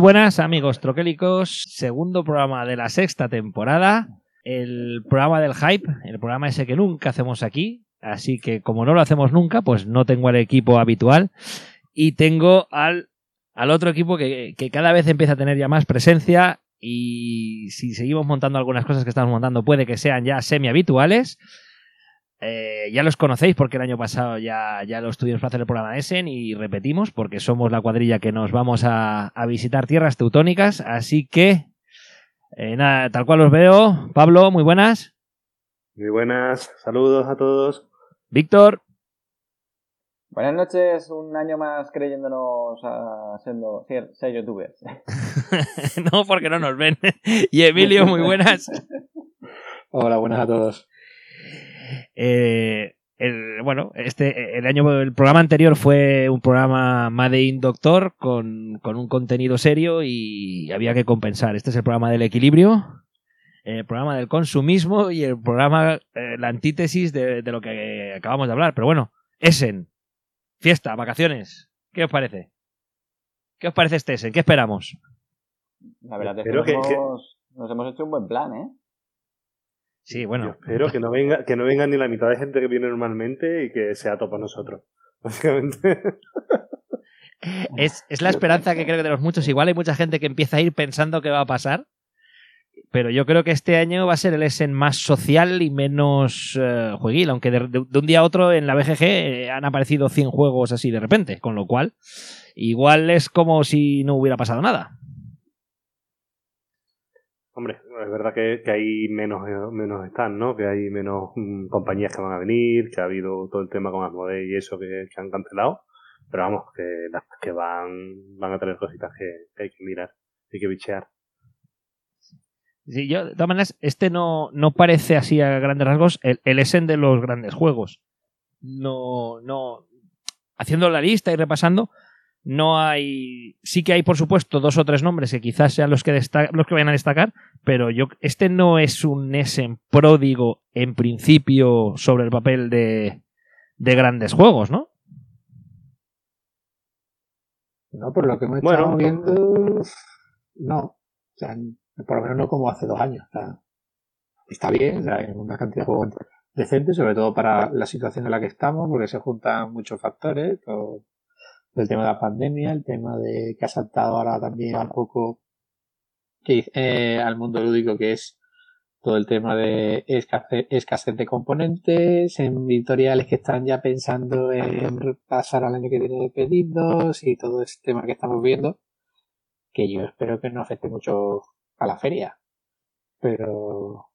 Buenas amigos troquélicos, segundo programa de la sexta temporada, el programa del hype, el programa ese que nunca hacemos aquí, así que como no lo hacemos nunca, pues no tengo el equipo habitual. Y tengo al, al otro equipo que, que cada vez empieza a tener ya más presencia. Y si seguimos montando algunas cosas que estamos montando puede que sean ya semi habituales. Eh, ya los conocéis porque el año pasado ya, ya lo estuvimos para hacer el programa de Essen y repetimos porque somos la cuadrilla que nos vamos a, a visitar tierras teutónicas. Así que, eh, nada, tal cual os veo. Pablo, muy buenas. Muy buenas, saludos a todos. Víctor, Buenas noches, un año más creyéndonos a siendo ser, ser youtubers. no porque no nos ven. y Emilio, muy buenas. Hola, buenas a todos. Eh, el, bueno, este, el año, el programa anterior fue un programa Made in Doctor con, con un contenido serio y había que compensar. Este es el programa del equilibrio, el programa del consumismo y el programa, eh, la antítesis de, de lo que acabamos de hablar. Pero bueno, Essen, fiesta, vacaciones, ¿qué os parece? ¿Qué os parece este Essen? ¿Qué esperamos? La verdad es que, Espero nos, que- hemos, nos hemos hecho un buen plan, ¿eh? Sí, Yo bueno, espero que no venga, que no venga ni la mitad de gente que viene normalmente y que sea topa nosotros. Básicamente. es, es la esperanza que creo que tenemos muchos. Igual hay mucha gente que empieza a ir pensando qué va a pasar. Pero yo creo que este año va a ser el Essen más social y menos eh, jueguil, aunque de, de- de un día a otro en la BGG eh, han aparecido 100 juegos así de repente, con lo cual igual es como si no hubiera pasado nada. Hombre, es verdad que, hay menos, eh, menos stands, ¿no? Que hay menos mm, compañías que van a venir, que ha habido todo el tema con Asmodee y eso que, han cancelado. Pero vamos, que las que van, van a tener cositas que, que hay que mirar, hay que bichear. Sí, yo, de todas maneras, este no, no parece así a grandes rasgos el, el Essen de los grandes juegos. No, no. Haciendo la lista y repasando, no hay. Sí que hay, por supuesto, dos o tres nombres que quizás sean los que, los que vayan a destacar, pero yo este no es un Essen pródigo en principio sobre el papel de, de grandes juegos, ¿no? No, por lo que hemos Bueno. estado viendo, no. O sea, por lo menos no como hace dos años. O sea, está bien, o sea, hay una cantidad de juegos decentes, sobre todo para la situación en la que estamos, porque se juntan muchos factores. Todo el tema de la pandemia, el tema de que ha saltado ahora también un poco eh, al mundo lúdico, que es todo el tema de escasez, escasez de componentes, en editoriales que están ya pensando en pasar al año que viene de pedidos y todo ese tema que estamos viendo, que yo espero que no afecte mucho a la feria. Pero,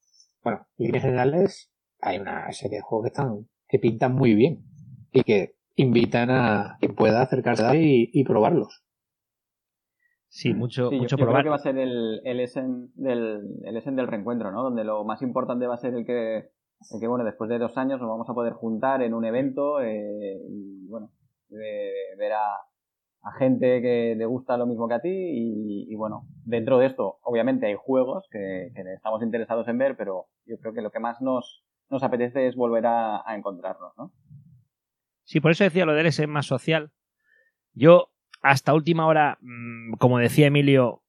bueno, en líneas generales, hay una serie de juegos que están, que pintan muy bien y que invitan a quien pueda acercarse y, y probarlos. Sí, mucho, Sí, yo- mucho yo, creo probar. que va a ser el, el, Essen del, el Essen del reencuentro, ¿no? Donde lo más importante va a ser el que, el que bueno, después de dos años nos vamos a poder juntar en un evento eh, y, bueno, de- ver a, a gente que le gusta lo mismo que a ti y, y, bueno, dentro de esto, obviamente hay juegos que, que estamos interesados en ver, pero yo creo que lo que más nos, nos apetece es volver a, a encontrarnos, ¿no? Sí, por eso decía lo del Essen más social. Yo, hasta última hora, mm, como decía Emilio,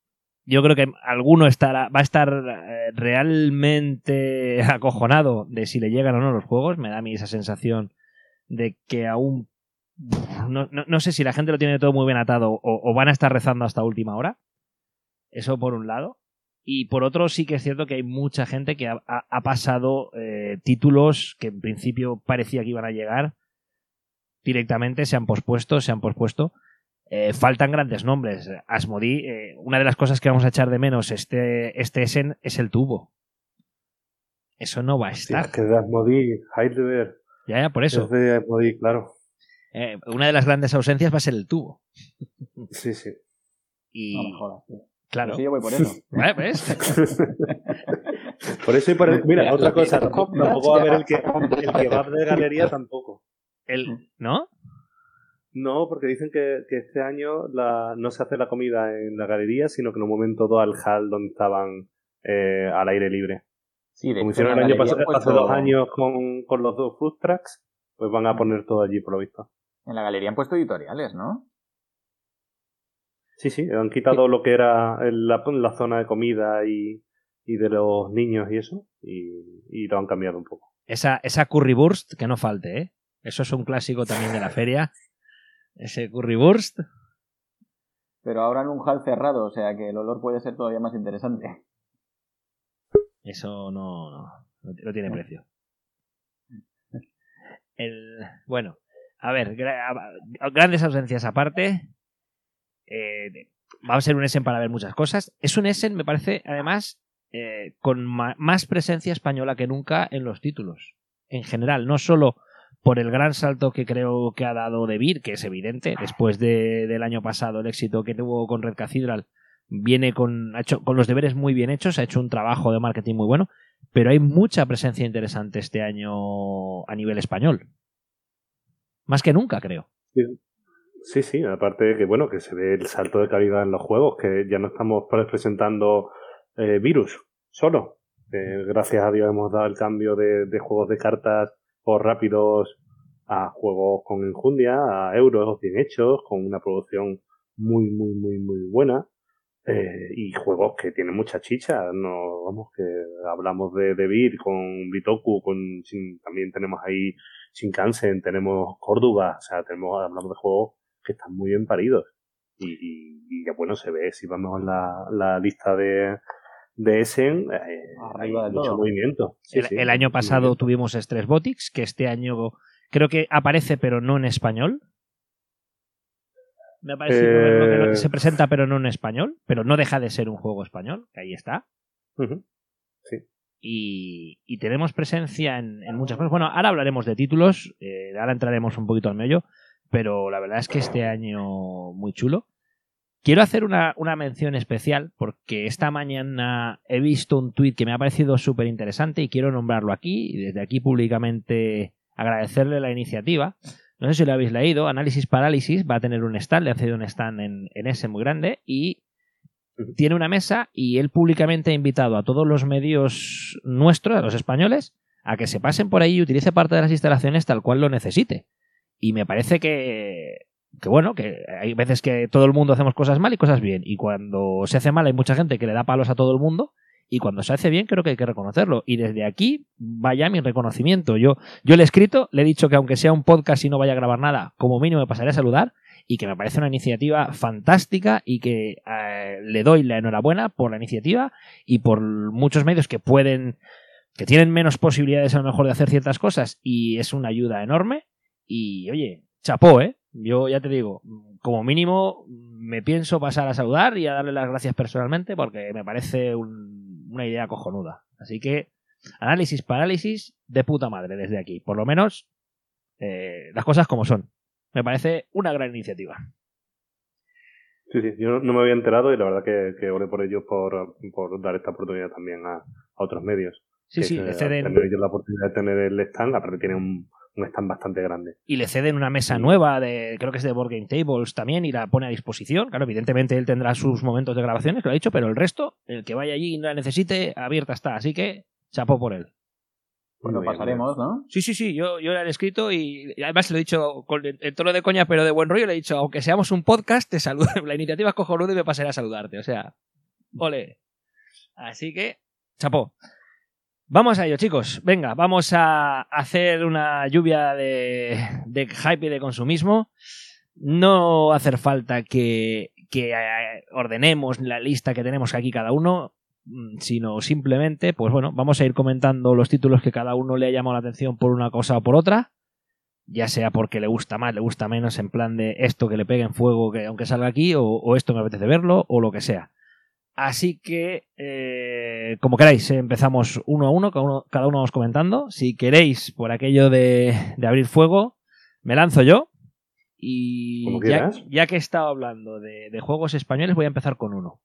yo creo que alguno estará, va a estar eh, realmente acojonado de si le llegan o no los juegos. Me da a mí esa sensación de que aún. No, sé si la gente lo tiene todo muy bien atado o, van a estar rezando hasta última hora. Eso por un lado. Y por otro, sí que es cierto que hay mucha gente que ha pasado eh, títulos que en principio parecía que iban a llegar directamente, se han pospuesto, se han pospuesto. Eh, faltan grandes nombres. Asmodee, eh, una de las cosas que vamos a echar de menos este, este Essen es el tubo. Eso no va a Sí, estar. es que es de Asmodee, Heidelberg. Ya, ya, por eso. Es de Asmodee, claro. Eh, una de las grandes ausencias va a ser el tubo. Sí, sí. Y, No me jodas, tío. claro. Sí, yo voy por eso. Vale, ¿ves? por eso y por el... Mira, otra cosa. Tampoco va a haber el que, el que va de galería tampoco. El, ¿No? No, porque dicen que, que este año la, no se hace la comida en la galería, sino que en un momento todo al hall donde estaban eh, al aire libre. Sí, de Como hicieron el año pasado, hace dos años con, con los dos food trucks, pues van a poner todo allí, por lo visto. En la galería han puesto editoriales, ¿no? Sí, sí, han quitado lo que era la, la zona de comida y, y de los niños y eso, y, y lo han cambiado un poco. Esa, esa currywurst que no falte, ¿eh? Eso es un clásico también de la feria. Ese currywurst. Pero ahora en un hall cerrado, o sea que el olor puede ser todavía más interesante. Eso no, no, no, tiene precio. El, bueno, a ver, gra- grandes ausencias aparte. Eh, va a ser un Essen para ver muchas cosas. Es un Essen, me parece, además, eh, con más presencia española que nunca en los títulos. En general, no solo por el gran salto que creo que ha dado De Beer, que es evidente, después de- del año pasado, el éxito que tuvo con Red Cathedral, viene con, ha hecho, con los deberes muy bien hechos, ha hecho un trabajo de marketing muy bueno, pero hay mucha presencia interesante este año a nivel español. Más que nunca, creo. Sí, sí, aparte de que bueno, que se ve el salto de calidad en los juegos, que ya no estamos pre- presentando eh, virus solo. Eh, gracias a Dios hemos dado el cambio de, de juegos de cartas por rápidos a juegos con enjundia, a euros bien hechos, con una producción muy, muy, muy, muy buena. eh, y juegos que tienen mucha chicha, no, vamos, que hablamos de, de Beat con Bitoku, con, Shin- también tenemos ahí Shinkansen, tenemos Córdoba, o sea, tenemos, hablamos de juegos que están muy bien paridos. Y, y, y ya bueno, se ve, si vamos a la lista de, de Essen, eh, hay Arriba de mucho todo. movimiento. Sí, el, sí, el año pasado tuvimos Stress Botics, que este año creo que aparece pero no en español. Me ha parecido Eh, que no- se presenta pero no en español, pero no deja de ser un juego español, que ahí está. Y, y tenemos presencia en, en muchas cosas. Bueno, ahora hablaremos de títulos, eh, ahora entraremos un poquito al meollo, pero la verdad es que este año muy chulo. Quiero hacer una, una mención especial porque esta mañana he visto un tuit que me ha parecido súper interesante y quiero nombrarlo aquí y desde aquí públicamente agradecerle la iniciativa. No sé si lo habéis leído, Análisis Parálisis va a tener un stand, le ha cedido un stand en, en ese muy grande y tiene una mesa y él públicamente ha invitado a todos los medios nuestros, a los españoles, a que se pasen por ahí y utilice parte de las instalaciones tal cual lo necesite. Y me parece que, que bueno, que hay veces que todo el mundo hacemos cosas mal y cosas bien. Y cuando se hace mal hay mucha gente que le da palos a todo el mundo. Y cuando se hace bien creo que hay que reconocerlo. Y desde aquí vaya mi reconocimiento. Yo, yo le he escrito, le he dicho que aunque sea un podcast y no vaya a grabar nada, como mínimo me pasaré a saludar y que me parece una iniciativa fantástica y que eh, le doy la enhorabuena por la iniciativa y por muchos medios que pueden que tienen menos posibilidades a lo mejor de hacer ciertas cosas y es una ayuda enorme y oye, chapó, ¿eh? Yo ya te digo, como mínimo me pienso pasar a saludar y a darle las gracias personalmente porque me parece un- una idea cojonuda. Así que análisis parálisis de puta madre desde aquí. Por lo menos eh, las cosas como son. Me parece una gran iniciativa. Sí, sí, yo no, me había enterado y la verdad que, que oré por ellos por, por dar esta oportunidad también a, a otros medios. Sí, Que sí, al ceden, tener ellos la oportunidad de tener el stand, aparte tienen un, un stand bastante grande. y le ceden una mesa nueva de creo que es de Board Game Tables también y la pone a disposición. Claro, evidentemente él tendrá sus momentos de grabaciones, lo ha dicho, pero el resto, el que vaya allí y no la necesite, abierta está. Así que chapó por él. Pues lo Muy bien, pasaremos, ¿no? Sí, sí, sí, yo, yo le he escrito y y además le he dicho con el, el tono de coña, pero de buen rollo, le he dicho, aunque seamos un podcast, te saludo. La iniciativa es cojonuda y me pasaré a saludarte. O sea, ole. Así que, chapó. Vamos a ello, chicos. Venga, vamos a hacer una lluvia de, de hype y de consumismo. No hacer falta que, que eh, ordenemos la lista que tenemos aquí cada uno. mm, sino simplemente, pues bueno, vamos a ir comentando los títulos que cada uno le ha llamado la atención por una cosa o por otra, ya sea porque le gusta más, le gusta menos, en plan de esto que le pegue en fuego, que aunque salga aquí, o, o esto me apetece verlo, o lo que sea. Así que, eh, como queráis, empezamos uno a uno, cada uno, cada uno vamos comentando. Si queréis, por aquello de, de abrir fuego, me lanzo yo. Y ya, ya que he estado hablando de, de juegos españoles, voy a empezar con uno.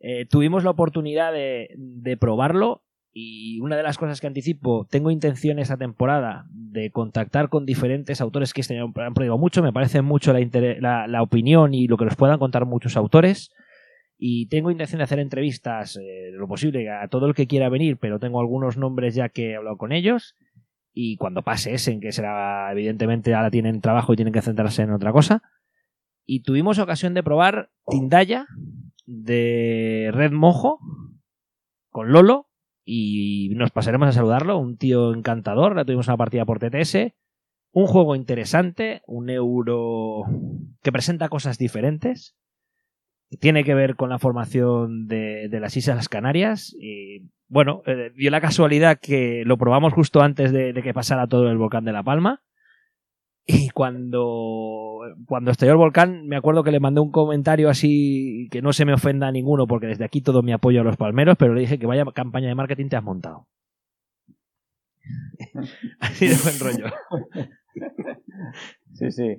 Eh, tuvimos la oportunidad de, de probarlo y una de las cosas que anticipo, tengo intención esta temporada de contactar con diferentes autores que este año han prodigado mucho, me parece mucho la, la opinión y lo que nos puedan contar muchos autores y tengo intención de hacer entrevistas eh, lo posible a todo el que quiera venir, pero tengo algunos nombres ya que he hablado con ellos y cuando pase ese, en que será evidentemente ahora tienen trabajo y tienen que centrarse en otra cosa. Y tuvimos ocasión de probar Tindaya de Red Mojo con Lolo y nos pasaremos a saludarlo, un tío encantador, le tuvimos una partida por TTS, un juego interesante, un euro que presenta cosas diferentes, tiene que ver con la formación de, las Islas Canarias y bueno, eh, dio la casualidad que lo probamos justo antes de, de que pasara todo el volcán de La Palma y cuando, cuando estalló el volcán me acuerdo que le mandé un comentario así que no se me ofenda a ninguno porque desde aquí todo mi apoyo a los palmeros, pero le dije que vaya campaña de marketing te has montado. así de buen rollo. Sí, sí.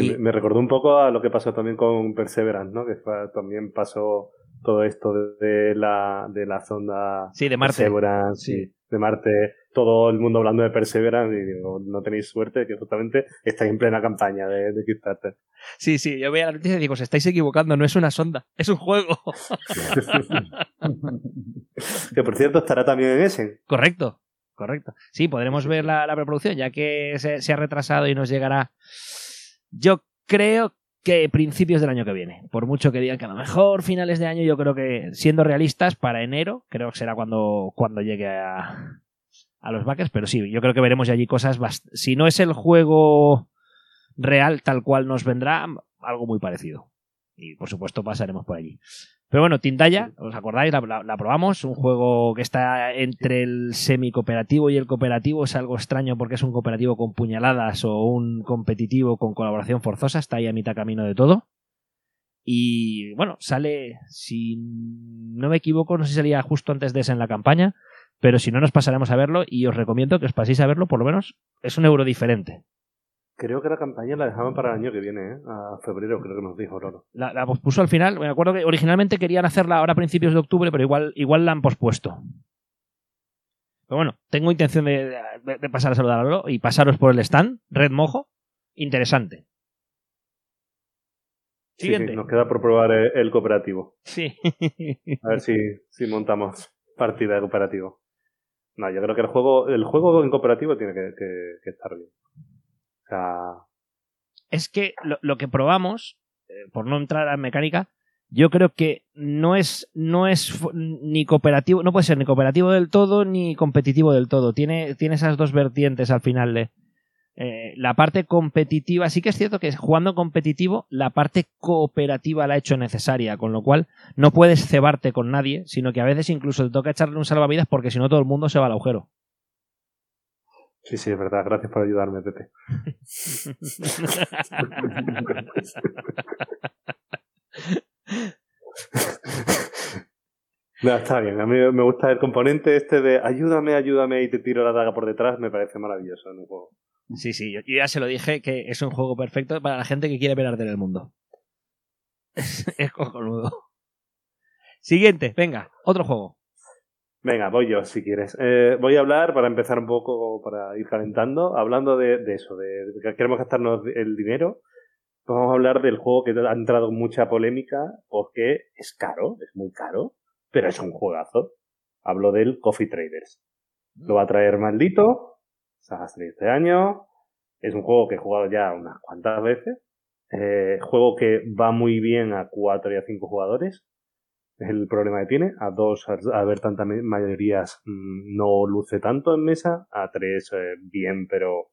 Sí, me- recordó un poco a lo que pasó también con Perseverance, ¿no? Que fue- también pasó todo esto de, la, de la sonda Sí, de Marte. Perseverance, Sí. de Marte, todo el mundo hablando de Perseverance y digo, no tenéis suerte que justamente estáis en plena campaña de, de Kickstarter. Sí, sí, yo veía la noticia y digo, os estáis equivocando, no es una sonda, es un juego. que por cierto estará también en Essen. Correcto, correcto. Sí, podremos ver la, la preproducción, ya que se, se ha retrasado y nos llegará. Yo creo que principios del año que viene. Por mucho que digan que a lo mejor finales de año, yo creo que, siendo realistas, para enero, creo que será cuando, cuando llegue a, a los backers. Pero sí, yo creo que veremos allí cosas. Si no es el juego real tal cual nos vendrá, algo muy parecido. Y por supuesto pasaremos por allí. Pero bueno, Tindaya, ¿os acordáis? La, la- la probamos. Un juego que está entre el semi-cooperativo y el cooperativo. Es algo extraño porque es un cooperativo con puñaladas o un competitivo con colaboración forzosa. Está ahí a mitad camino de todo. Y bueno, sale, si no me equivoco, no sé si salía justo antes de ese en la campaña. Pero si no, nos pasaremos a verlo y os recomiendo que os paséis a verlo, por lo menos es un euro diferente. Creo que la campaña la dejaban para el año que viene, ¿eh? A febrero creo que nos dijo Loro. La, la pospuso al final. Me acuerdo que originalmente querían hacerla ahora a principios de octubre, pero igual, igual la han pospuesto. Pero bueno, tengo intención de, de- de pasar a saludar a Lolo y pasaros por el stand. Red Mojo. Interesante. Sí, nos queda por probar el, el cooperativo. Sí. A ver si, si montamos partida de cooperativo. No, yo creo que el juego, el juego en cooperativo tiene que, que- que estar bien. Es que lo, que probamos, eh, por no entrar a mecánica, yo creo que no es, no es ni cooperativo, no puede ser ni cooperativo del todo ni competitivo del todo. Tiene, tiene esas dos vertientes al final de. eh, la parte competitiva, sí que es cierto que jugando competitivo, la parte cooperativa la ha hecho necesaria, con lo cual no puedes cebarte con nadie, sino que a veces incluso te toca echarle un salvavidas porque si no todo el mundo se va al agujero. Sí, sí, es verdad. Gracias por ayudarme, Pepe. No, está bien. A mí me gusta el componente este de ayúdame, ayúdame y te tiro la daga por detrás. Me parece maravilloso en un juego. Sí, sí, yo, ya se lo dije que es un juego perfecto para la gente que quiere ver arder el mundo. es cojonudo. Siguiente, venga, otro juego. Venga, voy yo si quieres. Eh, voy a hablar para empezar un poco, para ir calentando, hablando de, eso, de, que queremos gastarnos el dinero. Vamos a hablar del juego que ha entrado en mucha polémica porque es caro, es muy caro, pero es un juegazo. Hablo del Coffee Traders. Lo va a traer maldito, se va a salir este año. Es un juego que he jugado ya unas cuantas veces. Eh, juego que va muy bien a 4 y a 5 jugadores es el problema que tiene. A dos, al al haber tantas mayorías, mm, no luce tanto en mesa. A tres, eh, bien, pero.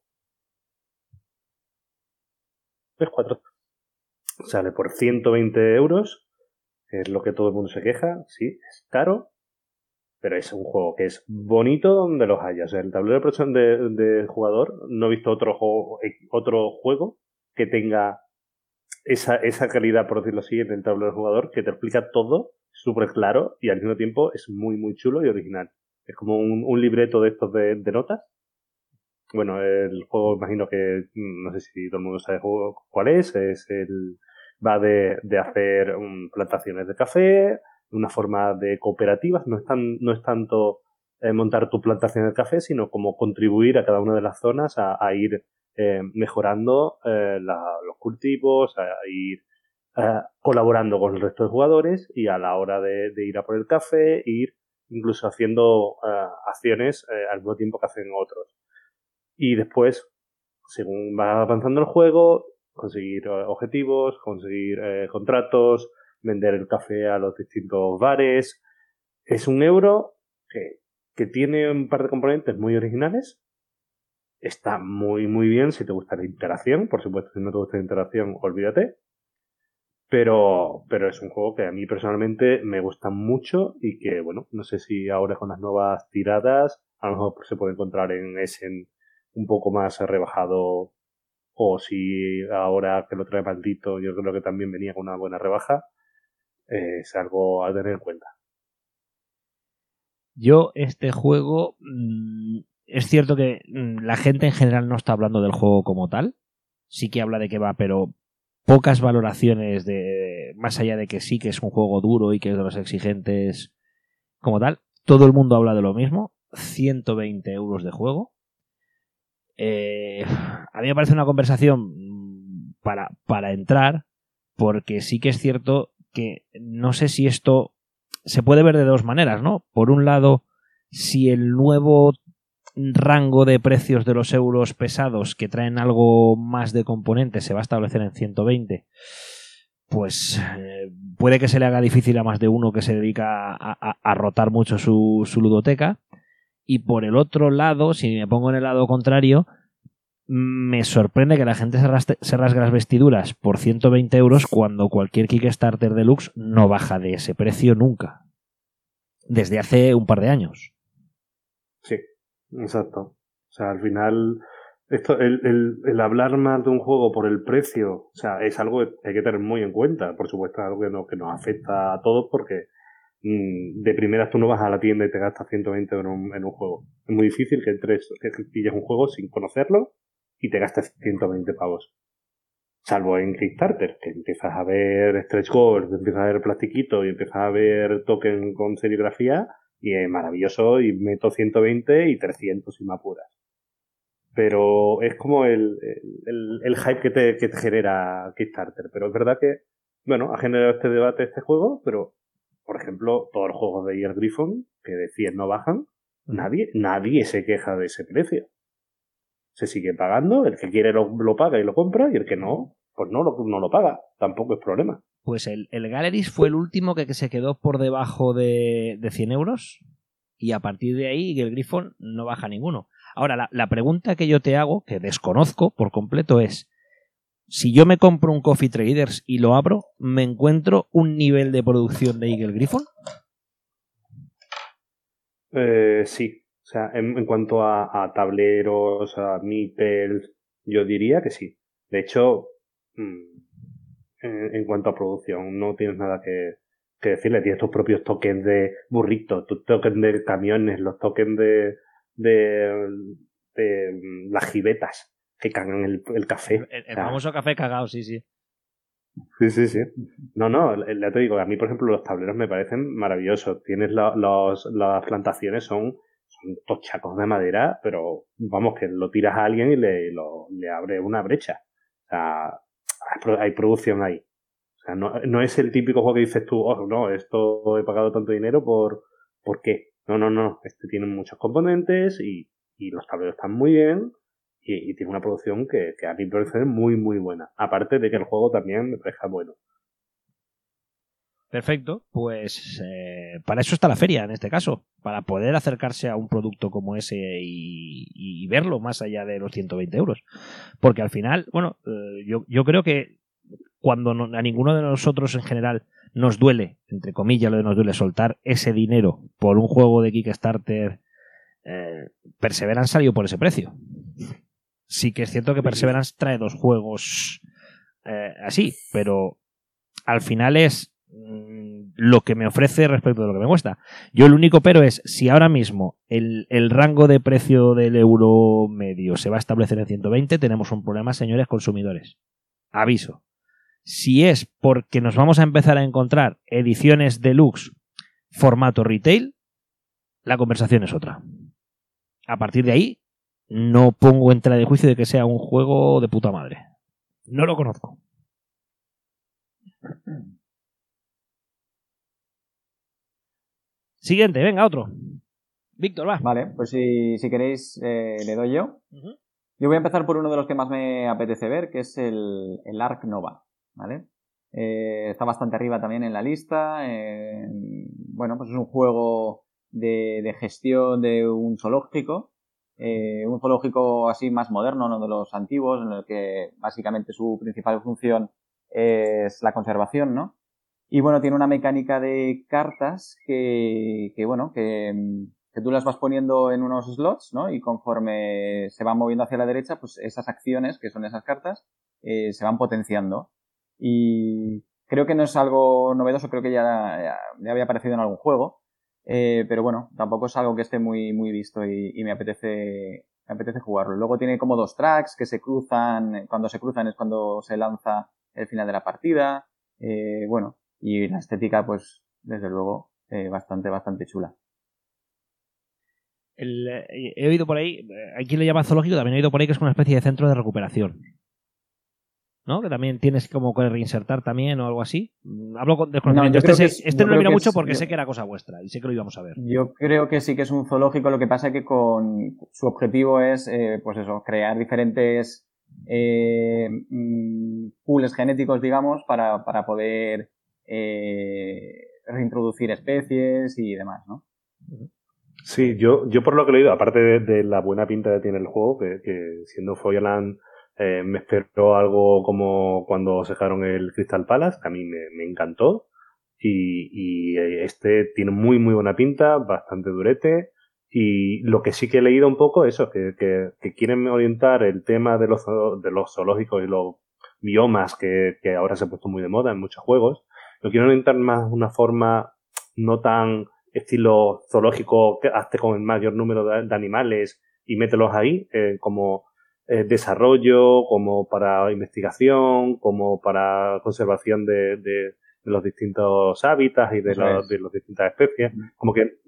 Tres, cuatro. Sale por 120 euros. Es lo que todo el mundo se queja, sí, es caro, pero es un juego que es bonito donde los haya. O sea, el tablero de, de jugador, no he visto otro juego, otro juego que tenga esa, esa calidad, por decirlo así, en el tablero de jugador, que te explica todo súper claro y al mismo tiempo es muy, muy chulo y original. Es como un, un libreto de estos de, notas. Bueno, el juego imagino que, mm, no sé si todo el mundo sabe cuál es, es el, va de, de hacer um, plantaciones de café, una forma de cooperativas, no es, tan, no es tanto eh, montar tu plantación de café, sino como contribuir a cada una de las zonas a, ir eh, mejorando eh, los cultivos, a, ir eh, colaborando con el resto de jugadores y a la hora de, ir a por el café, ir incluso haciendo eh, acciones eh, al mismo tiempo que hacen otros. Y después, según va avanzando el juego, conseguir objetivos, conseguir contratos, vender el café a los distintos bares. Es un euro que, que tiene un par de componentes muy originales. Está muy, muy bien si te gusta la interacción. Por supuesto, si no te gusta la interacción, olvídate. Pero, pero es un juego que a mí personalmente me gusta mucho y que, bueno, no sé si ahora con las nuevas tiradas, a lo mejor se puede encontrar en Essen un poco más rebajado o si ahora que lo trae maldito, yo creo que también venía con una buena rebaja es algo a tener en cuenta. Yo, este juego, mm, es cierto que mm, la gente en general no está hablando del juego como tal. Sí que habla de que va, pero pocas valoraciones de más allá de que sí que es un juego duro y que es de los exigentes como tal. Todo el mundo habla de lo mismo. 120 euros de juego. Eh, a mí me parece una conversación mm, para, para entrar, porque sí que es cierto que no sé si esto se puede ver de dos maneras, ¿no? Por un lado, si el nuevo rango de precios de los euros pesados que traen algo más de componentes se va a establecer en 120, pues eh, puede que se le haga difícil a más de uno que se dedica a, rotar mucho su, su ludoteca. Y por el otro lado, si me pongo en el lado contrario, me sorprende que la gente se, se, rasgue las vestiduras por 120 euros cuando cualquier Kickstarter Deluxe no baja de ese precio nunca. Desde hace un par de años. Sí, exacto. O sea, al final, esto, el, el, el hablar más de un juego por el precio, o sea, es algo que hay que tener muy en cuenta. Por supuesto, es algo que, no, que nos afecta a todos porque mmm, de primeras tú no vas a la tienda y te gastas 120 euros en un, en un juego. Es muy difícil que entres, que pilles un juego sin conocerlo y te gastas 120 pavos. Salvo en Kickstarter, que empiezas a ver stretch goals, empiezas a ver plastiquito y empiezas a ver token con serigrafía y es maravilloso y meto 120 y 300 si me apuras. Pero es como el, el, el hype que te, que te genera Kickstarter. Pero es verdad que, bueno, ha generado este debate este juego, pero, por ejemplo, todos los juegos de Year Griffon, que de 100 no bajan, nadie, nadie se queja de ese precio se sigue pagando, el que quiere lo, lo, paga y lo compra, y el que no, pues no lo, no lo paga, tampoco es problema. Pues el, el Galleries fue el último que, que se quedó por debajo de, de 100 euros, y a partir de ahí el Griffon no baja ninguno. Ahora, la, la, pregunta que yo te hago, que desconozco por completo, es, si yo me compro un Coffee Traders y lo abro, ¿me encuentro un nivel de producción de Eagle Griffon? Eh, sí, o sea, en, cuanto a, tableros, a meeples, yo diría que sí. De hecho, mmm, en, en, cuanto a producción, no tienes nada que, que decirle. Tienes tus propios tokens de burritos, tus tokens de camiones, los tokens de, de, de mm, las jibetas que cagan el, el café. El, famoso café cagado, sí, sí. Sí, sí, sí. No, no, ya te digo, a mí, por ejemplo, los tableros me parecen maravillosos. Tienes la, los, las plantaciones, son son tochacos de madera, pero vamos, que lo tiras a alguien y le, lo, le abre una brecha. O sea, hay, producción ahí. O sea, no, no, es el típico juego que dices tú, oh, no, esto he pagado tanto dinero por, ¿por qué? No, no, no, este tiene muchos componentes y, y los tableros están muy bien y, tiene una producción que, que, a mí me parece muy, muy buena. Aparte de que el juego también me parece bueno. Perfecto, pues eh, para eso está la feria en este caso, para poder acercarse a un producto como ese y, y verlo más allá de los 120 euros. Porque al final, bueno, eh, yo, creo que cuando a ninguno de nosotros en general nos duele, entre comillas, lo de nos duele soltar ese dinero por un juego de Kickstarter, eh, Perseverance salió por ese precio. Sí que es cierto que Perseverance trae dos juegos eh, así, pero al final es lo que me ofrece respecto de lo que me cuesta. Yo el único pero es, si ahora mismo el, el rango de precio del euro medio se va a establecer en 120, tenemos un problema, señores consumidores. Aviso. Si es porque nos vamos a empezar a encontrar ediciones deluxe formato retail, la conversación es otra. A partir de ahí, no pongo en tela de juicio de que sea un juego de puta madre. No lo conozco. Siguiente, venga, otro. Víctor, va. Vale, pues si, si queréis, eh, le doy yo. Yo voy a empezar por uno de los que más me apetece ver, que es el, el Ark Nova, ¿vale? Eh, está bastante arriba también en la lista. eh, bueno, pues es un juego de, de gestión de un zoológico. eh, un zoológico así más moderno, no de los antiguos, en el que básicamente su principal función es la conservación, ¿no? Y bueno, tiene una mecánica de cartas que, que bueno, que, mm, que tú las vas poniendo en unos slots, ¿no? Y conforme se van moviendo hacia la derecha, pues esas acciones, que son esas cartas, eh, se van potenciando. Y creo que no es algo novedoso, creo que ya, ya, había aparecido en algún juego. Eh, pero bueno, tampoco es algo que esté muy, muy visto y, y me apetece, me apetece jugarlo. Luego tiene como dos tracks que se cruzan, cuando se cruzan es cuando se lanza el final de la partida. Eh, bueno, y la estética, pues, desde luego, eh, bastante, bastante chula. El, eh, he oído por ahí, eh, aquí lo llama zoológico, también he oído por ahí que es una especie de centro de recuperación. ¿No? Que también tienes como que reinsertar también o algo así. Mm, Hablo con desconocimiento. No, este que es- este no lo miro mucho es- porque yo- sé que era cosa vuestra y sé que lo íbamos a ver. Yo creo que sí que es un zoológico, lo que pasa que con su objetivo es, eh, pues eso, crear diferentes eh, mm, pools genéticos, digamos, para, para poder eh, reintroducir especies y demás, ¿no? Sí, yo, yo por lo que he leído, aparte de, la buena pinta que tiene el juego, que, siendo Foyerland eh, me esperó algo como cuando sacaron el Crystal Palace, que a mí me, me encantó. Y, este tiene muy, muy buena pinta, bastante durete. Y lo que sí que he leído un poco, eso, que, que, que quieren orientar el tema de los, de los zoológicos y los biomas que, que ahora se ha puesto muy de moda en muchos juegos, lo quieren orientar más de una forma no tan estilo zoológico, que hazte con el mayor número de, de animales y mételos ahí, eh, como eh, desarrollo, como para investigación, como para conservación de, de, de los distintos hábitats y de, las distintas especies. Como que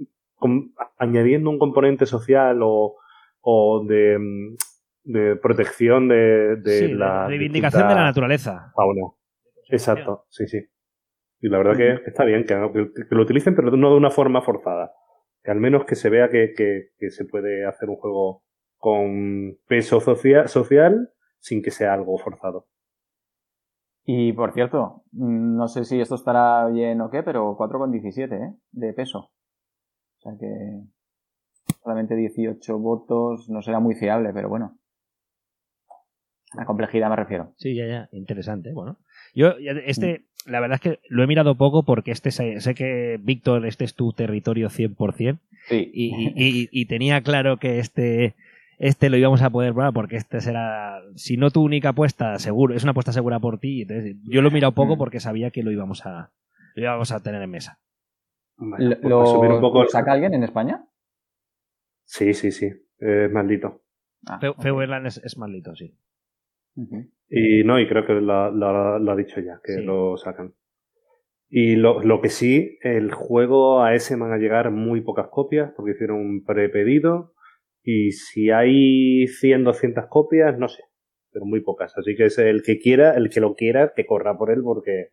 añadiendo un componente social o, o de, mm, de protección de, Sí, la reivindicación de la naturaleza. fauna. Exacto, sí, sí. Y la verdad que, que está bien que, que- que lo utilicen, pero no de una forma forzada. Que al menos que se vea que, que- que se puede hacer un juego con peso socia- social sin que sea algo forzado. Y por cierto, mm, no sé si esto estará bien o qué, pero 4,17 ¿eh? de peso. O sea que solamente 18 votos no será muy fiable, pero bueno. La complejidad me refiero. Sí, ya, ya. Interesante. Bueno. Yo, ya- este, la verdad es que lo he mirado poco porque este sé, sé que, Víctor, este es tu territorio 100%. Sí. y, y- y- y tenía claro que este este lo íbamos a poder probar porque este será si no tu única apuesta seguro es una apuesta segura por ti entonces yo lo he mirado poco Mm. porque sabía que lo íbamos a lo íbamos a tener en mesa Bueno, ¿Lo, pues para subir un poco lo el- saca alguien en España? Sí, sí, sí. Es maldito. Ah, es maldito sí Y no, y creo que lo, lo- lo ha dicho ya, que Sí. lo sacan. Y lo, lo que sí, el juego a ese van a llegar muy pocas copias, porque hicieron un prepedido. Y si hay 100, 200 copias, no sé, pero muy pocas. Así que es el que quiera, el que lo quiera, que corra por él, porque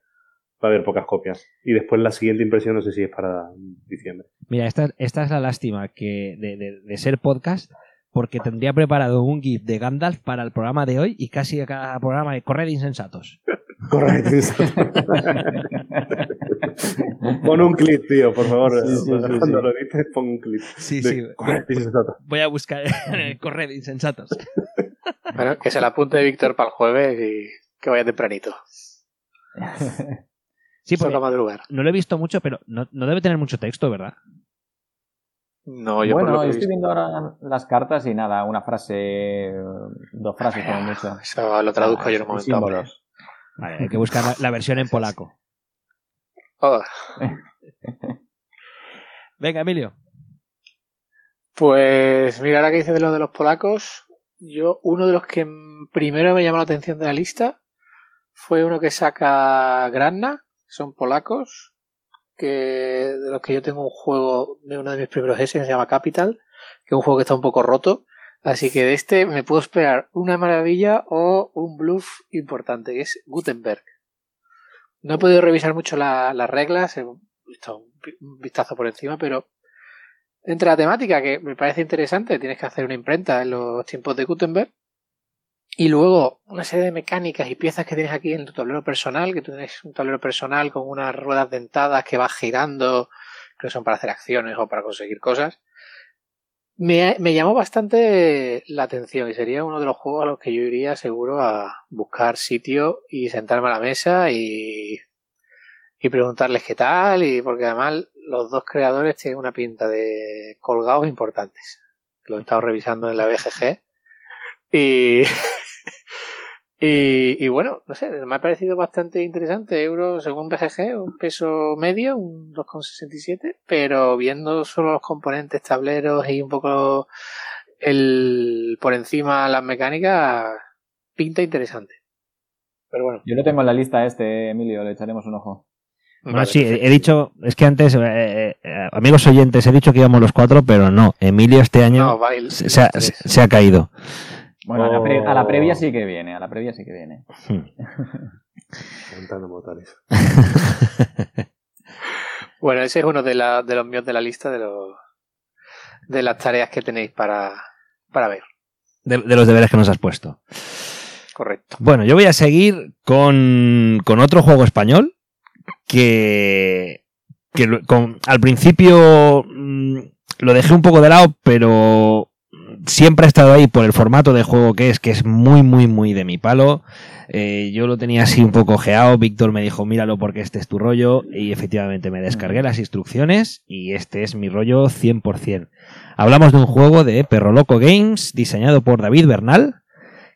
va a haber pocas copias. Y después la siguiente impresión no sé si es para diciembre. mira esta, esta es la lástima que de, de- de ser podcast porque tendría preparado un GIF de Gandalf para el programa de hoy y casi a cada programa de correr insensatos Correcto. pon un clip, tío, por favor. Sí, sí, sí, Cuando sí. lo dices, pon un clip. sí De- sí Correcto, insensato. voy a buscar correr insensatos Bueno, que se la apunte Víctor para el jueves y que vaya tempranito. Sí, porque no lo he visto mucho, pero no, no debe tener mucho texto, ¿verdad? No, yo por bueno, lo que he estoy visto- viendo ahora las cartas y nada, una frase, dos frases como mucho. Eso lo traduzco Ah, yo en un momento. hombre. símbolos. Vale, hay que buscar la, la versión en polaco. Oh, Venga, Emilio. Pues mira, ahora que dices de lo de los polacos, yo uno de los que primero me llamó la atención de la lista fue uno que saca Granna, son polacos, que de los que yo tengo un juego de uno de mis primeros S que se llama Capital, que es un juego que está un poco roto, así que de este me puedo esperar una maravilla o un bluff importante, que es Gutenberg. No he podido revisar mucho la- las reglas, he visto un vi- un vistazo por encima, pero entre la temática que me parece interesante, tienes que hacer una imprenta en los tiempos de Gutenberg. Y luego una serie de mecánicas y piezas que tienes aquí en tu tablero personal, que tú tienes un tablero personal con unas ruedas dentadas que vas girando, que son para hacer acciones o para conseguir cosas. Me, me llamó bastante la atención y sería uno de los juegos a los que yo iría seguro a buscar sitio y sentarme a la mesa y, y preguntarles qué tal y porque además los dos creadores tienen una pinta de colgados importantes. Lo he estado revisando en la BGG y, y, y bueno, no sé, me ha parecido bastante interesante. Euro según BGG, un peso medio, un 2,67, pero viendo solo los componentes, tableros y un poco el por encima las mecánicas, pinta interesante. Pero bueno, Yo lo tengo en la lista este, Emilio, le echaremos un ojo. Bueno, vale, sí, perfecto. he dicho, es que antes, eh, eh, amigos oyentes, he dicho que íbamos los cuatro, pero no, Emilio este año No, vale, se, se ha, tres. se- se ha caído. Bueno, a, la pre- a Oh. la previa sí que viene, a la previa sí que viene. Hmm. Montando motores. Bueno, ese es uno de, la- de los míos de la lista de los de las tareas que tenéis para, para ver. De, de los deberes que nos has puesto. Correcto. Bueno, yo voy a seguir con, con otro juego español que, que con- al principio mm, lo dejé un poco de lado, pero siempre ha estado ahí por el formato de juego que es, que es muy, muy, muy de mi palo. Eh, yo lo tenía así un poco ojeado. Víctor me dijo, míralo porque este es tu rollo. Y efectivamente me descargué las instrucciones y este es mi rollo 100%. Hablamos de un juego de Perro Loco Games diseñado por David Bernal,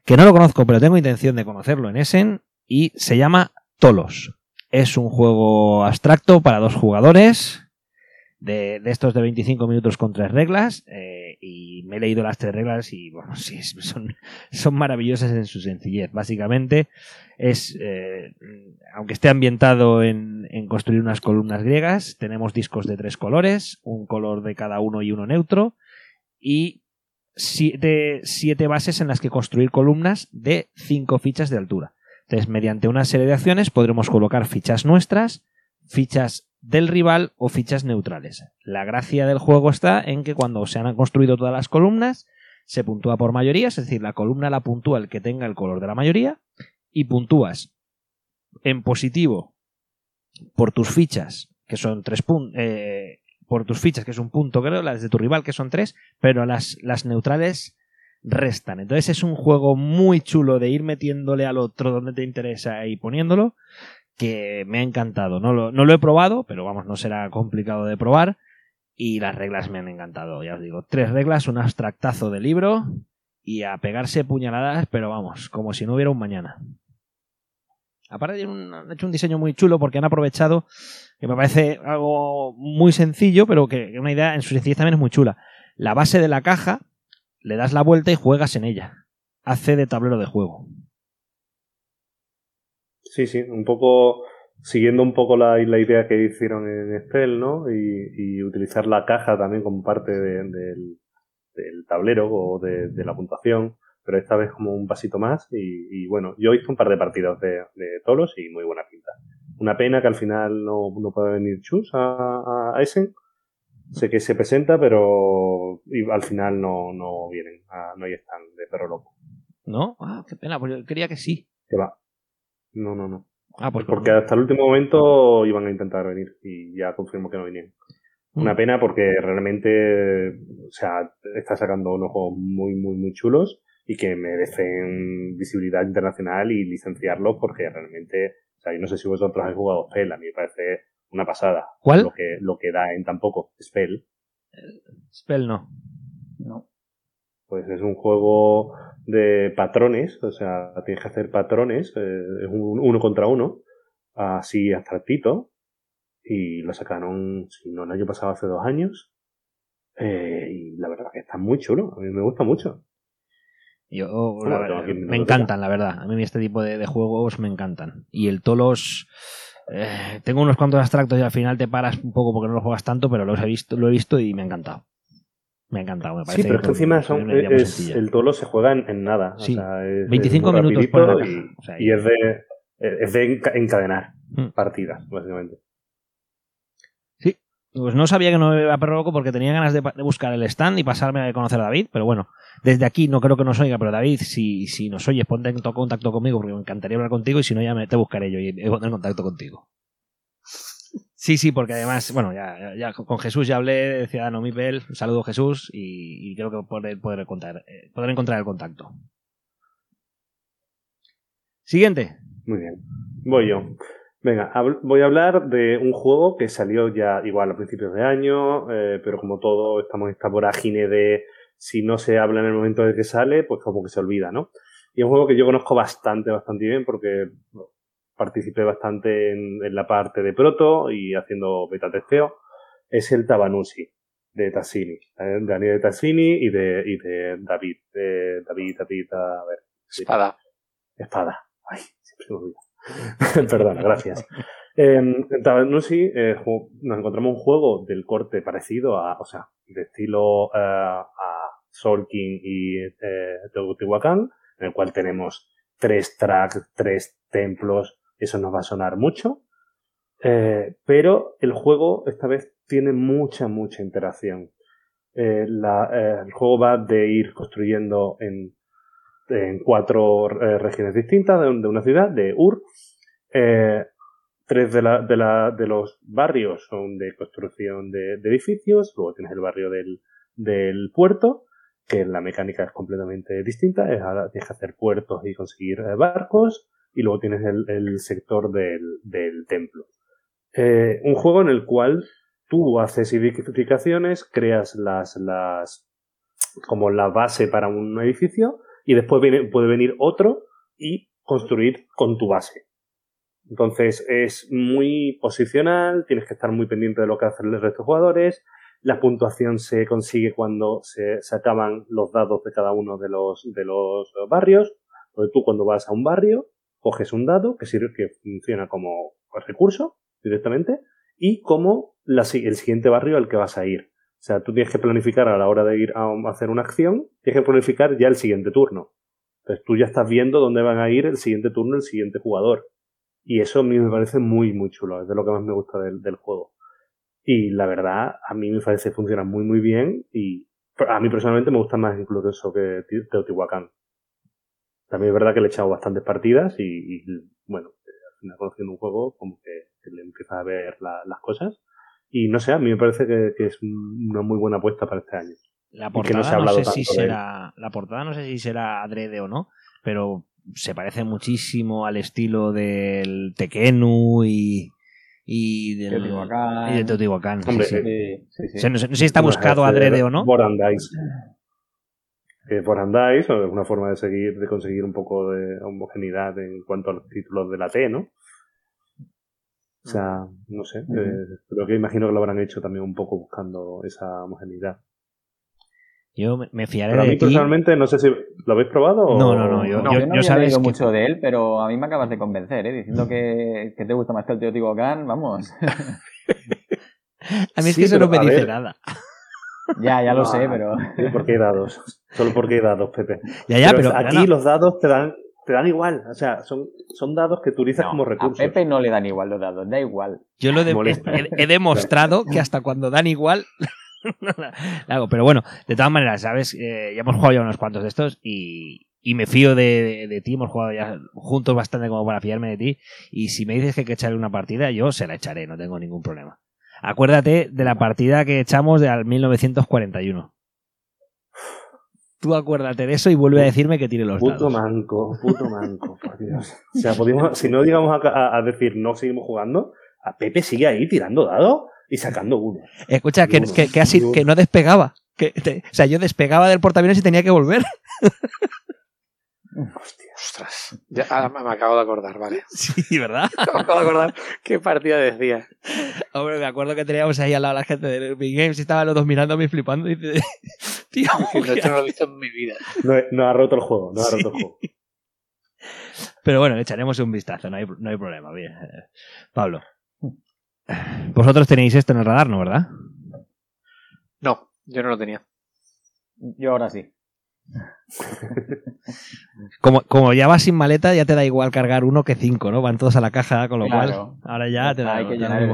que no lo conozco, pero tengo intención de conocerlo en Essen, y se llama Tolos. Es un juego abstracto para dos jugadores, de, de estos de 25 minutos con tres reglas, eh, y me he leído las tres reglas y bueno, sí, son, son maravillosas en su sencillez. Básicamente es, eh, aunque esté ambientado en, construir unas columnas griegas, tenemos discos de tres colores, un color de cada uno y uno neutro, y siete bases en las que construir columnas de cinco fichas de altura. Entonces, mediante una serie de acciones podremos colocar fichas nuestras, fichas del rival o fichas neutrales. La gracia del juego está en que cuando se han construido todas las columnas, se puntúa por mayoría, es decir, la columna la puntúa el que tenga el color de la mayoría, y puntúas en positivo por tus fichas, que son tres puntos, por tus fichas, que es un punto, creo, las de tu rival, que son tres, pero las, las neutrales restan. Entonces es un juego muy chulo de ir metiéndole al otro donde te interesa y poniéndolo, que me ha encantado. No lo, no lo he probado, pero vamos, no será complicado de probar. Y las reglas me han encantado, ya os digo. Tres reglas, un abstractazo de libro y a pegarse puñaladas, pero vamos, como si no hubiera un mañana. Aparte han hecho un diseño muy chulo porque han aprovechado, que me parece algo muy sencillo, pero que una idea en su sencillez también es muy chula. La base de la caja, le das la vuelta y juegas en ella. Hace de tablero de juego. Sí, sí, un poco siguiendo un poco la, la idea que hicieron en Spell, ¿no? Y, y utilizar la caja también como parte de- del, del tablero o de, de la puntuación, pero esta vez como un pasito más. Y, y bueno, yo hice un par de partidas de, de toros y muy buena pinta. Una pena que al final no, no pueda venir Chus a, a Essen. Sé que se presenta, pero y al final no, no vienen, a- no hay stand de perro loco. ¿No? Ah, qué pena, yo quería que sí. Que va. No, no, no. Ah, pues Porque hasta el último momento iban a intentar venir y ya confirmo que no vinieron. Una pena porque realmente, o sea, está sacando unos juegos muy, muy, muy chulos y que merecen visibilidad internacional y licenciarlos porque realmente sea, yo no sé si vosotros habéis jugado Spell, a mí me parece una pasada. ¿Cuál? Lo que, lo que da en tampoco, Spell. Spell no. No. Pues es un juego de patrones, o sea, tienes que hacer patrones, eh, es un uno contra uno, así abstractito, y lo sacaron, si no, el año pasado, hace dos años, eh, y la verdad que está muy chulo, a mí me gusta mucho. Yo, Bueno, verdad, me encantan, la verdad. A mí este tipo de, de juegos me encantan. Y el Tolos, eh, tengo unos cuantos abstractos y al final te paras un poco porque no lo juegas tanto, pero los he visto, lo he visto y me ha encantado. Me ha encantado, me parece. Sí, pero es que encima son, es- el tolo se juega en, en nada. Sí. O sea, es, 25 es muy minutos pone la caja, y, o sea, y es de, es de enca- encadenar Mm. partidas, básicamente. Pues no sabía que no me iba a perro loco porque tenía ganas de, buscar el stand y pasarme a conocer a David, pero bueno, desde aquí no creo que nos oiga, pero David, si, si nos oyes, ponte en to- contacto conmigo porque me encantaría hablar contigo y si no ya me, te buscaré yo y pondré en contacto contigo. Sí, sí, porque además, bueno, ya, ya- con Jesús ya hablé de Ciudadano Mipel, un saludo Jesús y, creo que podré, podré contar- eh, podré encontrar el contacto. Siguiente. Muy bien. Voy yo. Venga, voy a hablar de un juego que salió ya igual a principios de año, eh, pero como todo estamos en esta vorágine de si no se habla en el momento de que sale, pues como que se olvida, ¿no? Y es un juego que yo conozco bastante, bastante bien porque participé bastante en, en la parte de proto y haciendo beta testeo. Es el Tabanusi de Tassini, eh, de Daniel Tassini y de, y de David, de David, David, a ver. Espada. Espada. Ay, siempre me olvida. Perdona, gracias. Eh, en Tabanusi eh, nos encontramos un juego del corte parecido a, o sea, de estilo eh, a Soul King y eh, Teotihuacán, en el cual tenemos tres tracks, tres templos, eso nos va a sonar mucho. Eh, pero el juego esta vez tiene mucha, mucha interacción. Eh, la- eh, el juego va de ir construyendo en, cuatro regiones distintas de, un- de una ciudad, de Ur. Tres de, los barrios son de construcción de, edificios, luego tienes el barrio del, puerto, que la mecánica es completamente distinta, es tienes que hacer puertos y conseguir barcos, y luego tienes el, el sector del, del templo. Eh, un juego en el cual tú haces edificaciones, creas las, las, como la base para un edificio, y después viene, puede venir otro y construir con tu base. Entonces es muy posicional, tienes que estar muy pendiente de lo que hacen el resto de jugadores. La puntuación se consigue cuando se, se acaban los dados de cada uno de los, de los barrios. Entonces tú cuando vas a un barrio, coges un dado que sirve, que funciona como recurso directamente y como la el siguiente barrio al que vas a ir. O sea, tú tienes que planificar a la hora de ir a hacer una acción, tienes que planificar ya el siguiente turno. Entonces tú ya estás viendo dónde van a ir el siguiente turno el siguiente jugador. Y eso a mí me parece muy, muy chulo. Es de lo que más me gusta del, del juego. Y la verdad, a mí me parece que funciona muy, muy bien. Y a mí personalmente me gusta más incluso eso que Te- Teotihuacán. También es verdad que le he echado bastantes partidas y, y, bueno, al final conociendo un juego como que, que le empiezas a ver la- las cosas. Y no sé, a mí me parece que, que es una muy buena apuesta para este año. La que no portada se no, ha hablado sé si será. La portada no sé si será adrede o no, pero se parece muchísimo al estilo del Tequenu y. y del. Teotihuacán. y de Teotihuacán. sí, Hombre, sí. eh, Sí, sí, sí. O sea, no, sé, no sé si está buscado adrede o no. Borandice. Que es una forma de seguir, de conseguir un poco de homogeneidad en cuanto a los títulos de la T, ¿no? O sea, no sé, Ujú. eh, creo que imagino que lo habrán hecho también un poco buscando esa homogeneidad. Yo me- fiaré Pero a de mí ti. personalmente, no sé si lo habéis probado o... No, no, no, yo- No, yo- yo, no yo había sabes leído que- mucho de él, pero a mí me acabas de convencer, ¿eh? Diciendo que, que te gusta más que el Teotihuacán, vamos. A mí es Sí, que eso no pero, me dice ver. nada. Ya, ya lo No, sé, pero... Sí, porque hay dados. Solo porque hay dados, Pepe. Ya, ya, pero. aquí no. los dados te dan, te dan igual. O sea, son, son dados que tú utilizas No, como a recursos. Pepe no le dan igual los dados, da igual. Yo lo de- he, he demostrado que hasta cuando dan igual. hago. Pero bueno, de todas maneras, ¿sabes? Eh, ya hemos jugado ya unos cuantos de estos y, y me fío de, de- de ti. Hemos jugado ya juntos bastante como para fiarme de ti. Y si me dices que hay que echarle una partida, yo se la echaré, no tengo ningún problema. Acuérdate de la partida que echamos de al 1941. Tú acuérdate de eso y vuelve a decirme que tire los Puto dados. manco, puto manco, por Dios. O sea, podíamos, si no llegamos a, decir no seguimos jugando, a Pepe sigue ahí tirando dados y sacando uno. Escucha, que, que, que así- que no despegaba. Que te- o sea, yo despegaba del portaaviones y tenía que volver. Ostras. Ya, me acabo de acordar, vale. Sí, ¿verdad? Me acabo de acordar qué partida decía. Hombre, me acuerdo que teníamos ahí al lado a la gente de Big Games y estaban los dos mirándome y flipando. Y dice, tío, esto no lo he visto en mi vida. No, no ha roto el juego, no ha roto el juego. Pero bueno, le echaremos un vistazo, no hay, no hay problema. Bien. Eh, Pablo. Vosotros tenéis esto en el radar, ¿no? ¿Verdad? No, yo no lo tenía. Yo ahora sí. Como, como ya vas sin maleta, ya te da igual cargar uno que cinco, ¿no? Van todos a la caja, con lo Claro. cual ahora ya te da Hay que llenar el.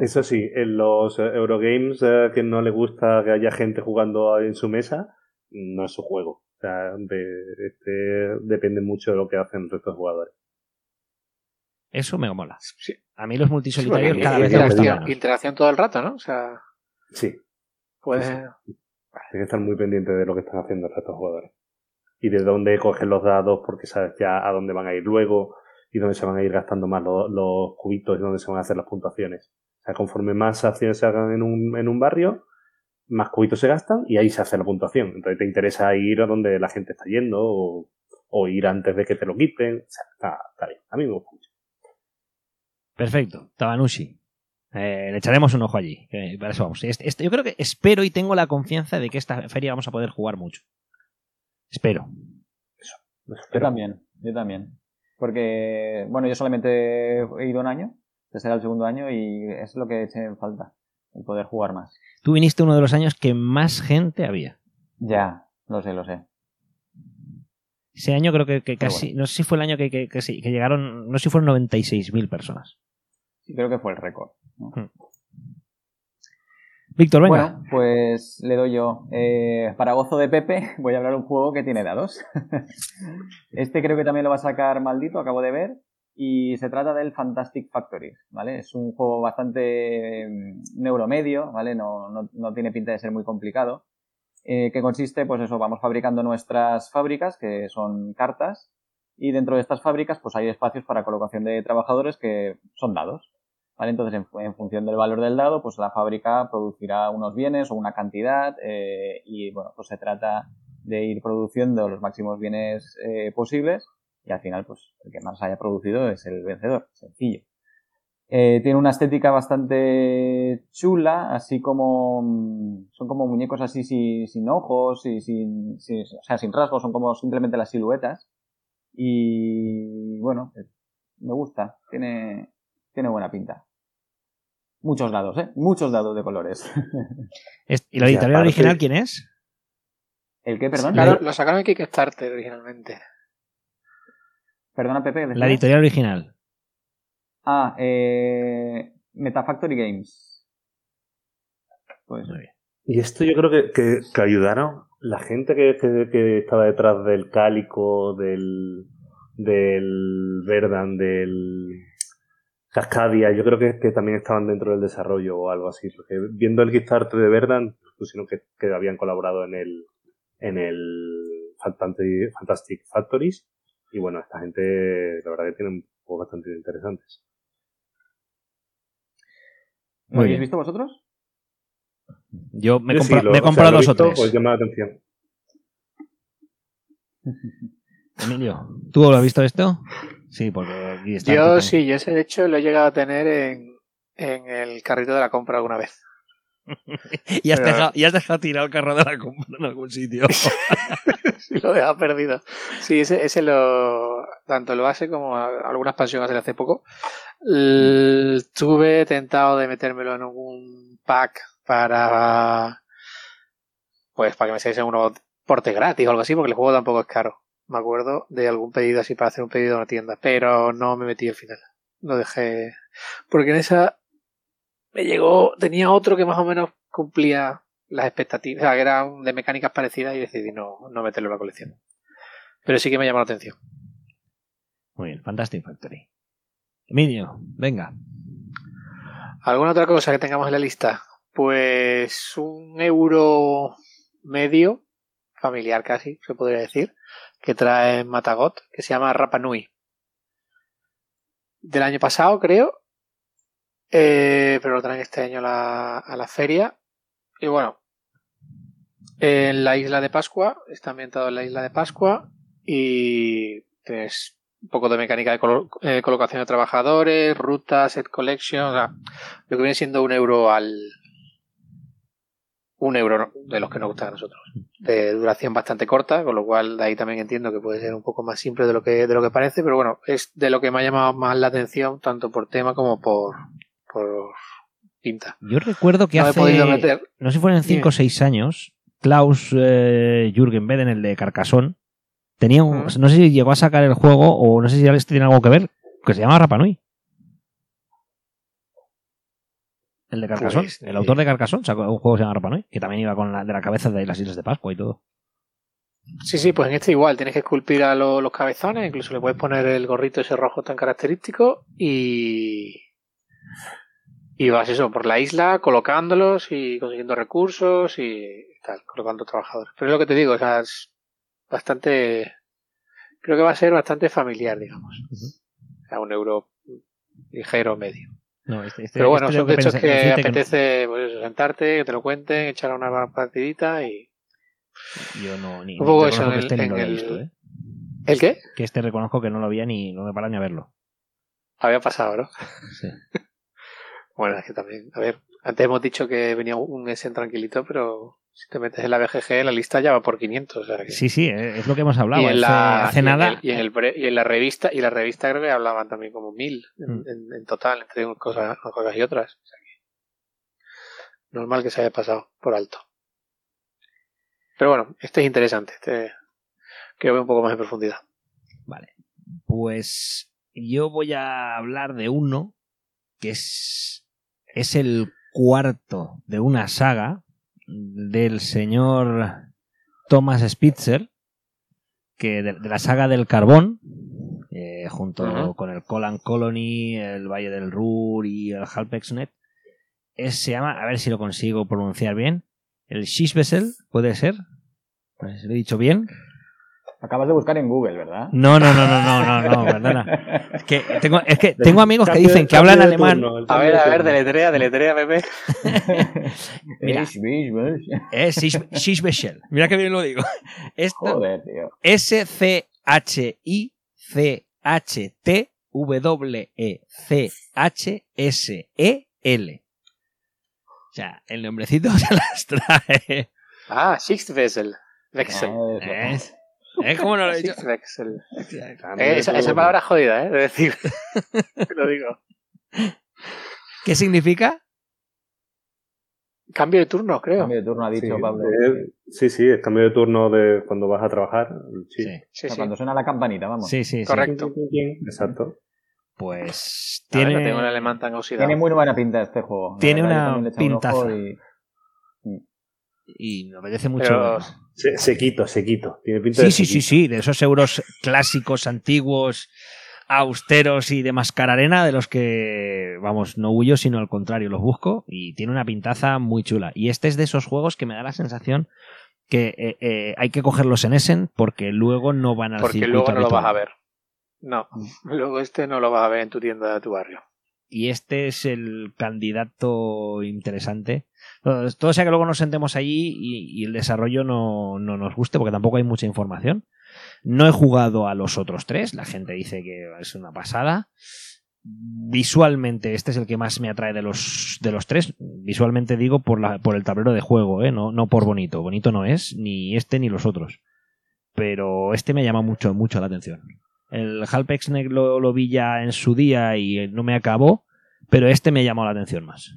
Eso- sí, en los eh, Eurogames eh, que no le gusta que haya gente jugando en su mesa, no es su juego. O sea, de- este, depende mucho de lo que hacen resto de jugadores. Eso me mola. Sí. A mí los multisolitarios cada vez me gustan interacción, interacción todo el rato, ¿no? O sea, Sí, puedes. Tienes que estar muy pendiente de lo que están haciendo de jugadores. Y de dónde cogen los dados, porque sabes ya a dónde van a ir luego y dónde se van a ir gastando más lo- los, cubitos y dónde se van a hacer las puntuaciones. O sea, conforme más acciones se hagan en un, en un barrio, más cubitos se gastan y ahí se hace la puntuación. Entonces te interesa ir a donde la gente está yendo o, o ir antes de que te lo quiten. O sea, está, está bien. A mí me gusta mucho. Perfecto. Tabanushi. Eh, le echaremos un ojo allí. para eso vamos. Este- este- yo creo que espero y tengo la confianza de que esta feria vamos a poder jugar mucho. Espero. Yo también, yo también. Porque, bueno, yo solamente he ido un año, este será el segundo año y es lo que eché en falta, el poder jugar más. Tú viniste uno de los años que más gente había. Ya, lo sé, lo sé. Ese año creo que, casi, no sé si fue el año que, que, que sí, que llegaron, no sé si fueron 96.000 personas. Sí, creo que fue el récord. ¿no? Víctor, venga. Bueno, pues le doy yo. Eh, para gozo de Pepe, voy a hablar un juego que tiene dados. este creo que también lo va a sacar maldito, acabo de ver. Y se trata del Fantastic Factories, ¿vale? Es un juego bastante mm, neuromedio, ¿vale? No, no, no tiene pinta de ser muy complicado. Eh, que consiste, pues eso, vamos fabricando nuestras fábricas, que son cartas, y dentro de estas fábricas, pues hay espacios para colocación de trabajadores que son dados. Entonces, en, fu- en función del valor del dado, pues la fábrica producirá unos bienes o una cantidad eh, y, bueno, pues se trata de ir produciendo los máximos bienes eh, posibles y al final, pues el que más haya producido es el vencedor. Sencillo. Eh, tiene una estética bastante chula, así como mm, son como muñecos así sin, ojos y sin, sin- o sea, sin rasgos, son como simplemente las siluetas. Y bueno, me gusta, tiene, tiene buena pinta. Muchos dados, ¿eh? Muchos dados de colores. Es- ¿Y la editorial aparte- original quién es? ¿El qué, perdón? Claro, lo sacaron en Kickstarter originalmente. Perdona, Pepe. La editorial original. Ah, eh, Metafactory Games. Pues, Muy bien. Y esto yo creo que, que, que ayudaron la gente que, que, que estaba detrás del Cálico, del, del Verdan, del Cascadia, yo creo que, que también estaban dentro del desarrollo o algo así. Porque viendo el Kickstarter de Verdan, pusieron que, que habían colaborado en el, en el Fantastic, Factories. Y bueno, esta gente, la verdad que tienen juegos bastante interesantes. ¿Lo Muy habéis bien. visto vosotros? Yo me he Yo sí, compra- lo- me he sea, comprado dos o visto, tres. Pues llama la atención. Emilio, ¿tú lo has visto esto? Sí, porque aquí está. Yo sí, yo ese de hecho lo he llegado a tener en, en el carrito de la compra alguna vez. Y has, Pero- dejado, y has dejado tirado el carro de la compra en algún sitio. Sí, lo he dejado perdido. Sí, ese, ese lo. Tanto lo hace como alguna expansión hace hace poco. L- Estuve tentado de metérmelo en un pack para. Pues para que me saliesen unos portes gratis o algo así, porque el juego tampoco es caro. Me acuerdo de algún pedido así para hacer un pedido a una tienda, pero no me metí al final. Lo dejé. Porque en esa me llegó. Tenía otro que más o menos cumplía las expectativas, o sea, que eran de mecánicas parecidas y decidí no, no meterlo en la colección. Pero sí que me llamó la atención. Muy bien, Fantastic Factory. Emilio, venga. ¿Alguna otra cosa que tengamos en la lista? Pues un euro medio familiar casi, se podría decir, que trae Matagot, que se llama Rapa Nui. Del año pasado, creo, eh, pero lo traen este año a la, a la feria. Y bueno, en la isla de Pascua, está ambientado en la isla de Pascua y tienes un poco de mecánica de eh, colocación de trabajadores, rutas, set collection, o sea, lo que viene siendo un euro al... Un euro de los que nos gustan a nosotros. De duración bastante corta, con lo cual de ahí también entiendo que puede ser un poco más simple de lo que, de lo que parece, pero bueno, es de lo que me ha llamado más la atención, tanto por tema como por, por pinta. Yo recuerdo que no he hace. podido meter. No sé si fueron 5 o 6 años. Klaus eh, Jürgen Beden, el de Carcassonne, tenía un. No sé si llegó a sacar el juego o no sé si esto tiene algo que ver, que se llama Rapanui. El de Carcassonne. Pues, el eh, autor de Carcassonne sacó un juego que se llama Rapanui, que también iba con la, de la cabeza de las Islas de Pascua y todo. Sí, sí, pues en este igual, tienes que esculpir a lo- los cabezones, incluso le puedes poner el gorrito ese rojo tan característico y. Y vas eso, por la isla, colocándolos y consiguiendo recursos y tal, colocando trabajadores. Pero es lo que te digo, o sea, es bastante. Creo que va a ser bastante familiar, digamos. O sea, un euro ligero medio. No, este, este- Pero bueno, este son de pensar- que apetece pues sentarte, que te lo cuenten, echar una partidita y. Yo no, ni, Un poco eso en este en el- visto, ¿eh? ¿El qué? Que este reconozco que no lo había ni no me para ni a verlo. Había pasado, ¿no? Sí. Bueno, es que también, a ver, antes hemos dicho que venía un Essen tranquilito, pero si te metes en la BGG, la lista ya va por 500. O sea que... Sí, sí, eh, es lo que hemos hablado. y en la, hace y en nada. el- y en el y en la revista, y la revista creo que hablaban también como mil en, Mm. en- en total, entre unas cosas, unas cosas y otras. O sea que normal que se haya pasado por alto. Pero bueno, este es interesante, este quiero ver un poco más en profundidad. Vale. Pues yo voy a hablar de uno que es, es el cuarto de una saga del señor Thomas Spitzer, que de, de la saga del carbón, eh, junto con el Colan Colony, el Valle del Ruhr y el Halpexnet. Es, se llama, a ver si lo consigo pronunciar bien, el Shishbessel, ¿puede ser? Si lo he dicho bien. Acabas de buscar en Google, ¿verdad? No, no, no, no, no, no, no, perdona. Es que tengo, es que tengo amigos que dicen que hablan alemán. A ver, de a ver, deletrea, deletrea, bebé. Mira. Es. Mira que bien lo digo. Esto Joder, tío. S-C-H-I-C-H-T-W-E-C-H-S-E-L. O sea, el nombrecito se las trae. Ah, Schichtwechsel. Wechsel. ¿Es? ¿Eh? ¿Cómo no lo he dicho? Eh, esa, esa palabra es jodida, ¿eh? De decir. Te lo digo. ¿Qué significa? Cambio de turno, creo. Cambio de turno ha dicho Sí, Pablo. eh, sí, sí, es cambio de turno de cuando vas a trabajar. Sí. Sí, O Sí, sea, sí. Cuando suena la campanita, vamos. sí, sí. sí. Correcto. Exacto. Pues ver, tiene. no tengo el alemán tan oxidado. Tiene muy buena pinta este juego. Tiene verdad, una pintaza. y- Y me apetece mucho. Pero Se, sequito, sequito. Tiene pinta Sí, de sí, sí, sequito. sí, de esos euros clásicos, antiguos, austeros y de mascararena, de los que, vamos, no huyo, sino al contrario, los busco y tiene una pintaza muy chula. Y este es de esos juegos que me da la sensación que eh, eh, hay que cogerlos en Essen porque luego no van al porque circuito luego no lo vas a ver. No, luego este no lo vas a ver en tu tienda de tu barrio. Y este es el candidato interesante. Todo, sea que luego nos sentemos allí y, y el desarrollo no, no nos guste porque tampoco hay mucha información. No he jugado a los otros tres, la gente dice que es una pasada. Visualmente, este es el que más me atrae de los, de los tres. Visualmente digo por, la, por el tablero de juego, ¿eh? no, no por bonito. Bonito no es, ni este ni los otros. Pero este me llama mucho, mucho la atención. El Halpexneck lo, lo vi ya en su día y no me acabó, pero este me llamó la atención más.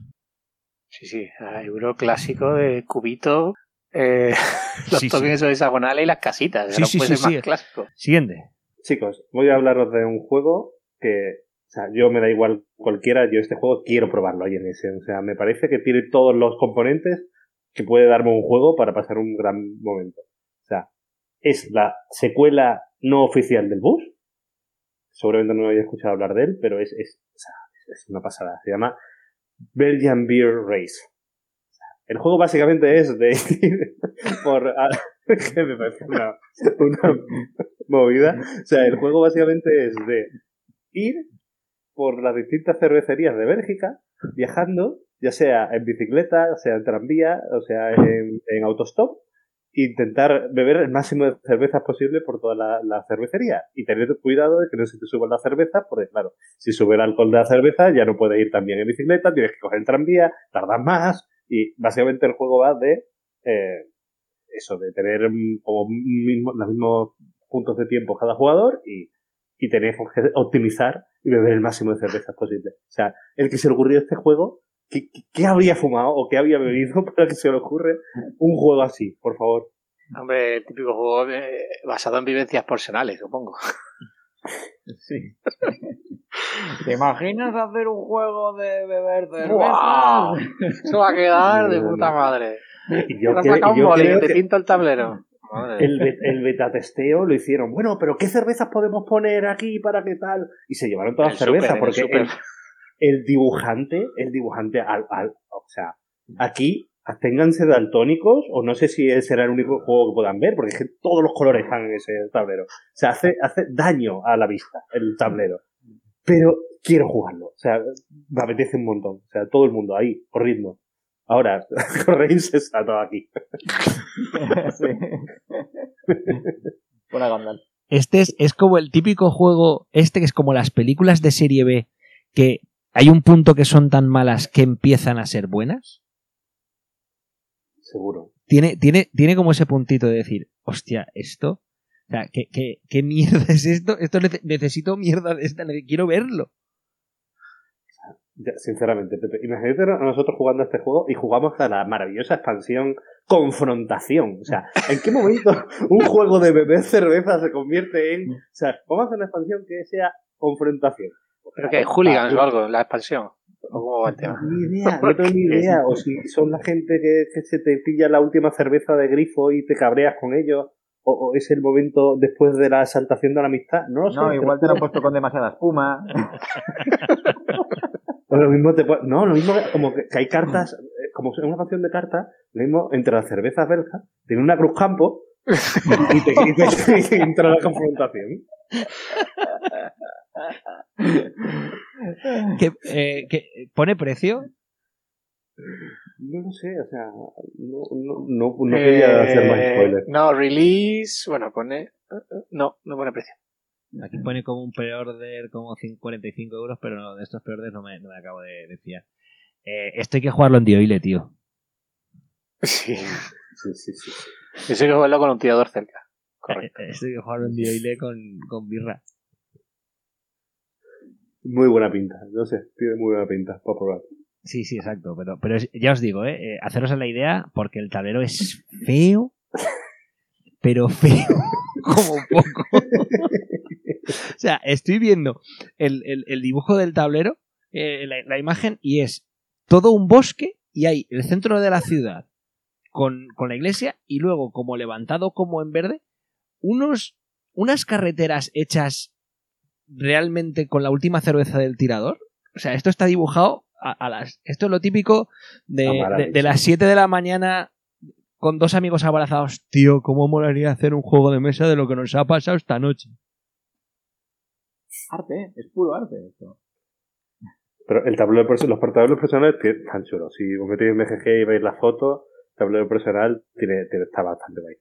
Sí, sí, euro clásico de cubito, eh, los Sí, tokens esos hexagonales y las casitas. Sí, no sí, puede sí, ser sí. más clásico. Siguiente. Chicos, voy a hablaros de un juego que, o sea, yo me da igual cualquiera, yo este juego quiero probarlo ahí en ese. O sea, me parece que tiene todos los componentes que puede darme un juego para pasar un gran momento. O sea, es la secuela no oficial del bus. Seguramente no había escuchado hablar de él, pero es, es, una pasada. Se llama Belgian Beer Race. El juego básicamente es de ir por... a- que me parece una, una movida. O sea, el juego básicamente es de ir por las distintas cervecerías de Bélgica, viajando, ya sea en bicicleta, sea en tranvía, o sea en, en autostop, intentar beber el máximo de cervezas posible por toda la, la cervecería y tener cuidado de que no se te suban las cervezas, porque claro, si sube el alcohol de la cerveza ya no puedes ir tan bien en bicicleta, tienes que coger el tranvía, tardas más y básicamente el juego va de eh, eso, de tener mm, como mismo- los mismos puntos de tiempo cada jugador y, y tener que optimizar y beber el máximo de cervezas posible. O sea, el que se le ocurrió este juego, ¿qué, qué- habría fumado o qué había bebido para que se le ocurre un juego así? Por favor. Hombre, el típico juego eh, basado en vivencias personales, supongo. Sí. ¿Te imaginas hacer un juego de beber cerveza? ¡Guau! Eso va a quedar de puta madre. Y yo, saca un yo boli, creo te que pinta el tablero. Madre. el, el betatesteo lo hicieron. Bueno, pero ¿qué cervezas podemos poner aquí para qué tal? Y se llevaron todas las cervezas porque el, el dibujante, el dibujante, al, al- o sea, aquí ténganse daltónicos o no sé si será el único juego que puedan ver porque es que todos los colores están en ese tablero. O sea, hace, hace daño a la vista el tablero. Pero quiero jugarlo. O sea, me apetece un montón. O sea, todo el mundo ahí, por ritmo. Ahora, corréis está todo aquí. sí. Buena Gandalf. Este es, es como el típico juego, este que es como las películas de serie B, que hay un punto que son tan malas que empiezan a ser buenas. Seguro. Tiene, tiene, tiene como ese puntito de decir, hostia, esto, o sea, ¿qué, qué, qué mierda es esto? Esto nece- necesito mierda de esta, quiero verlo. Sinceramente, Pepe, imagínate a nosotros jugando a este juego y jugamos a la maravillosa expansión Confrontación. O sea, ¿en qué momento un juego de beber cerveza se convierte en. O sea, vamos a hacer una expansión que sea Confrontación? Pero hay hooligans o algo, la expansión. ¿O cómo va el tema? Ni idea, no tengo ni idea. O si son la gente que, que se te pilla la última cerveza de grifo y te cabreas con ellos. O, o es el momento después de la exaltación de la amistad. No lo sé. No, igual te lo han puesto con demasiada espuma. O lo mismo te No, lo mismo como que, que hay cartas, eh, como en una canción de cartas, lo mismo entre las cervezas belgas, tiene una cruz campo y te, y te- y entra la confrontación. Que, eh, que pone precio. No lo sé, o sea, no, no, no, no quería hacer más Eh, spoilers. No, release. Bueno, pone. No, no pone precio. Aquí pone como un pre-order como 100 45 euros, pero no, de estos pre-orders no me, no me acabo de, de fiar. Eh, esto hay que jugarlo en Dioile, tío. Sí. Sí, sí, sí. Eso hay que jugarlo con un tirador cerca. Correcto. Esto hay que jugarlo en Dioile con, con birra. Muy buena pinta, no sé, tiene muy buena pinta para probar. Sí, sí, exacto. Pero, pero es- ya os digo, ¿eh? eh, haceros a la idea porque el tablero es feo, pero feo como poco. o sea, estoy viendo el, el- el dibujo del tablero, eh, la, la imagen, y es todo un bosque y hay el centro de la ciudad con, con la iglesia y luego como levantado como en verde, unos, unas carreteras hechas realmente con la última cerveza del tirador. O sea, esto está dibujado a, a las... Esto es lo típico de, de- de las 7 de la mañana con dos amigos abrazados. Tío, ¿cómo molaría hacer un juego de mesa de lo que nos ha pasado esta noche? Arte, es puro arte esto. Pero el tablero perso- los tableros personales están chulos. Si os metéis en BGG y veis las fotos, tablero personal tiene, tiene- está bastante guay.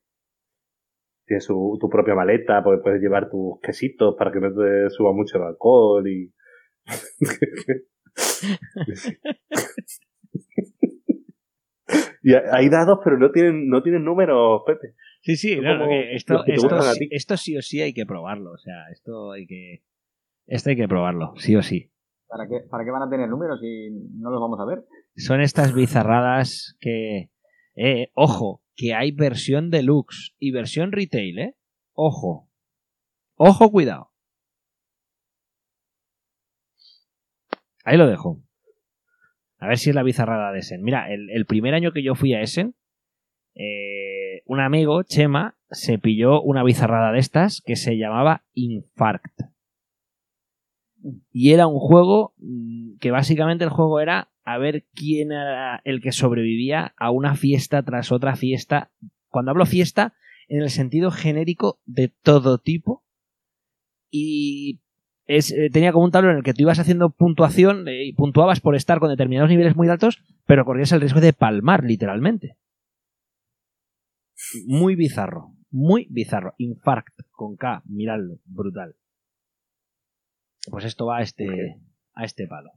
Tiene su, tu propia maleta, porque puedes llevar tus quesitos para que no te suba mucho el alcohol y... y hay dados, pero no tienen, no tienen números, Pepe. Sí, sí, no, no, como que esto, que sí- esto sí o sí hay que probarlo. O sea, esto hay que... Esto hay que probarlo, sí o sí. ¿Para qué, ¿Para qué van a tener números si no los vamos a ver? Son estas bizarradas que... Eh, ojo, que hay versión deluxe y versión retail, ¿eh? Ojo. Ojo, cuidado. Ahí lo dejo. A ver si es la bizarrada de Essen. Mira, el, primer año que yo fui a Essen, eh, un amigo, Chema, se pilló una bizarrada de estas que se llamaba Infarct. Y era un juego mm, que básicamente el juego era a ver quién era el que sobrevivía a una fiesta tras otra fiesta. Cuando hablo fiesta, en el sentido genérico de todo tipo. Y es, eh, tenía como un tablero en el que tú ibas haciendo puntuación eh, y puntuabas por estar con determinados niveles muy altos, pero corrías el riesgo de palmar, literalmente. Muy bizarro, muy bizarro. Infarct con K, miradlo, brutal. Pues esto va a este, a este palo.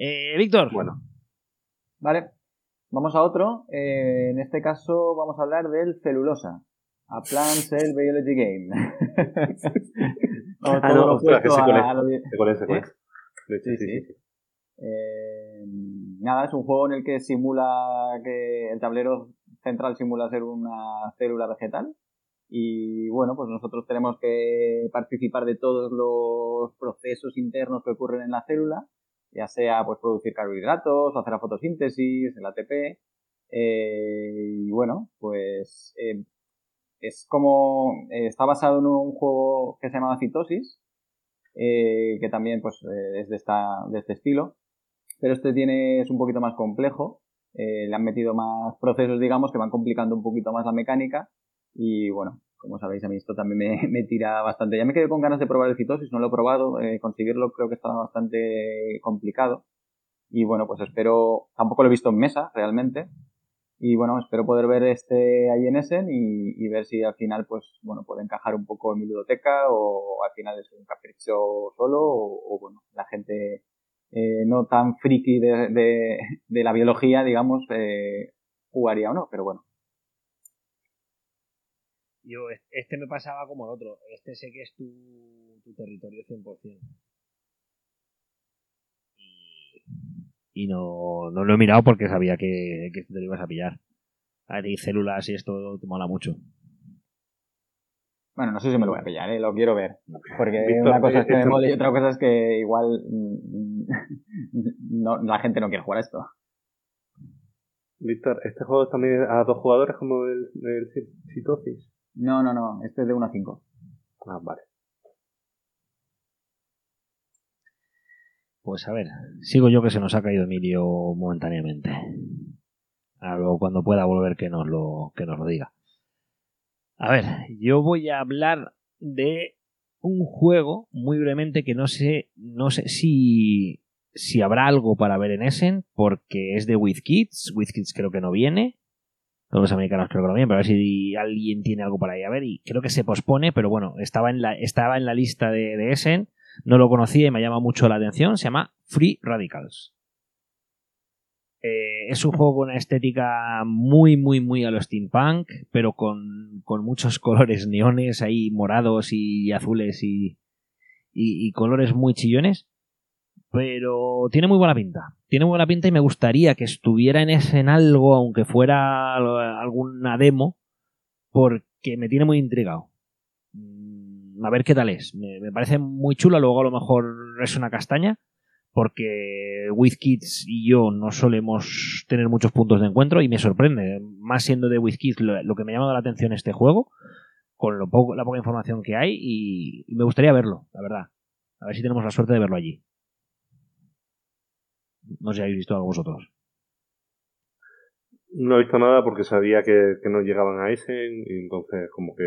Eh, Víctor. Bueno. Vale, vamos a otro. Eh, en este caso vamos a hablar del celulosa. A Plant Cell Biology Game. Vamos Ah, no, lo ostras, que opuesto sé cuál a- a lo de- Sé cuál es, sé cuál es. Sí, Sí, sí, sí. sí. Eh, nada, es un juego en el que simula que el tablero central simula ser una célula vegetal. Y bueno, pues nosotros tenemos que participar de todos los procesos internos que ocurren en la célula, ya sea pues producir carbohidratos, hacer la fotosíntesis, el ATP. eh, y bueno, pues eh, es como eh, está basado en un juego que se llama Citosis, eh, que también pues es de, de este estilo. Pero este tiene, es un poquito más complejo. le han metido más procesos, digamos, que van complicando un poquito más la mecánica. Y bueno, como sabéis, a mí esto también me, me tira bastante. Ya me quedé con ganas de probar el citosis, no lo he probado. eh, conseguirlo creo que está bastante complicado. Y bueno, pues espero, tampoco lo he visto en mesa realmente. Y bueno, espero poder ver este ahí en Essen y, y ver si al final, pues, bueno, puede encajar un poco en mi ludoteca o al final es un capricho solo o, o, bueno, la gente eh, no tan friki de, de, de la biología, digamos, eh, jugaría o no, pero bueno. Yo, este me pasaba como el otro. Este sé que es tu, tu territorio 100%. Y, y no, no lo he mirado porque sabía que, que te lo ibas a pillar. Hay células y esto te mola mucho. Bueno, no sé si me lo voy a pillar, ¿eh? lo quiero ver. Porque Víctor, una cosa es que me mole y otra cosa es que igual mm, no, la gente no quiere jugar a esto. Víctor, ¿este juego es también a dos jugadores como el, el Ci- Citosis? No, no, no, este es de 1 a 5. Ah, vale. Pues a ver, sigo yo que se nos ha caído Emilio momentáneamente. A luego cuando pueda volver que nos lo, que nos lo diga. A ver, yo voy a hablar de un juego muy brevemente que no sé, no sé si, si habrá algo para ver en Essen, porque es de With Kids. With Kids creo que no viene. Los americanos creo que no vienen, pero a ver si alguien tiene algo para ir a ver. Y creo que se pospone, pero bueno, estaba en la, estaba en la lista de, de Essen. No lo conocía y me llama mucho la atención. Se llama Free Radicals. Eh, es un juego con una estética muy, muy, muy a lo steampunk, pero con, con muchos colores neones ahí, morados y azules y, y colores muy chillones. Pero tiene muy buena pinta. Tiene buena pinta y me gustaría que estuviera en ese en algo, aunque fuera alguna demo, porque me tiene muy intrigado. Mm, A ver qué tal es. Me, parece muy chulo, luego a lo mejor es una castaña, porque WizKids y yo no solemos tener muchos puntos de encuentro y me sorprende, más siendo de WizKids lo, lo que me ha llamado la atención este juego, con lo poco, la poca información que hay y me gustaría verlo, la verdad. A ver si tenemos la suerte de verlo allí. No sé si habéis visto algo vosotros. No he visto nada porque sabía que, que no llegaban a ese y entonces como que,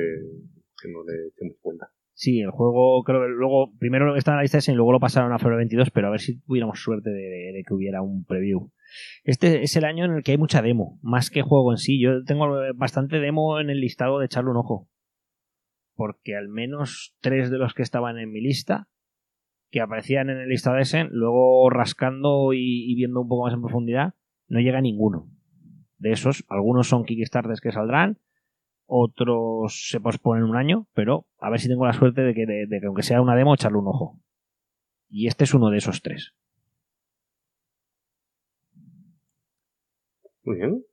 que no le mucha cuenta. Sí, el juego creo que luego, primero está en la lista y luego lo pasaron a febrero 22, pero a ver si tuviéramos suerte de, de- de que hubiera un preview. Este es el año en el que hay mucha demo, más que juego en sí. Yo tengo bastante demo en el listado de echarle un ojo. Porque al menos tres de los que estaban en mi lista, que aparecían en el listado ese, luego rascando y, y viendo un poco más en profundidad, no llega ninguno. De esos, algunos son Kickstarters que saldrán, otros se posponen un año, pero a ver si tengo la suerte de que, de, de que aunque sea una demo, echarle un ojo. Y este es uno de esos tres. Muy bien.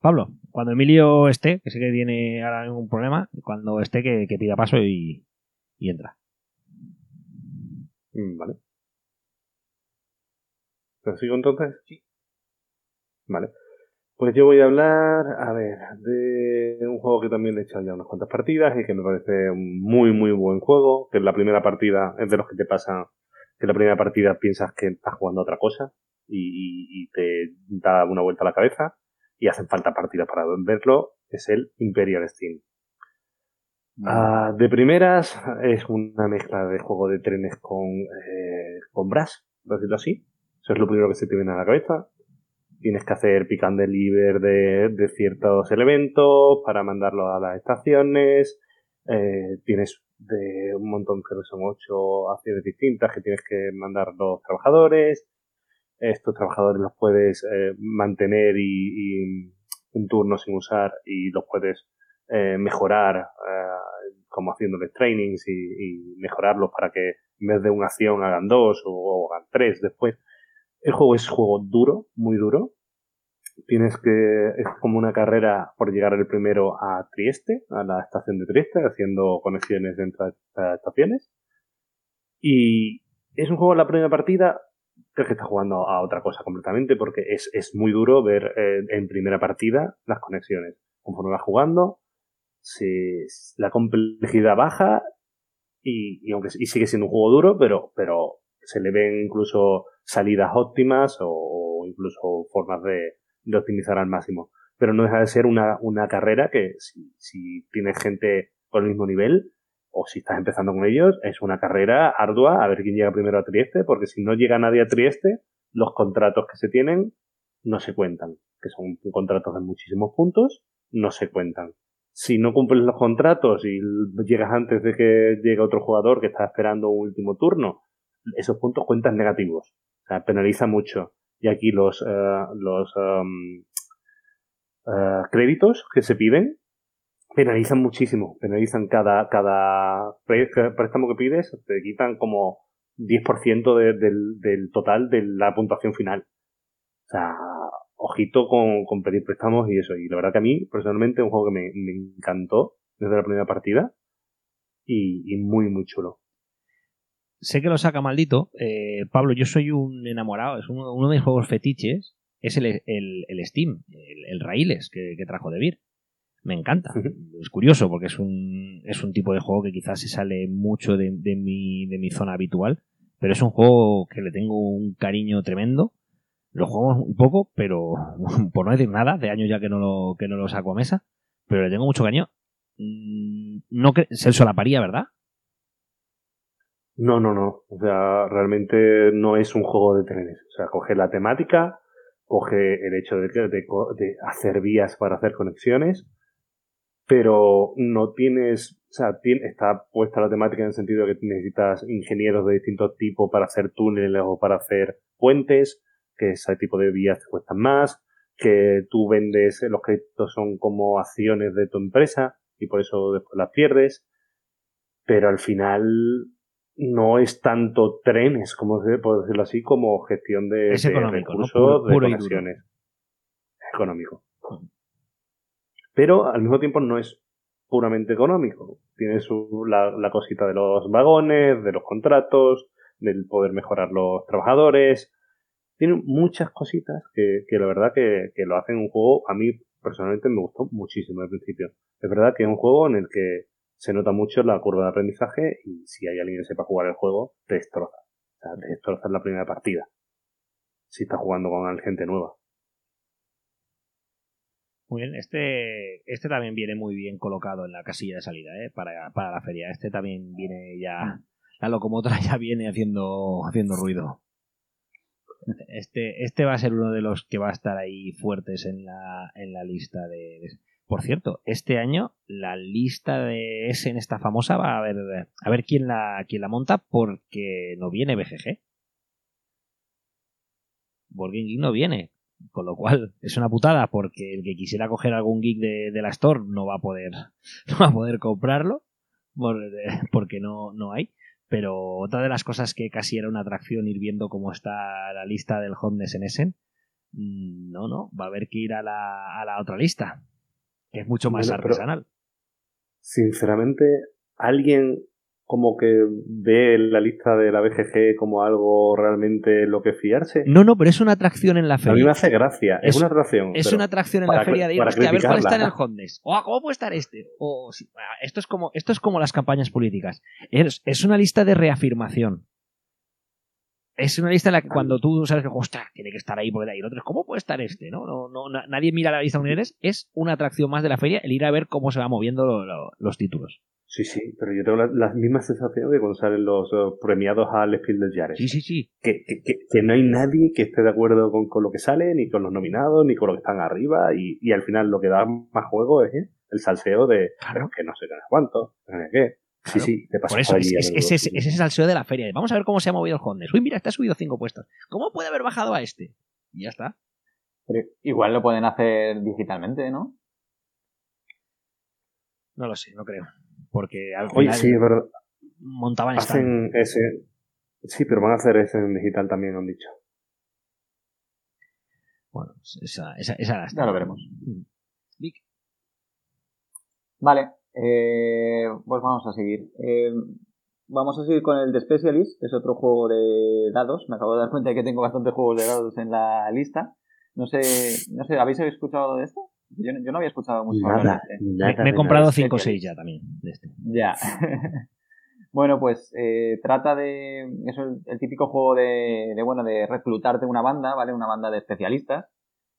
Pablo, cuando Emilio esté, que sé que tiene ahora ningún problema, cuando esté que, que pida paso y, y entra. Mm, Vale. ¿Pero sigo entonces? Sí. Vale. Pues yo voy a hablar, a ver, de un juego que también he echado ya unas cuantas partidas y que me parece un muy, muy buen juego. Que en la primera partida es de los que te pasan que la primera partida piensas que estás jugando a otra cosa y, y te da una vuelta a la cabeza y hacen falta partidas para verlo, es el Imperial Steam. Ah, de primeras es una mezcla de juego de trenes con, eh, con Brass, por decirlo así. Eso es lo primero que se te viene a la cabeza. Tienes que hacer pick and deliver de, de ciertos elementos para mandarlo a las estaciones. Eh, tienes de un montón, creo que son ocho acciones distintas que tienes que mandar los trabajadores. Estos trabajadores los puedes eh, mantener y, y, un turno sin usar y los puedes eh, mejorar eh, como haciéndoles trainings y, mejorarlos para que en vez de una acción hagan dos o, hagan tres después. El juego es juego duro, muy duro. Tienes que, es como una carrera por llegar el primero a Trieste, a la estación de Trieste, haciendo conexiones entre estaciones. Y es un juego la primera partida, creo que está jugando a otra cosa completamente, porque es, es muy duro ver eh, en primera partida las conexiones. Conforme vas jugando, se, la complejidad baja y, aunque y sigue siendo un juego duro, pero, pero se le ven incluso salidas óptimas o, incluso formas de, de, optimizar al máximo. Pero no deja de ser una, una carrera que si, si tienes gente con el mismo nivel o si estás empezando con ellos, es una carrera ardua a ver quién llega primero a Trieste, porque si no llega nadie a Trieste, los contratos que se tienen no se cuentan, que son contratos de muchísimos puntos, no se cuentan. Si no cumples los contratos y llegas antes de que llegue otro jugador que está esperando un último turno, esos puntos cuentan negativos. O sea, penaliza mucho. Y aquí los, uh, los um, uh, créditos que se piden penalizan muchísimo. Penalizan cada, cada préstamo que pides, te quitan como 10% de, del, del total de la puntuación final. O sea, ojito con, con, pedir préstamos y eso. Y la verdad que a mí, personalmente, es un juego que me, me encantó desde la primera partida y, y muy, muy chulo sé que lo saca maldito. Eh, Pablo, yo soy un enamorado, es uno, uno de mis juegos fetiches, es el, el, el Steam, el, el Raíles que, que, trajo de Vir. Me encanta. Uh -huh. Es curioso porque es un, es un tipo de juego que quizás se sale mucho de, de, mi, de mi zona habitual, pero es un juego que le tengo un cariño tremendo. Lo juego un poco, pero por no decir nada, de años ya que no lo, que no lo saco a mesa, pero le tengo mucho cariño. Mm, No se solaparía, ¿verdad? No, no, no. O sea, realmente no es un juego de trenes. O sea, coge la temática, coge el hecho de, de, de hacer vías para hacer conexiones, pero no tienes, o sea, tiene, está puesta la temática en el sentido de que necesitas ingenieros de distintos tipos para hacer túneles o para hacer puentes, que ese tipo de vías te cuestan más, que tú vendes, los créditos son como acciones de tu empresa y por eso después las pierdes, pero al final no es tanto trenes, como se puede decirlo así, como gestión de, es de recursos, ¿no? puro, puro de conexiones. Económico. Pero al mismo tiempo no es puramente económico. Tiene su, la, la cosita de los vagones, de los contratos, del poder mejorar los trabajadores. Tiene muchas cositas que, que la verdad que, que lo hacen un juego, a mí personalmente me gustó muchísimo al principio. Es verdad que es un juego en el que se nota mucho la curva de aprendizaje y si hay alguien que sepa jugar el juego, te destroza. O sea, te destroza la primera partida. Si estás jugando con gente nueva. Muy bien, este, este también viene muy bien colocado en la casilla de salida, ¿eh? Para, para la feria. Este también viene ya, la locomotora ya viene haciendo, haciendo ruido. Este, este va a ser uno de los que va a estar ahí fuertes en la, en la lista de, por cierto, este año la lista de ese en esta famosa va a ver a ver quién la quién la monta porque no viene BGG. Game Geek no viene, con lo cual es una putada porque el que quisiera coger algún geek de, de la store no va a poder no va a poder comprarlo porque no no hay. Pero otra de las cosas que casi era una atracción ir viendo cómo está la lista del Hondes en Essen, no, no, va a haber que ir a la, a la otra lista que es mucho más bueno, artesanal. Sinceramente, alguien como que ve la lista de la BGG como algo realmente lo que fiarse. No, no, pero es una atracción en la feria. A mí me hace gracia, es, es una atracción. Es una atracción en la feria de ir, hostia, a ver cuál está en el Hondes. O cómo puede estar este. O, esto, es como, esto es como las campañas políticas. Es, es una lista de reafirmación. Es una lista en la que cuando tú sabes que, ostras, tiene que estar ahí porque hay otros, ¿cómo puede estar este? ¿no? No, no, na- nadie mira la lista de unidades, es una atracción más de la feria el ir a ver cómo se van moviendo lo- lo- los títulos. Sí, sí, pero yo tengo la, la misma sensación que cuando salen los premiados al Spiel del Jahres. Sí, sí, sí. Que, que, que, que no hay nadie que esté de acuerdo con, con lo que sale, ni con los nominados, ni con lo que están arriba, y, y al final lo que da más juego es ¿eh? el salseo de Claro. que no sé qué, no cuánto, no sé qué. Sí, Claro. sí, te pasas Por eso, es, ese, es ese salseo de la feria. Vamos a ver cómo se ha movido el Hondes. Uy, mira, ha subido cinco puestos. ¿Cómo puede haber bajado a este? Y ya está. Pero igual lo pueden hacer digitalmente, ¿no? No lo sé, no creo. Porque al Oye, final sí, verdad. montaban stand. Hacen ese. Sí, pero van a hacer ese en digital también, han dicho. Bueno, esa, esa, esa Ya lo veremos. Mm. Vic. Vale, eh, pues vamos a seguir. Eh, vamos a seguir con el de Specialist, que es otro juego de dados. Me acabo de dar cuenta de que tengo bastantes juegos de dados en la lista. No sé, no sé, ¿habéis escuchado de esto? Yo, no- yo no había escuchado mucho Nada, de este. nada. Me, me he comprado nada. 5 o 6 ya también de este. Ya. bueno, pues eh, trata de. Es el, el típico juego de, de, bueno, de reclutarte una banda, ¿vale? Una banda de especialistas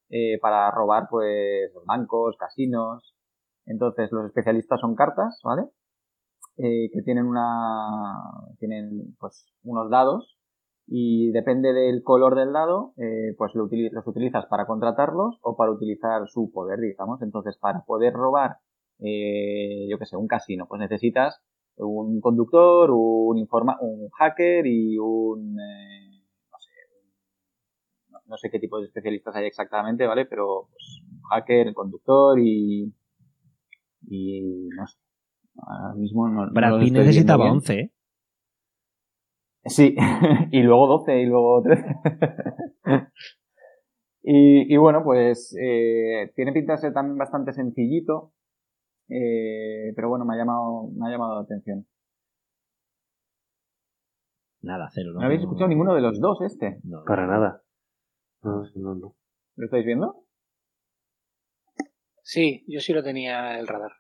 eh, para robar, pues, bancos, casinos. Entonces, los especialistas son cartas, ¿vale? Eh, que tienen una. Tienen, pues, unos dados. Y depende del color del dado, eh, pues lo utili- los utilizas para contratarlos o para utilizar su poder, digamos. Entonces, para poder robar eh, yo que sé, un casino, pues necesitas un conductor, un informa un hacker y un eh, no sé qué tipo de especialistas hay exactamente, ¿vale? Pero pues, un hacker, el conductor y y no sé. Ahora mismo no, no Brad Pitt estoy necesitaba viendo 11, ¿eh? Sí, y luego 12 y luego 13. y, y bueno, pues eh, tiene pinta de ser también bastante sencillito. Eh, pero bueno, me ha llamado, me ha llamado la atención. Nada, cero. ¿No habéis escuchado ninguno de los dos este? No, Para nada. No, no, no. ¿Lo estáis viendo? Sí, yo sí lo tenía en el radar.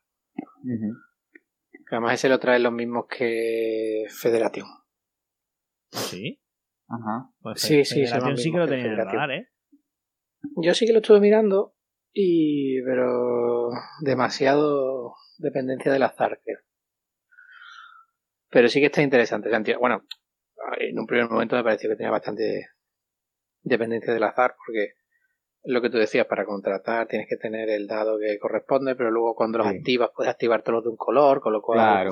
Además ese lo traen los mismos que Federación. ¿Sí? Ajá. Pues Sí, sí, Federación se sí que lo tenía en el radar, ¿eh? Yo sí que lo estuve mirando, y pero demasiado dependencia del azar, creo. Pero sí que está interesante. Bueno, en un primer momento me pareció que tenía bastante dependencia del azar, porque lo que tú decías, para contratar tienes que tener el dado que corresponde, pero luego cuando los Sí. activas puedes activar todos de un color, con lo cual Claro.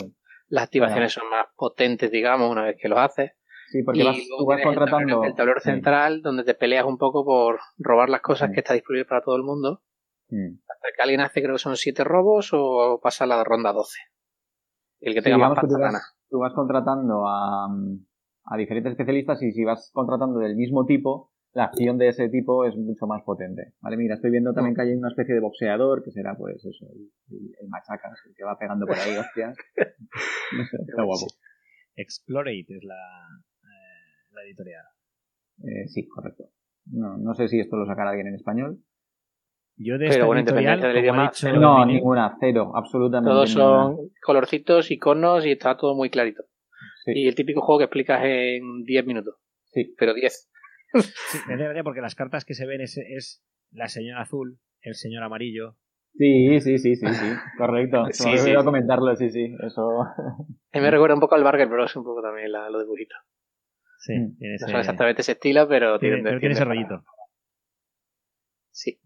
las activaciones son más potentes, digamos, una vez que los haces. Sí, porque y vas, luego tú vas tienes el contratando. tablero, el tablero Sí. central donde te peleas un poco por robar las cosas Sí. que está disponible para todo el mundo. Hasta que alguien hace, creo que son siete robos o pasa la ronda 12. El que tenga más que tú tú vas contratando a, a diferentes especialistas y si vas contratando del mismo tipo, la acción de ese tipo es mucho más potente. Vale, mira, estoy viendo también que hay una especie de boxeador, que será pues eso, el, el, el que va pegando por ahí, hostias. No sé, está guapo. Explorate es la, eh, la editorial. Eh, sí, correcto. No, no sé si esto lo sacará alguien en español. Yo de Pero bueno, editorial, independientemente del idioma, dicho no, ninguna, cero, absolutamente Todos ninguna. son colorcitos, iconos y está todo muy clarito. Sí. Y el típico juego que explicas en 10 minutos. Sí. Pero 10. Sí, gracia porque las cartas que se ven es, es la señora azul, el señor amarillo. Sí, sí, sí, sí, sí, correcto. Sí, me comentarlo, sí, sí, eso. A mí me recuerda un poco al Barger Bros. un poco también la, lo de dibujito. Sí, Mm. tiene No ese, son exactamente ese estilo, pero tiene, tienen pero tiene ese rollito. Sí.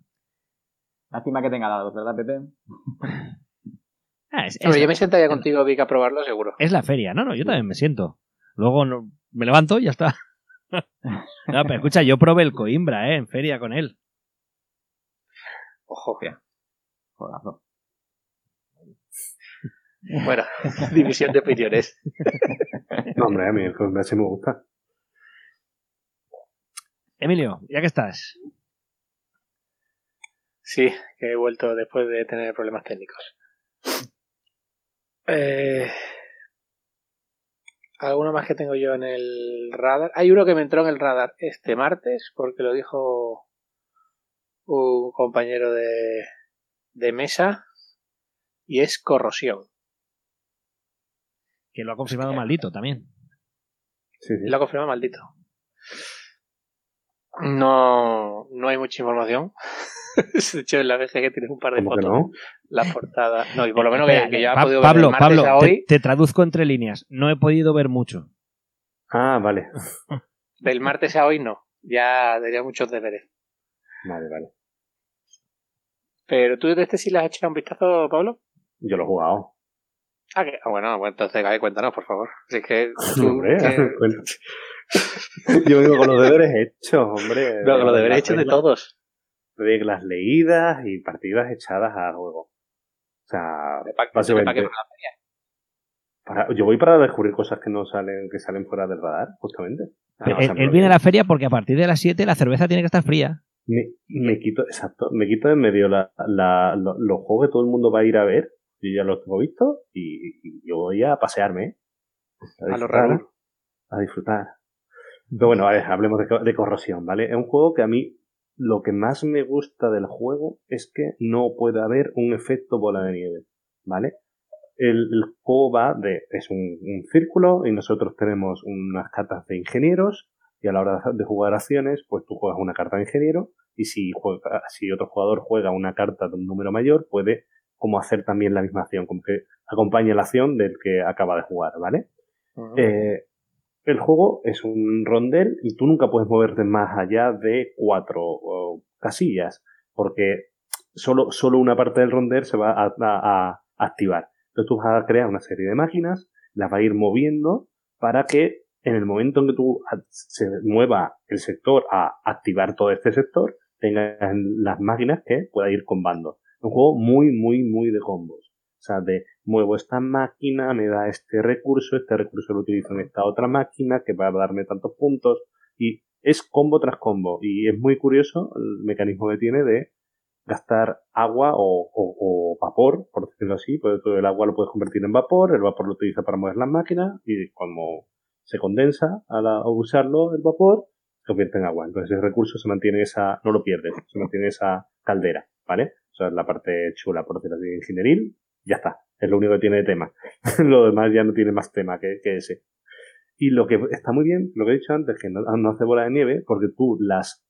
Lástima que tenga dados, ¿verdad, Pepe? Ah, es, es- Hombre, yo me sentaría contigo, Vic, a probarlo seguro. es la feria. No, no, yo también me siento. Luego no- me levanto y ya está. No, pero escucha, yo probé el Coimbra, ¿eh? En feria con él. Ojo. Jodazo. Bueno, división de opiniones. No, hombre, a mí el Coimbra sí me gusta. Emilio, ya que estás. Sí, que he vuelto después de tener problemas técnicos. Eh, ¿Alguno más que tengo yo en el radar? Hay uno que me entró en el radar este martes porque lo dijo un compañero de, de mesa y es corrosión. Que lo ha confirmado maldito también. Sí, sí. Lo ha confirmado maldito. No, no hay mucha información. de hecho, en la BGG tienes un par de ¿Cómo que fotos. no? La portada. No, y por lo menos que, Espera, que yo he Pa- podido Pablo, ver Pablo, a te, hoy. te traduzco entre líneas. No he podido ver mucho. Ah, vale. Del martes a hoy no. Ya tenía muchos deberes. Vale, vale. Pero tú de este sí le has echado un vistazo, Pablo. Yo lo he jugado. Ah, que, ah, bueno, pues entonces, Gaby, cuéntanos, por favor. Si es que. tú, Hombre, que-. Yo vengo con los deberes hechos, hombre. no, que lo deberéis Las hecho de todos. Reglas leídas y partidas echadas a juego. O sea, ¿Para qué básicamente. para la feria? para- yo voy para descubrir cosas que no salen, que salen fuera del radar, justamente. Ah, él, viene a la feria porque a partir de las 7 la cerveza tiene que estar fría. Me, me quito, exacto, me quito de en medio la, la- lo- los juegos que todo el mundo va a ir a ver. Yo ya los tengo vistos y, y yo voy a pasearme. ¿eh? A lo Raúl. A disfrutar. Pero bueno, a ver, hablemos de corrosión, ¿vale? Es un juego que a mí lo que más me gusta del juego es que no puede haber un efecto bola de nieve, ¿vale? El, el juego va de, es un, un círculo y nosotros tenemos unas cartas de ingenieros y a la hora de jugar acciones, pues tú juegas una carta de ingeniero y si, juega, si otro jugador juega una carta de un número mayor, puede como hacer también la misma acción, como que acompañe la acción del que acaba de jugar, ¿vale? Eh, el juego es un rondel y tú nunca puedes moverte más allá de cuatro casillas, porque solo, solo una parte del rondel se va a, activar. Entonces tú vas a crear una serie de máquinas, las va a ir moviendo para que en el momento en que tú se mueva el sector a activar todo este sector, tengas las máquinas que pueda ir combando. Un juego muy, muy, muy de combos. O sea, de muevo esta máquina, me da este recurso, este recurso lo utilizo en esta otra máquina que va a darme tantos puntos. Y es combo tras combo. Y es muy curioso el mecanismo que tiene de gastar agua o, vapor, por decirlo así. Pues todo el agua lo puedes convertir en vapor, el vapor lo utiliza para mover las máquinas y cuando se condensa al usarlo el vapor, se convierte en agua. Entonces ese recurso se mantiene esa, no lo pierdes, se mantiene esa caldera, ¿vale? O sea, es la parte chula, por decirlo así, ingenieril, ya está. Es lo único que tiene de tema. lo demás ya no tiene más tema que, que ese. Y lo que está muy bien, lo que he dicho antes, que no, hace bola de nieve, porque tú las,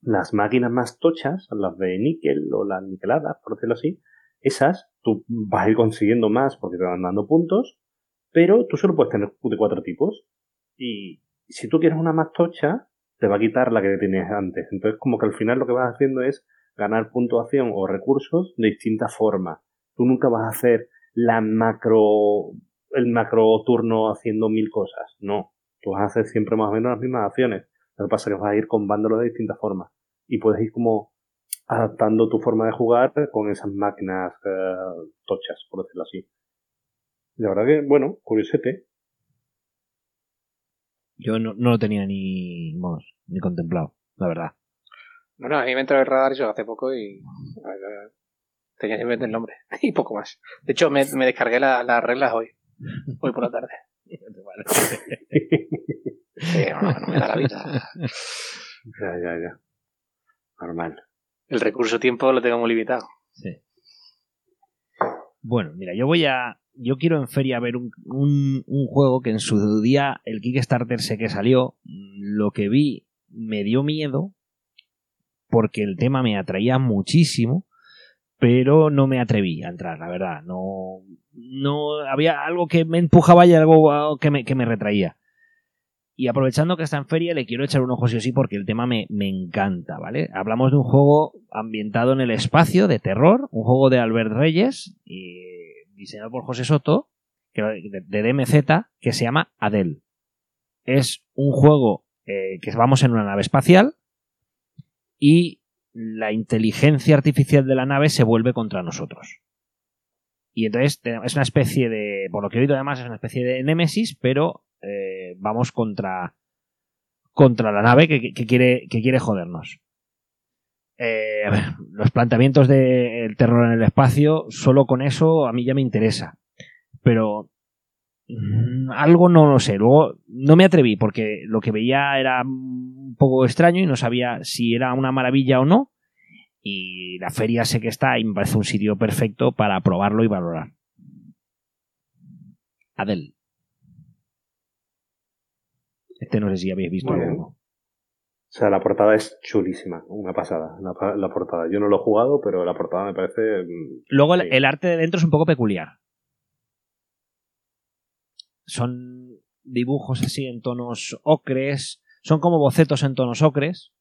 las máquinas más tochas, las de níquel o las niqueladas, por decirlo así, esas tú vas a ir consiguiendo más porque te van dando puntos, pero tú solo puedes tener de cuatro tipos. Y si tú quieres una más tocha, te va a quitar la que tenías antes. Entonces, como que al final lo que vas haciendo es ganar puntuación o recursos de distinta forma. Tú nunca vas a hacer la macro, el macro turno haciendo mil cosas. No. Tú vas a hacer siempre más o menos las mismas acciones. Lo que pasa es que vas a ir combándolo de distintas formas. Y puedes ir como adaptando tu forma de jugar con esas máquinas eh, tochas, por decirlo así. La verdad que, bueno, curiosete. Yo no, no lo tenía ni, vamos, ni contemplado, la verdad. Bueno, a mí me entró el radar yo hace poco y. Tenía simplemente el nombre y poco más. De hecho, me, me descargué la- las reglas hoy. Hoy por la tarde. No, no me da la vida. Ya, ya, ya. Normal. El recurso tiempo lo tengo muy limitado. Sí. Bueno, mira, yo voy a. Yo quiero en feria ver un, un- un juego que en su día el Kickstarter sé que salió. Lo que vi me dio miedo porque el tema me atraía muchísimo, pero no me atreví a entrar, la verdad. No, no había algo que me empujaba y algo ah, que me, que me retraía. Y aprovechando que está en feria, le quiero echar un ojo sí o sí porque el tema me, me encanta, ¿vale? Hablamos de un juego ambientado en el espacio, de terror, un juego de Albert Reyes, y diseñado por José Soto, de, DMZ, que se llama Adele. Es un juego eh, que vamos en una nave espacial y la inteligencia artificial de la nave se vuelve contra nosotros. Y entonces es una especie de, por lo que he oído además, es una especie de némesis, pero eh, vamos contra, contra la nave que, quiere, que quiere jodernos. Eh, los planteamientos del terror en el espacio, solo con eso a mí ya me interesa. Pero algo no lo sé. Luego no me atreví porque lo que veía era un poco extraño y no sabía si era una maravilla o no. Y la feria sé que está y me parece un sitio perfecto para probarlo y valorar. Adel. Este no sé si habéis visto bien. alguno. sea, la portada es chulísima, una pasada, la, la portada. Yo no lo he jugado, pero la portada me parece... mm, Luego el, el arte de dentro es un poco peculiar. Son dibujos así en tonos ocres, son como bocetos en tonos ocres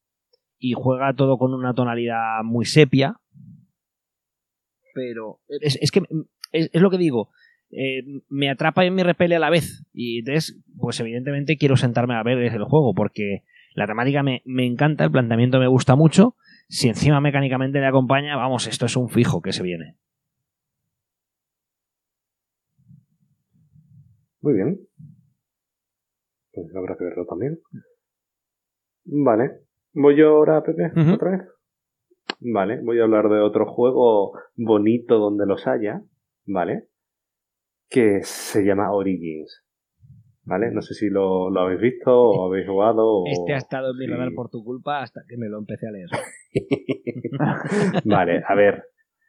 y juega todo con una tonalidad muy sepia. Pero es, es que es, lo que digo, eh, me atrapa y me repele a la vez. Y entonces, pues evidentemente quiero sentarme a ver el juego porque la temática me, me encanta, el planteamiento me gusta mucho. Si encima mecánicamente le acompaña, vamos, esto es un fijo que se viene. Muy bien. Pues habrá que verlo también. Vale. ¿Voy yo ahora, Pepe? ¿Otra vez? Vale. Voy a hablar de otro juego bonito donde los haya. ¿Vale? Que se llama Origins. ¿Vale? No sé si lo, lo habéis visto o habéis jugado. o- Este ha estado en mi sí. radar por tu culpa hasta que me lo empecé a leer. vale, a ver.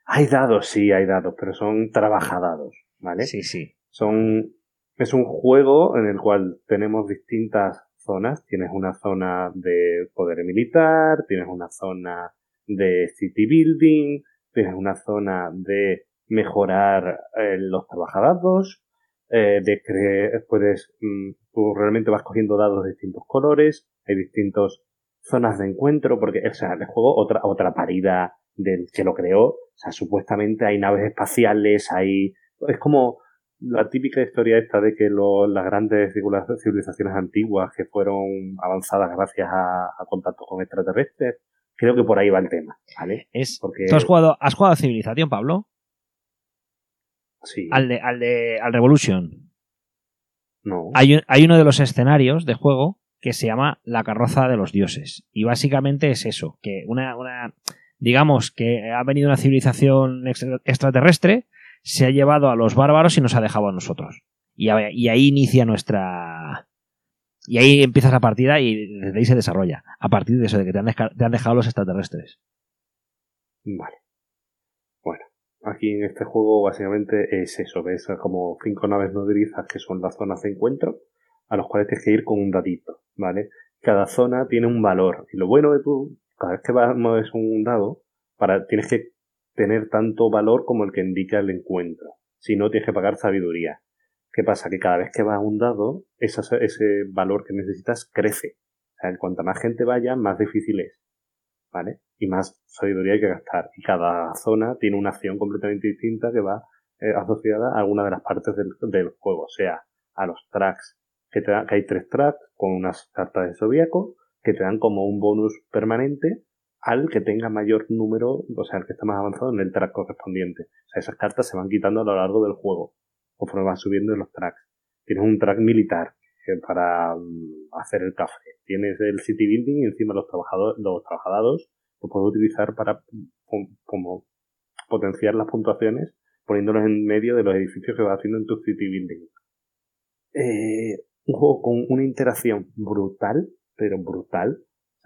Hay dados, sí, hay dados, pero son trabajadados. ¿Vale? Sí, sí. Son, es un juego en el cual tenemos distintas zonas. Tienes una zona de poder militar, tienes una zona de city building, tienes una zona de mejorar eh, los trabajadados, eh, de cre- puedes, mm, tú realmente vas cogiendo dados de distintos colores, hay distintas zonas de encuentro, porque, o sea, el juego, otra, otra parida del que lo creó, o sea, supuestamente hay naves espaciales, hay, es como, la típica historia esta de que lo- las grandes civilizaciones antiguas que fueron avanzadas gracias a, a contactos con extraterrestres, creo que por ahí va el tema, ¿vale? Es, Porque ¿Tú has jugado, has jugado a Civilización, Pablo? sí, Al de, al de al Revolution. no, Hay, un- hay uno de los escenarios de juego que se llama La carroza de los dioses. Y básicamente es eso, que una, una digamos que ha venido una civilización extra- extraterrestre, se ha llevado a los bárbaros y nos ha dejado a nosotros. Y, ahí inicia nuestra... Y ahí empieza la partida y desde ahí se desarrolla. A partir de eso, de que te han, desca- te han dejado los extraterrestres. Vale. Bueno, aquí en este juego básicamente es eso, ves como cinco naves nodrizas que son las zonas de encuentro, a los cuales tienes que ir con un dadito, ¿vale? Cada zona tiene un valor. Y lo bueno de tú, cada vez que vas mueves un dado, para, tienes que tener tanto valor como el que indica el encuentro. Si no, tienes que pagar sabiduría. ¿Qué pasa? Que cada vez que vas a un dado, esa- ese valor que necesitas crece. O sea, cuanta más gente vaya, más difícil es. ¿vale? Y más sabiduría hay que gastar. Y cada zona tiene una acción completamente distinta que va eh, asociada a alguna de las partes del, juego, o sea, a los tracks, que, te que hay tres tracks con unas cartas de zodiaco que te dan como un bonus permanente al que tenga mayor número, o sea, al que está más avanzado en el track correspondiente. O sea, esas cartas se van quitando a lo largo del juego, conforme van subiendo en los tracks. Tienes un track militar eh, para mm, hacer el café. Tienes el city building y encima los trabajadores, los trabajadados lo puedes utilizar para pom- como potenciar las puntuaciones poniéndolos en medio de los edificios que vas haciendo en tu city building. Eh, un juego con una interacción brutal, pero brutal.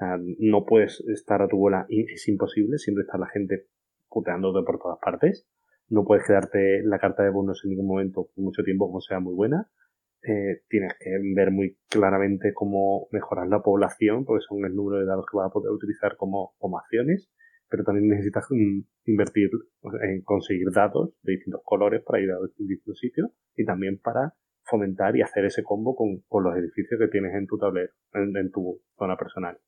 Sea, no puedes estar a tu bola, es imposible, siempre está la gente puteándote por todas partes. No puedes quedarte la carta de bonos en ningún momento por mucho tiempo como sea muy buena. Eh, tienes que ver muy claramente cómo mejorar la población, porque son el número de dados que vas a poder utilizar como, como acciones, pero también necesitas invertir en conseguir datos de distintos colores para ir a distintos sitios y también para fomentar y hacer ese combo con, con los edificios que tienes en tu tablero, en, en tu zona personal.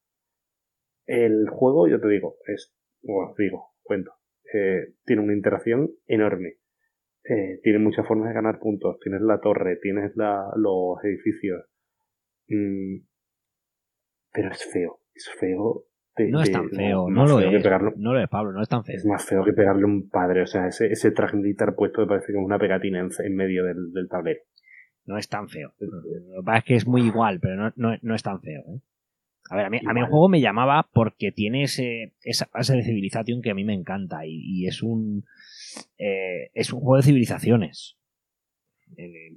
El juego, yo te digo, es, os digo, cuento, eh, tiene una interacción enorme. Eh, tiene muchas formas de ganar puntos. Tienes la torre, tienes la, los edificios. Mm, pero es feo, es feo. de- No es de- tan feo, no, lo feo que es. pegarlo- No lo es, Pablo, no es tan feo. es más feo que pegarle a un padre. O sea, ese, ese traje militar puesto me parece es una pegatina en, en medio del, del tablero. No es tan feo. Lo que pasa es que es muy igual, pero no, no, no es tan feo. ¿eh? A ver, a mí, a mí el juego me llamaba porque tiene ese, esa base de civilización que a mí me encanta y, y es un eh, es un juego de civilizaciones. Eh,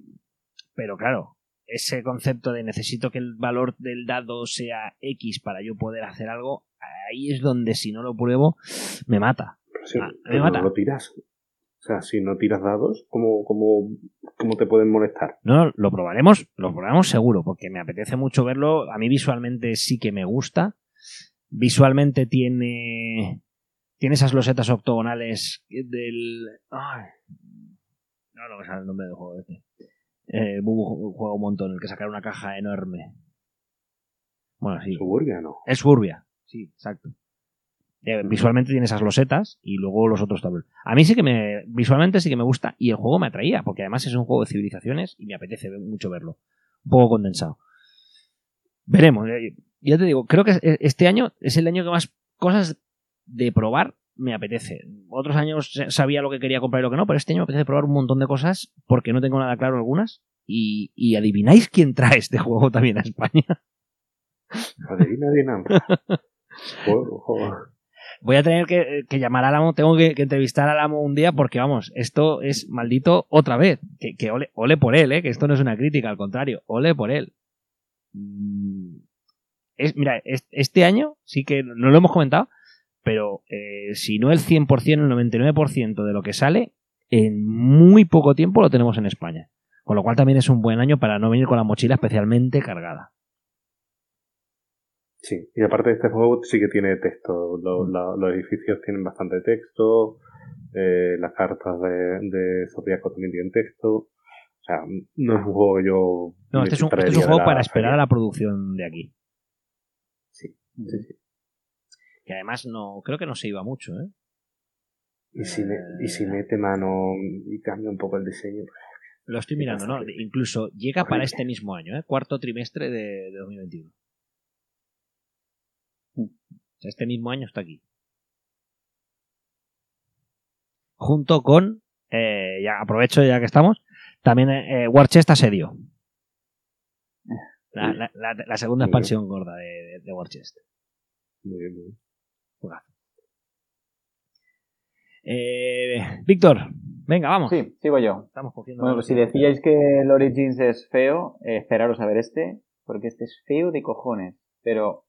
pero claro, ese concepto de necesito que el valor del dado sea X para yo poder hacer algo, ahí es donde si no lo pruebo me mata. Pero, si- Ah, me mata. no lo tiras. Sea, si no tiras dados, ¿cómo, cómo, cómo te pueden molestar? No, no, lo probaremos, lo probaremos seguro, porque me apetece mucho verlo. A mí visualmente sí que me gusta. Visualmente tiene. Tiene esas losetas octogonales del. Ay, no, no me sale el nombre del juego este. Eh, Bubu juega un montón, el que sacar una caja enorme. Bueno, sí. Suburbia, no. Es Suburbia, sí, exacto. Eh, visualmente tiene esas losetas y luego los otros tableros. A mí sí que me. Visualmente sí que me gusta y el juego me atraía, porque además es un juego de civilizaciones y me apetece mucho verlo. Un poco condensado. Veremos. eh, Ya te digo, creo que es- este año es el año que más cosas de probar me apetece. Otros años sabía lo que quería comprar y lo que no, pero este año me apetece probar un montón de cosas porque no tengo nada claro algunas. Y, y adivináis quién trae este juego también a España. Adivina, adivina. Juego, juego. Voy a tener que, que llamar al amo, tengo que, que entrevistar al amo un día porque, vamos, esto es maldito otra vez. Que, ole, ole por él, ¿eh? que esto no es una crítica, al contrario, ole por él. Mm, Es, mira, es- este año sí que no lo hemos comentado, pero eh, si no el 100%, el 99% de lo que sale, en muy poco tiempo lo tenemos en España. Con lo cual también es un buen año para no venir con la mochila especialmente cargada. Sí, y aparte de este juego sí que tiene texto. Los, la- los edificios tienen bastante texto. eh, las cartas de, de Zodíaco también tienen texto. O sea, no es un juego que yo. No, este es un, este es un juego para esperar a la producción de aquí. Sí, sí, sí. Que además no, creo que no se iba mucho, ¿eh? Y si, me- y si mete mano y cambia un poco el diseño. pues, Lo estoy mirando, ¿no? Incluso llega para este mismo año, ¿eh? Cuarto trimestre de, de 2021. O sea, este mismo año está aquí. Junto con, eh, ya aprovecho ya que estamos, también eh, War Chest Asedio. La, la- la- la segunda Muy bien. expansión gorda de, de, de War Chest. Muy bien, muy bien. Eh, Víctor, venga, vamos. Sí, sigo yo. Estamos cogiendo. Bueno, pues si decíais que el Origins es feo, eh, esperaros a ver este, porque este es feo de cojones, pero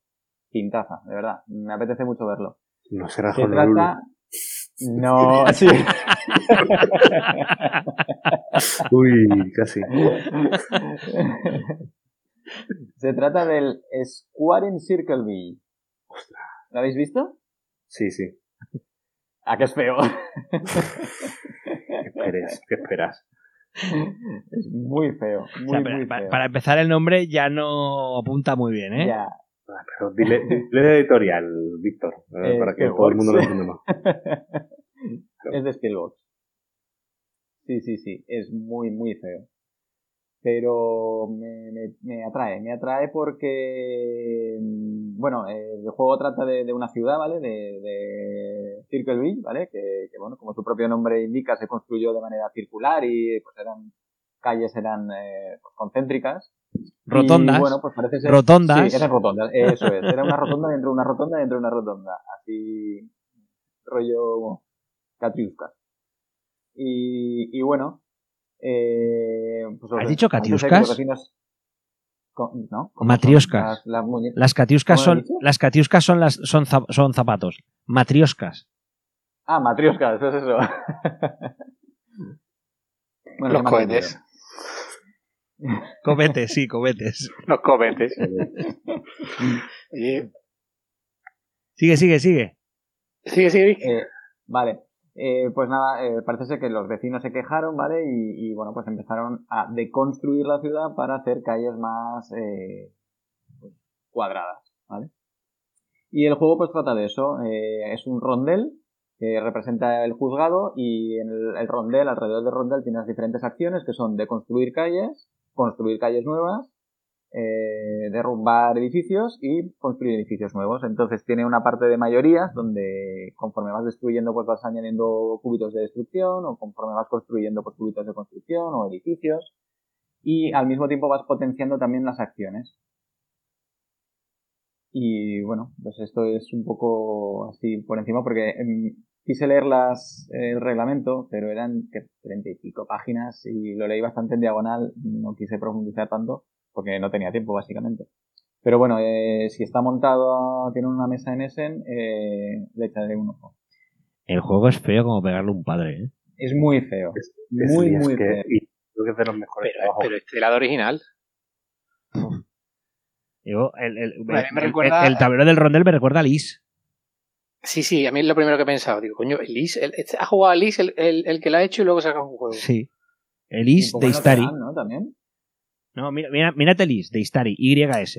pintaza, de verdad. Me apetece mucho verlo. No será Se Honolulu. trata... No, sí. Uy, casi. Se trata del Square in Circle V. ¿Lo habéis visto? Sí, sí. ¿A qué es feo? ¿Qué esperas? ¿Qué esperas? es muy feo, O muy, sea, para, muy para- feo. para empezar, el nombre ya no apunta muy bien, ¿eh? Ya. Ah, Pero dile, dile editorial, Víctor, eh, para que todo el mundo lo entienda más. es de Skillbox. Sí, sí, sí, es muy, muy feo. Pero me, me, me atrae, me atrae porque, mm, bueno, el juego trata de, de una ciudad, ¿vale? De, de Circle Beach, ¿vale? Que, que, bueno, como su propio nombre indica, se construyó de manera circular y pues eran calles eran eh, pues, concéntricas. Rotondas. Y, bueno, pues parece ser... Rotondas. Sí, eran rotondas, eso es. Era una rotonda dentro de una rotonda dentro de una rotonda. Así, rollo Katiuska. Y, y bueno, eh, pues ¿Has dicho Katiuskas? ¿No? ¿Cómo Matrioskas. son Las, las catiuscas ¿Cómo lo son, las catiuscas son las, son, zap- son zapatos. Matrioscas. Ah, matrioscas, eso es eso. bueno, Los cohetes. Cometes, sí, cometes. Los cometes. Oye, Sigue, sigue, sigue. sigue, sigue. Vic. Eh, vale. Eh, pues nada, eh, parece ser que los vecinos se quejaron, ¿vale? Y, y, bueno, pues empezaron a deconstruir la ciudad para hacer calles más eh, pues, cuadradas, ¿vale? Y el juego pues trata de eso. Eh, es un rondel que representa el juzgado y en el, el rondel, alrededor del rondel, tienes diferentes acciones que son deconstruir calles, construir calles nuevas, eh, derrumbar edificios y construir edificios nuevos. Entonces tiene una parte de mayorías donde conforme vas destruyendo pues vas añadiendo cubitos de destrucción o conforme vas construyendo pues cubitos de construcción o edificios y al mismo tiempo vas potenciando también las acciones. Y bueno, pues esto es un poco así por encima porque em, quise leer las, el reglamento, pero eran treinta y pico páginas y lo leí bastante en diagonal, no quise profundizar tanto porque no tenía tiempo básicamente. Pero bueno, eh, si está montado, tiene una mesa en Essen, eh, le echaré un ojo. El juego es feo como pegarle a un padre, ¿eh? Es muy feo. Es, Muy, es muy que- feo. y creo que es de los mejores Pero, trabajos. pero este es el original. Yo, el, el- A mí me el- recuerda- el- el tablero del rondel me recuerda a Lis. Sí, sí, a mí es lo primero que he pensado. Digo, coño, el Is, el- este- ha jugado al Is el, el, el que la ha hecho y luego saca un juego. Sí. El Is Un poco de Istari. Ocean, ¿no? También. No, mira, mira, mírate el Is de Istari, YS.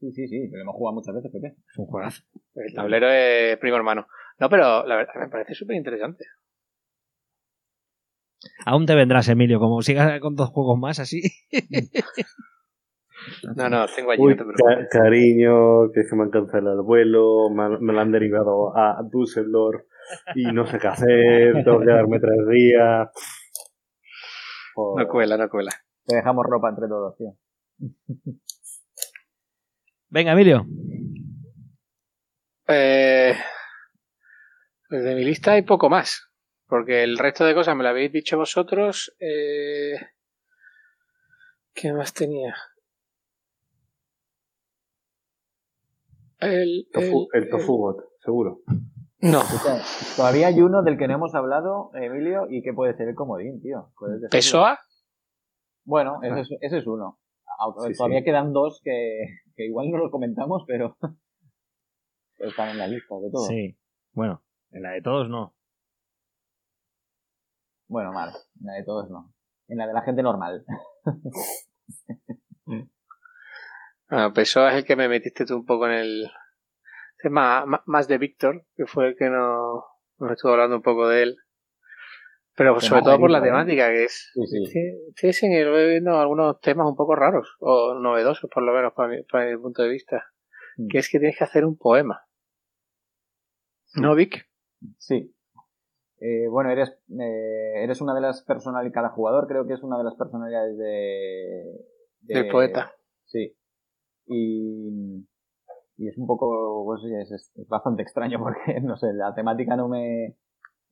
Sí, sí, sí, pero hemos jugado muchas veces, Pepe. Es un juegazo. El tablero es primo hermano. No, pero la verdad me parece súper interesante. Aún te vendrás, Emilio, como sigas con dos juegos más así. No, no, tengo allí, Uy, no te preocupes. ca- cariño, que que me han cancelado el vuelo, me, han- me lo han derivado a Düsseldorf y no sé qué hacer, tengo que quedarme tres días. Joder. No cuela, no cuela. Te dejamos ropa entre todos, tío. Venga, Emilio. Eh, de mi lista hay poco más. Porque el resto de cosas me lo habéis dicho vosotros. Eh, ¿Qué más tenía? El, Tofu- el- el Tofubot, seguro. No, Escucha, Todavía hay uno del que no hemos hablado, Emilio, y que puede ser el comodín, tío. ¿Pesoa? Bueno, ese es, ese es uno. Sí, todavía sí. quedan dos que, que igual no los comentamos, pero están en la lista de todos. Sí. Bueno, en la de todos no. Bueno, mal. En la de todos no. En la de la gente normal. Bueno, Pessoa es el que me metiste tú un poco en el. Es más, de Víctor, que fue el que nos, nos estuvo hablando un poco de él. Pero sobre todo por la ¿eh? temática, que es. Sí, sí. Lo he viendo algunos temas un poco raros, o novedosos, por lo menos, para mi, para mi punto de vista. Mm. Que es que tienes que hacer un poema. ¿No, Vic? Sí. Eh, bueno, eres, eh, eres una de las personalidades, cada jugador creo que es una de las personalidades de... de- Del poeta. Sí. Y, y es un poco, pues sí, es, es- es bastante extraño porque, no sé, la temática no me,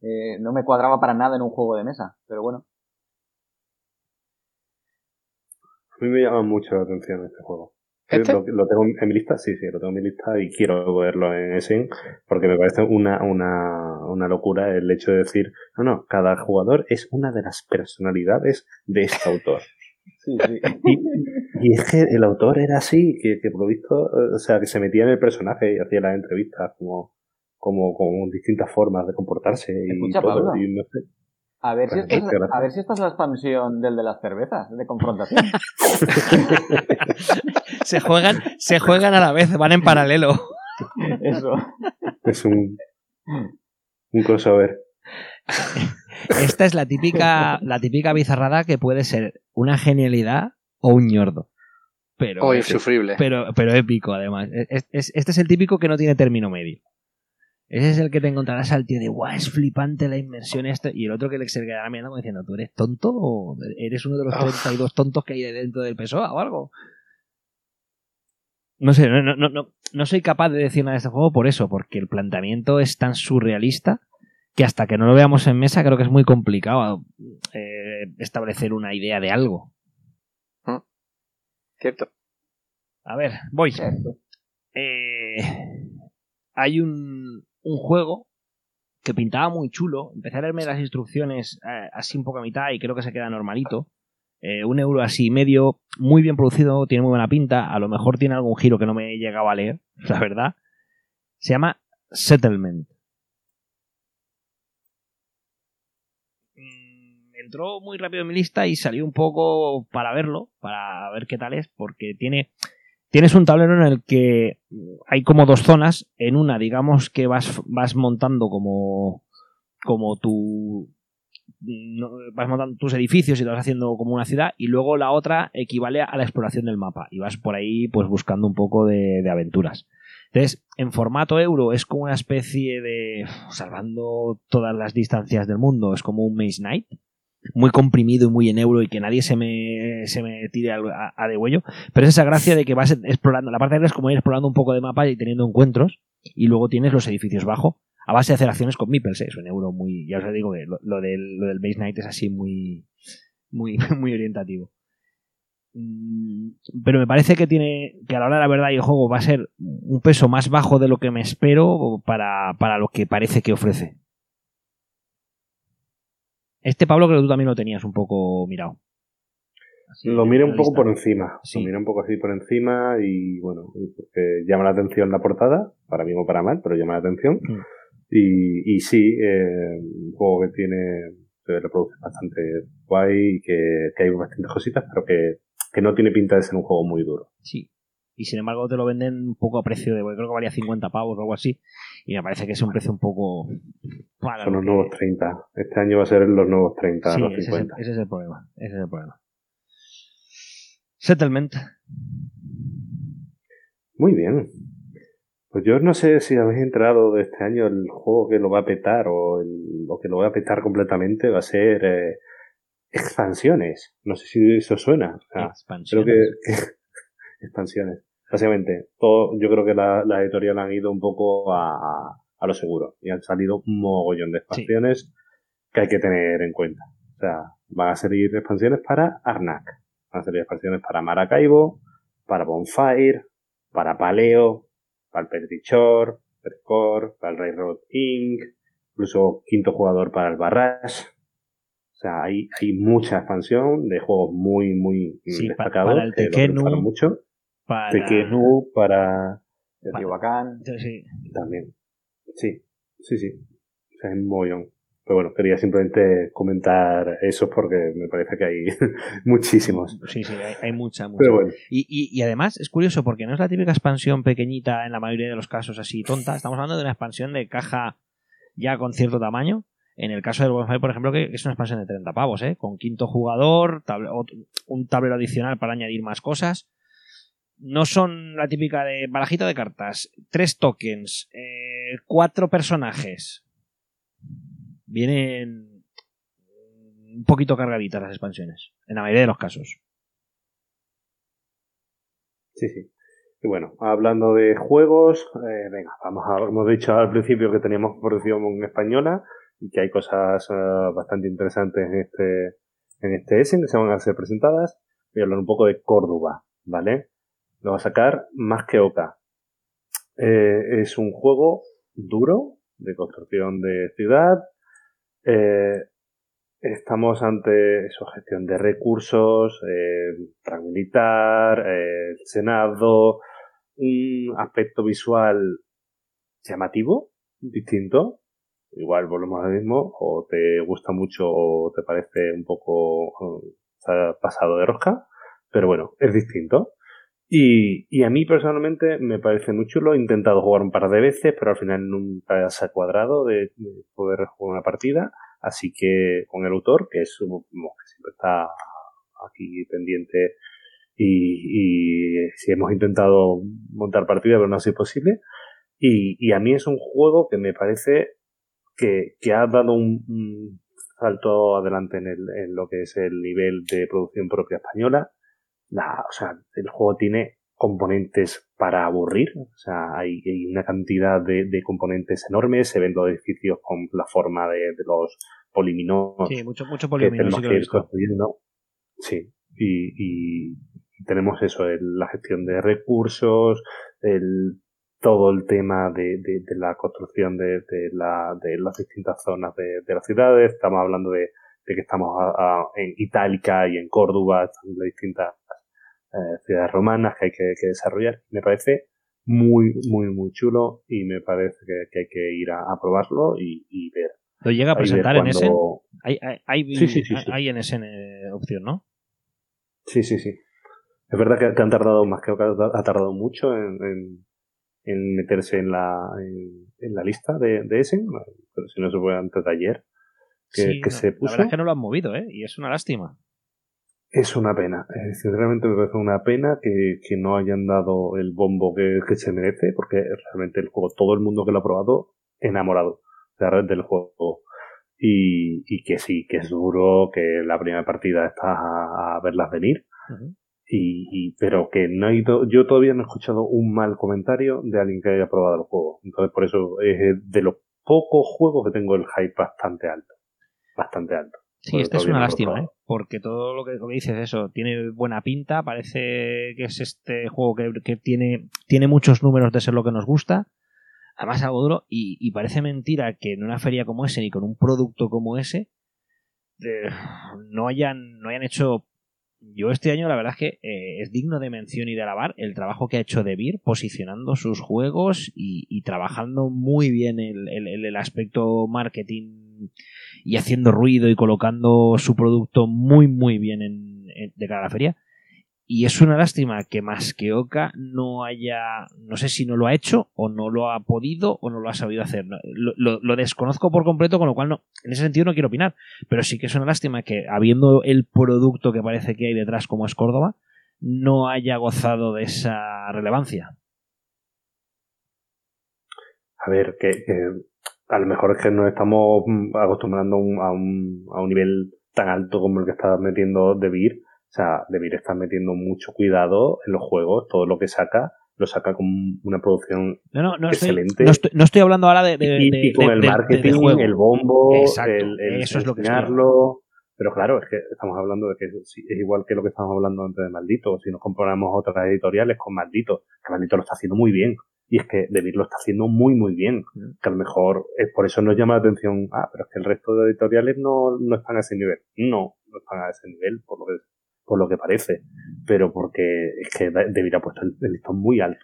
eh, no me cuadraba para nada en un juego de mesa, pero bueno. A mí me llama mucho la atención este juego. ¿Este? Lo, lo tengo en mi lista, sí, sí, lo tengo en mi lista y quiero verlo en Essen porque me parece una, una, una locura el hecho de decir, no, no, cada jugador es una de las personalidades de este autor. Sí, sí. Y, y es que el autor era así, que, que por lo visto, eh, o sea, que se metía en el personaje y hacía las entrevistas como, como, como distintas formas de comportarse y Escucha, todo. Pablo. Y no sé. A ver, si Bueno, esta es, muchas gracias. a ver si esta es la expansión del de las cervezas, de confrontación. Se juegan, se juegan a la vez, van en paralelo. Eso. Es un, un crossover. Esta es la típica, la típica bizarrada que puede ser una genialidad o un ñordo. Pero, O insufrible. pero, pero épico, además. Es- es- este es el típico que no tiene término medio. Ese es el que te encontrarás al tío de guau, es flipante la inmersión esta. Y el otro que le se quedará mirando como diciendo, ¿tú eres tonto o eres uno de los Ah. 32 tontos que hay dentro del PSOA o algo? No sé, no, no, no, no, no soy capaz de decir nada de este juego por eso, porque el planteamiento es tan surrealista que hasta que no lo veamos en mesa creo que es muy complicado eh, establecer una idea de algo. Cierto. A ver, voy. Eh, hay un, un juego que pintaba muy chulo. Empecé a leerme las instrucciones eh, así un poco a mitad y creo que se queda normalito. Eh, un euro así medio, muy bien producido, tiene muy buena pinta. A lo mejor tiene algún giro que no me he llegado a leer, la verdad. Se llama Settlement. Mm, Entró muy rápido en mi lista y salió un poco para verlo, para ver qué tal es, porque tiene Tienes un tablero en el que hay como dos zonas. En una, digamos que vas, vas montando como, como tu. vas montando tus edificios y te vas haciendo como una ciudad. Y luego la otra equivale a la exploración del mapa. Y vas por ahí pues buscando un poco de, de aventuras. Entonces, en formato euro es como una especie de. salvando todas las distancias del mundo. Es como un Maze Knight. Muy comprimido y muy en euro y que nadie se me, se me tire a, a, de huello. Pero es esa gracia de que vas explorando. La parte de es como ir explorando un poco de mapa y teniendo encuentros. Y luego tienes los edificios bajo. A base de hacer acciones con meeples, ¿eh? es un euro muy. Ya os digo que lo, lo del, lo del Base Night es así muy. Muy, muy orientativo. Mm, Pero me parece que tiene. que a la hora de la verdad y el juego va a ser un peso más bajo de lo que me espero para, para lo que parece que ofrece. Este Pablo creo que tú también lo tenías un poco mirado. así lo la un poco lista. por encima. Sí. Lo mira un poco así por encima y bueno, porque llama la atención la portada, para bien o para mal, pero llama la atención. Mm. Y, y sí, eh, un juego que tiene, se reproduce bastante guay y que, que hay bastantes cositas, pero que, que no tiene pinta de ser un juego muy duro. Sí. Y sin embargo te lo venden un poco a precio de, creo que valía 50 pavos o algo así. Y me parece que es un precio un poco... para Son lo los que- nuevos 30. Este año va a ser los nuevos 30, Sí, los ese es, el, 50. ese es el problema. Ese es el problema. Settlement. Muy bien. Pues yo no sé si habéis enterado de este año el juego que lo va a petar o el, lo que lo va a petar completamente va a ser eh, expansiones. No sé si eso suena. O sea, creo Expansiones. que, que- expansiones. Básicamente, todo, yo creo que la, la editorial han ido un poco a, a, lo seguro y han salido un mogollón de expansiones que hay que tener en cuenta. O sea, van a salir expansiones para Arnak, van a salir expansiones para Maracaibo, para Bonfire, para Paleo, para el Petrichor, Percor, para el Railroad Inc., incluso quinto jugador para el Barrage. O sea, hay, hay mucha expansión de juegos muy, muy Sí, destacados. para el triunfaron mucho. Para... Tekkenu para Teotihuacán. Sí. también. Sí, sí, sí. O sea, es un mogollón. Pero bueno, quería simplemente comentar eso porque me parece que hay muchísimos. Sí, sí, hay, hay mucha, mucha. Pero bueno, Y, y, y además es curioso porque no es la típica expansión pequeñita en la mayoría de los casos así tonta. Estamos hablando de una expansión de caja ya con cierto tamaño. En el caso del Bonfire, por ejemplo, que es una expansión de 30 pavos, ¿eh? con quinto jugador, un tablero adicional para añadir más cosas. No son la típica de barajita de cartas, tres tokens, eh, cuatro personajes. Vienen un poquito cargaditas las expansiones, en la mayoría de los casos. sí, sí. Y bueno, hablando de juegos, eh, venga, vamos a, hemos dicho al principio que teníamos producción española y que hay cosas eh, bastante interesantes en este, en este Essen que se van a ser presentadas. Voy a hablar un poco de Córdoba, ¿vale? Lo va a sacar más que Oca. Eh, es un juego duro de construcción de ciudad. Eh, estamos ante eso, gestión de recursos, eh, rango militar, eh, Senado, un aspecto visual llamativo, distinto. Igual volvemos a lo mismo, o te gusta mucho o te parece un poco pasado de rosca, pero bueno, es distinto. Y, a mí personalmente me parece muy chulo. He intentado jugar un par de veces, pero al final nunca se ha cuadrado de, de poder jugar una partida. Así que con el autor, que es como que siempre está aquí pendiente y, y si hemos intentado montar partida, pero no ha sido posible. Y, y a mí es un juego que me parece que, que ha dado un, un salto adelante en, el, en lo que es el nivel de producción propia española. La, o sea, el juego tiene componentes para aburrir. O sea, hay, hay una cantidad de, de componentes enormes. Se ven los edificios con la forma de, de los poliminos Sí, mucho, mucho que poliomino, tenemos que que ir. Sí, y, y tenemos eso, el- la gestión de recursos, el, todo el tema de, de, la construcción de, la, de las distintas zonas de, las ciudades. Estamos hablando de, que estamos a- a- en Itálica y en Córdoba, las distintas eh, ciudades romanas que hay que, que desarrollar. Me parece muy, muy, muy chulo y me parece que, que hay que ir a, a probarlo y, y ver. ¿Lo llega a presentar en Essen? cuando- Hay, hay, hay, Sí, sí, sí, hay en Essen eh, opción, ¿no? Sí, sí, sí. Es verdad que, que han tardado más que Oca ha tardado mucho en, en, en meterse en la, en, en la lista de, de Essen, pero si no se fue antes de ayer que, que no, se La puso. verdad es que no lo han movido, ¿eh? Y es una lástima. Es una pena. Sinceramente me parece una pena que, que no hayan dado el bombo que, que se merece, porque realmente el juego, todo el mundo que lo ha probado, enamorado o sea, del juego. Y, y que sí, que es duro, que la primera partida está a, a verlas venir. Y, y- pero que no he ido, yo todavía no he escuchado un mal comentario de alguien que haya probado el juego. Entonces, por eso es de los pocos juegos que tengo el hype bastante alto. Bastante alto. Sí, esta es una lástima, ¿eh? Porque todo lo que, lo que dices eso tiene buena pinta, parece que es este juego que, que tiene, tiene muchos números de ser lo que nos gusta, además algo duro, y, y parece mentira que en una feria como ese, ni con un producto como ese, eh, no hayan, no hayan hecho yo este año la verdad es que eh, es digno de mención y de alabar el trabajo que ha hecho DeVir posicionando sus juegos y, trabajando muy bien el, el, aspecto marketing y haciendo ruido y colocando su producto muy muy bien en, de cara a la feria y es una lástima que más que Oka no haya, no sé si no lo ha hecho o no lo ha podido o no lo ha sabido hacer. Lo, desconozco por completo, con lo cual no, en ese sentido no quiero opinar. Pero sí que es una lástima que habiendo el producto que parece que hay detrás como es Córdoba, no haya gozado de esa relevancia. A ver, que, a lo mejor es que nos estamos acostumbrando a un, a un nivel tan alto como el que está metiendo De o sea, debería estar metiendo mucho cuidado en los juegos, todo lo que saca lo saca con una producción excelente. no, estoy, hablando ahora de, y, con el marketing, el bombo, el, eso es lo que Pero claro, es que estamos hablando de que es igual que lo que estamos hablando antes de Maldito. Si nos comparamos otras editoriales con Maldito, que Maldito lo está haciendo muy bien. Y es que Debir lo está haciendo muy, muy bien. Mm. Que a lo mejor es por eso nos llama la atención, ah, pero es que el resto de editoriales no, no están a ese nivel. No, no están a ese nivel, por lo que por lo que parece, pero porque es que debería puesto el, listón muy alto.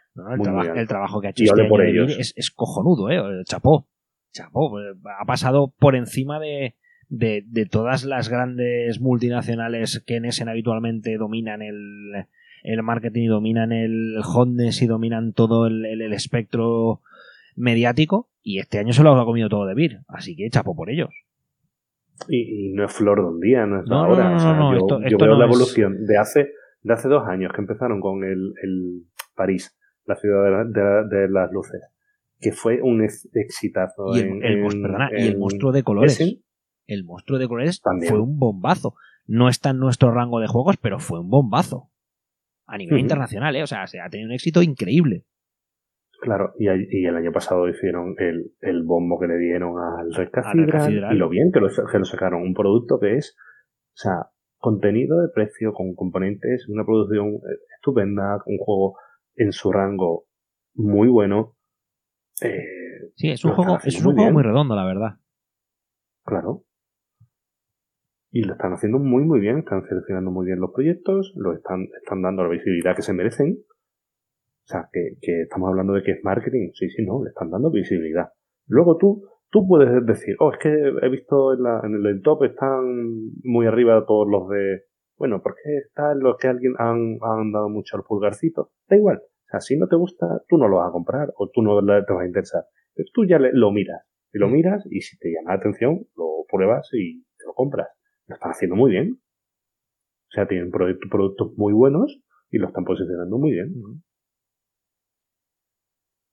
el, trabajo que ha hecho este es, es, cojonudo, ¿eh? Chapó. Chapó. Ha pasado por encima de, de, todas las grandes multinacionales que en ese habitualmente dominan el, el marketing y dominan el hotness y dominan todo el, el, espectro mediático y este año se lo ha comido todo de Vir, así que chapó por ellos. Y, no es flor de un día, no es ahora. yo, veo la evolución de hace, de hace dos años que empezaron con el, el París, la ciudad de, las luces, que fue un exitazo. Y el, monstruo, de colores. El monstruo de colores fue un bombazo. No está en nuestro rango de juegos, pero fue un bombazo. A nivel internacional, ¿eh? O sea, se ha tenido un éxito increíble. Claro, y, y, el año pasado hicieron el, el bombo que le dieron al Red Cathedral, y lo bien que lo, que lo sacaron. Un producto que es, o sea, contenido de precio con componentes, una producción eh, estupenda, un juego en su rango muy bueno. Eh, sí, es un juego, es un juego muy redondo, la verdad. Claro. Y lo están haciendo muy, muy bien, están seleccionando muy bien los proyectos, lo están, están dando la visibilidad que se merecen o sea, que, que estamos hablando de que es marketing. Sí, sí, no, le están dando visibilidad. Luego tú, tú puedes decir, oh, es que he visto en, la, en el top están muy arriba todos los de, bueno, porque están los que alguien han, han dado mucho al pulgarcito. Da igual. O sea, si no te gusta, tú no lo vas a comprar o tú no te vas a interesar. Pero tú ya lo miras. Y lo miras y si te llama la atención, lo pruebas y te lo compras. Lo están haciendo muy bien. O sea, tienen productos muy buenos y lo están posicionando muy bien.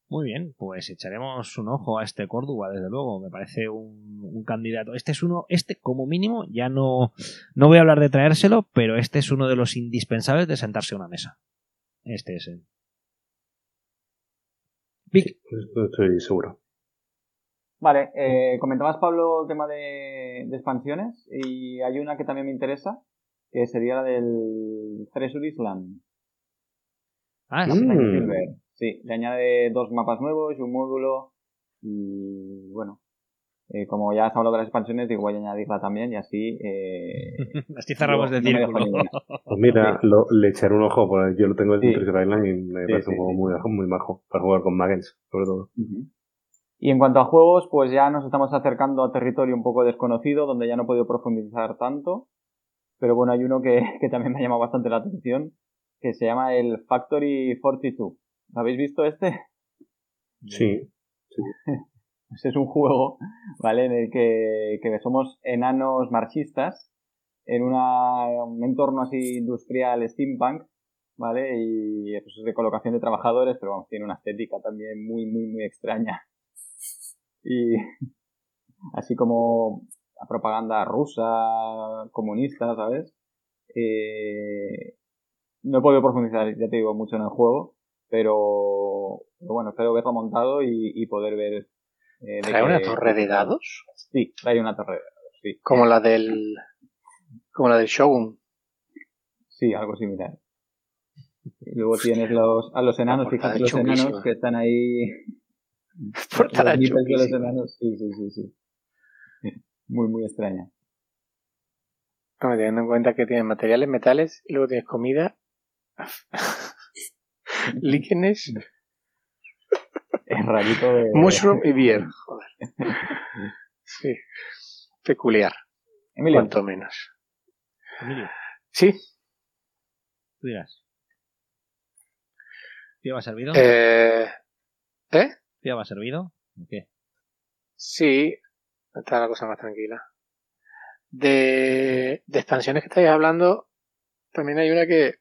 Muy bien, pues echaremos un ojo a este Córdoba, desde luego. Me parece un, candidato. Este es uno, este como mínimo, ya no, no voy a hablar de traérselo, pero este es uno de los indispensables de sentarse a una mesa. Este es el. Vic. estoy seguro. Vale, eh, comentabas Pablo el tema de, expansiones y hay una que también me interesa, que sería la del Treasure Island. Ah, sí. Mm. Sí, le añade dos mapas nuevos y un módulo. Y bueno, eh, como ya has hablado de las expansiones, digo, voy a añadirla también y así. Eh, así cerramos de círculo. pues mira, le echaré un ojo, pues yo lo tengo en sí. Island y me parece un juego muy, muy majo para jugar con Magens, sobre todo. Y en cuanto a juegos, pues ya nos estamos acercando a territorio un poco desconocido, donde ya no he podido profundizar tanto. Pero bueno, hay uno que, que también me ha llamado bastante la atención, que se llama el Factory 42. ¿Habéis visto este? Sí. pues es un juego, ¿vale? En el que, que somos enanos marxistas en una, un entorno así industrial steampunk, ¿vale? Y pues, es de colocación de trabajadores, pero vamos, tiene una estética también muy, muy, muy extraña. Y así como la propaganda rusa, comunista, ¿sabes? Eh, no he podido profundizar, ya te digo, mucho en el juego, pero, bueno, espero verlo montado y, poder ver. Eh, ¿Trae una torre de dados? Sí, trae una torre de dados, sí. Como la del. Como la del Shogun. Sí, algo similar. Y luego tienes los, a los enanos, fíjate, los enanos que están ahí. Portada los los enanos, sí, sí, sí, sí. Muy, muy extraña. Teniendo en cuenta que tienes materiales, metales, y luego tienes comida, líquenes, Es rarito de... mushroom y beer. Joder. Sí. Peculiar, Emilio, cuanto menos. Emilio, Sí, tú dirás. ¿Te va servido? eh, ¿eh? ¿Te va servido? ¿O qué? Sí, está la cosa más tranquila. De, de expansiones que estáis hablando, también hay una que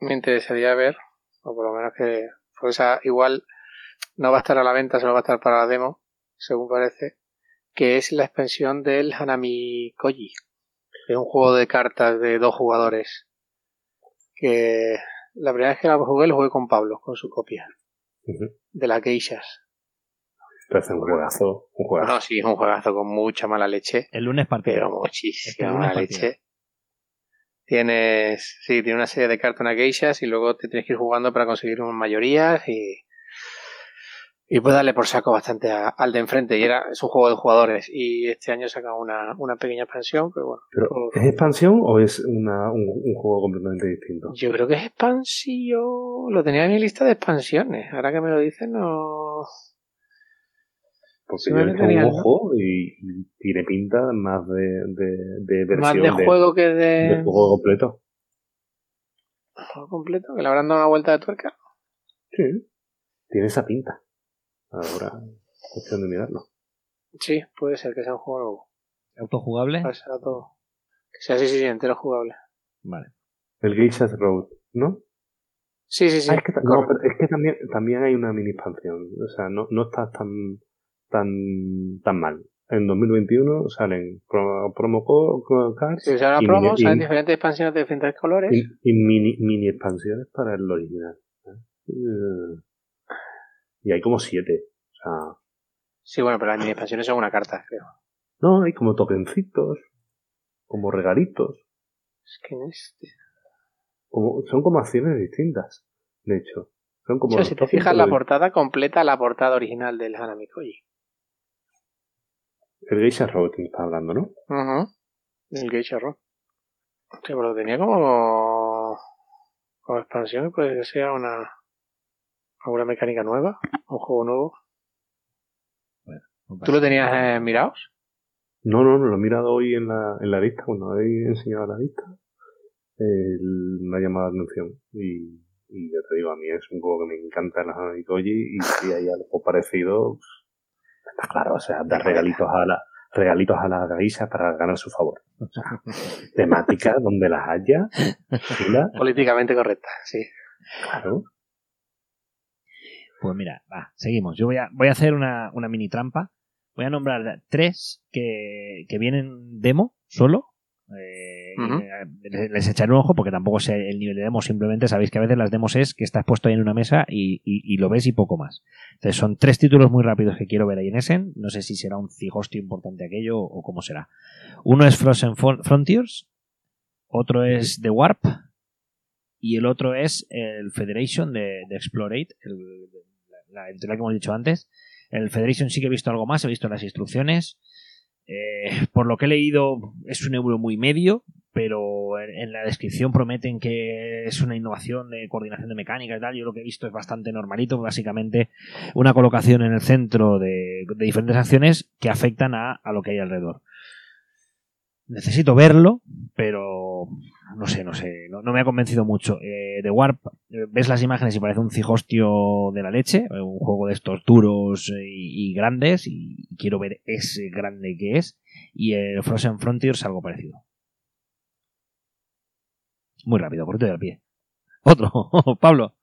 me interesaría ver, o por lo menos que, esa igual no va a estar a la venta, solo va a estar para la demo, según parece, que es la expansión del Hanami Koji, que es un juego de cartas de dos jugadores, que la primera vez que la jugué lo jugué con Pablo, con su copia, de las geishas. Parece un juegazo, un juegazo. No, sí, es un juegazo con mucha mala leche. El lunes partido. pero Este muchísima lunes mala leche. Tienes, sí, tiene una serie de cartas, una geishas, y luego te tienes que ir jugando para conseguir unas mayorías y, y puedes darle por saco bastante a- al de enfrente. Y era, es un juego de jugadores. Y este año sacan una, una pequeña expansión, pero bueno. Pero, ¿Es expansión o es una, un, un juego completamente distinto? Yo creo que es expansión. Lo tenía en mi lista de expansiones. Ahora que me lo dicen, no. Porque Sí, yo me le lo echo un ojo y, tiene pinta más de, de, de Más versión de juego que de de. juego completo. juego completo, que le habrán dado una vuelta de tuerca. Sí. Tiene esa pinta. Ahora, cuestión de mirarlo. Sí, puede ser que sea un juego nuevo. ¿Autojugable? Que sea todo. Que sea, sí, sí, sí, entero jugable. Vale. El Geisha's Road, ¿no? Sí, sí, sí. Ah, es que, no, pero es que también, también hay una mini expansión. O sea, no, no está tan, tan, tan mal. En 2021 salen pro- promo cards Si usan la y promo, mini- salen y- diferentes expansiones de diferentes colores. y, y mini, mini expansiones para el original. ¿eh? Eh, Y hay como siete. O sea, Sí, bueno, pero las mini expansiones son una carta, creo. no, hay como tokencitos, como regalitos. Es que en este. Como, son como acciones distintas, de hecho. Son como O sea, si te fijas, la portada completa la portada original del Hanami Koji. El Geisha Road que me estás hablando, ¿no? Ujú. El Geisha Rock. Hostia, pero lo tenía como. como expansión puede que sea una. alguna mecánica nueva, un juego nuevo. ¿Tú lo tenías eh, mirados? No, no, no, lo he mirado hoy en la, en la lista, cuando he enseñado la lista, el- me ha llamado la atención. Y, y ya te digo, a mí es un juego que me encanta el Hanami Koji y si hay algo parecido, está claro, o sea, dar regalitos a la regalitos a las geishas para ganar su favor. O sea, temáticas donde las haya, chula, Políticamente correcta, sí. claro. Pues mira, va, seguimos. Yo voy a, voy a hacer una, una mini trampa. Voy a nombrar tres que, que vienen demo solo. Eh, eh, les echaré un ojo porque tampoco sé el nivel de demo. Simplemente sabéis que a veces las demos es que estás puesto ahí en una mesa y, lo ves y poco más. Entonces son tres títulos muy rápidos que quiero ver ahí en Essen. No sé si será un cigostio importante aquello o cómo será. Uno es Frozen Fron- Frontiers. Otro es The Warp. Y el otro es el Federation de, de Explorate, la editorial que hemos dicho antes. El Federation sí que he visto algo más, he visto las instrucciones. Eh, por lo que he leído, es un euro muy medio, pero en, la descripción prometen que es una innovación de coordinación de mecánica y tal. Yo lo que he visto es bastante normalito, básicamente una colocación en el centro de, de diferentes acciones que afectan a, lo que hay alrededor. Necesito verlo, pero no sé, no sé, no, me ha convencido mucho. Eh, The Warp, eh, ves las imágenes y parece un cigostio de la leche, eh, un juego de estos duros y, y grandes, y quiero ver ese grande que es. Y el Frozen Frontiers algo parecido. Muy rápido, corto y al pie. Otro, Pablo.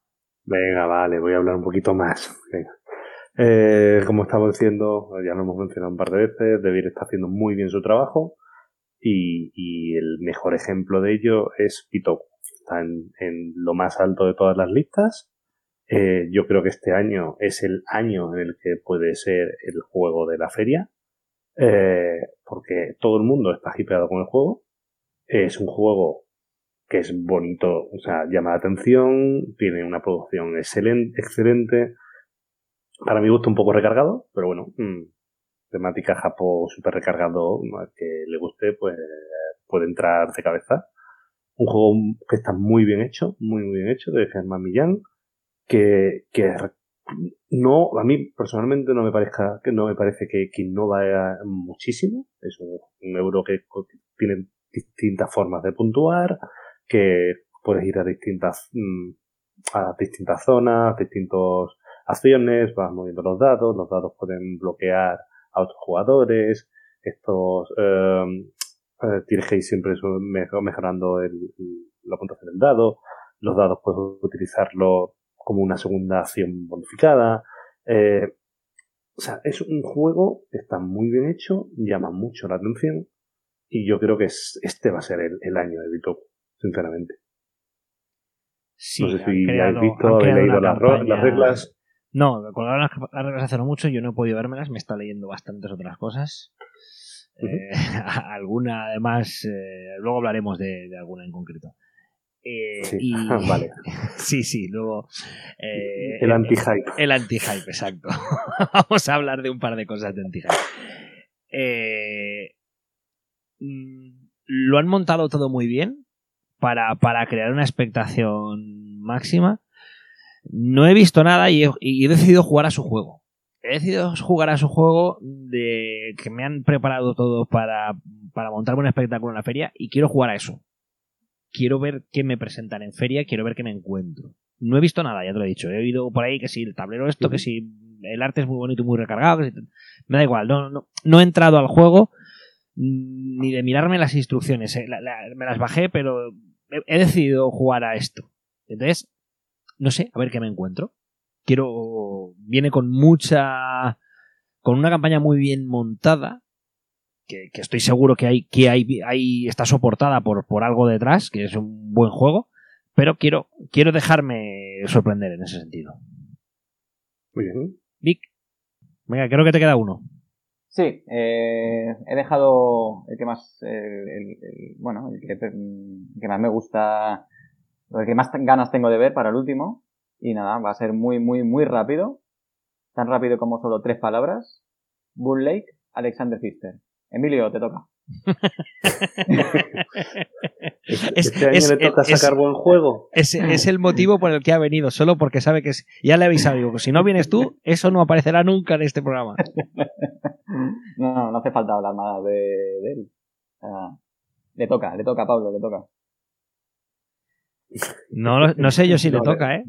Venga, vale, voy a hablar un poquito más. Eh, como estamos diciendo, ya lo hemos mencionado un par de veces, Devir está haciendo muy bien su trabajo y, el mejor ejemplo de ello es Pitoku. Está en, en lo más alto de todas las listas. Eh, yo creo que este año es el año en el que puede ser el juego de la feria, eh, porque todo el mundo está hipeado con el juego. Es un juego que es bonito, o sea, llama la atención, tiene una producción excelente, excelente. Para mi gusto un poco recargado, pero bueno, mm, temática Japo súper recargado, al que le guste, pues puede entrar de cabeza. Un juego que está muy bien hecho, muy, muy bien hecho, de Germán Millán, que, que no, a mí personalmente no me parezca, que no me parece que, que innova muchísimo. Es un, euro que, tiene distintas formas de puntuar, que puedes ir a distintas, mm, a distintas zonas, distintas acciones, vas moviendo los dados, los dados pueden bloquear a otros jugadores, estos, eh, eh, que ir siempre mejorando el, la puntuación del dado, los dados puedes utilizarlo como una segunda acción bonificada. Eh, o sea, es un juego está muy bien hecho, llama mucho la atención y yo creo que es, este va a ser el, año de Bitoku, sinceramente. Sí, no sé si habéis visto, habéis leído las, reglas. No, colgaron las, las reglas hace no mucho, yo no he podido vérmelas, me está leyendo bastantes otras cosas. Eh, alguna, además, eh, luego hablaremos de, alguna en concreto. Eh, sí. vale. sí, sí, luego. el anti-hype. El anti-hype, exacto. Vamos a hablar de un par de cosas de anti-hype. Mm, lo han montado todo muy bien para, para crear una expectación máxima. No he visto nada y he decidido jugar a su juego he decidido jugar a su juego de que me han preparado todo para, para montarme un espectáculo en la feria y quiero jugar a eso. Quiero ver qué me presentan en feria, quiero ver qué me encuentro. No he visto nada, ya te lo he dicho. He oído por ahí que si el tablero esto, que si el arte es muy bonito y muy recargado, me da igual. No, no, no he entrado al juego ni de mirarme las instrucciones. Eh, me las bajé, pero he decidido jugar a esto. Entonces, no sé, a ver qué me encuentro quiero viene con mucha con una campaña muy bien montada que, estoy seguro que hay que hay, hay está soportada por, por algo detrás que es un buen juego pero quiero quiero dejarme sorprender en ese sentido muy bien Vic venga creo que te queda uno sí eh, he dejado el que más el, bueno el que, el que más me gusta el que más ganas tengo de ver para el último y nada, va a ser muy, muy, muy rápido. Tan rápido como solo tres palabras. Bull Lake, Alexander Pfister. Emilio, te toca. Este año le toca sacar buen juego. Es, es, el motivo por el que ha venido, solo porque sabe que ya le he avisado. Digo, si no vienes tú, eso no aparecerá nunca en este programa. no, no hace falta hablar nada de, él. le toca, le toca a Pablo, le toca. No, no sé yo si le toca, ¿eh?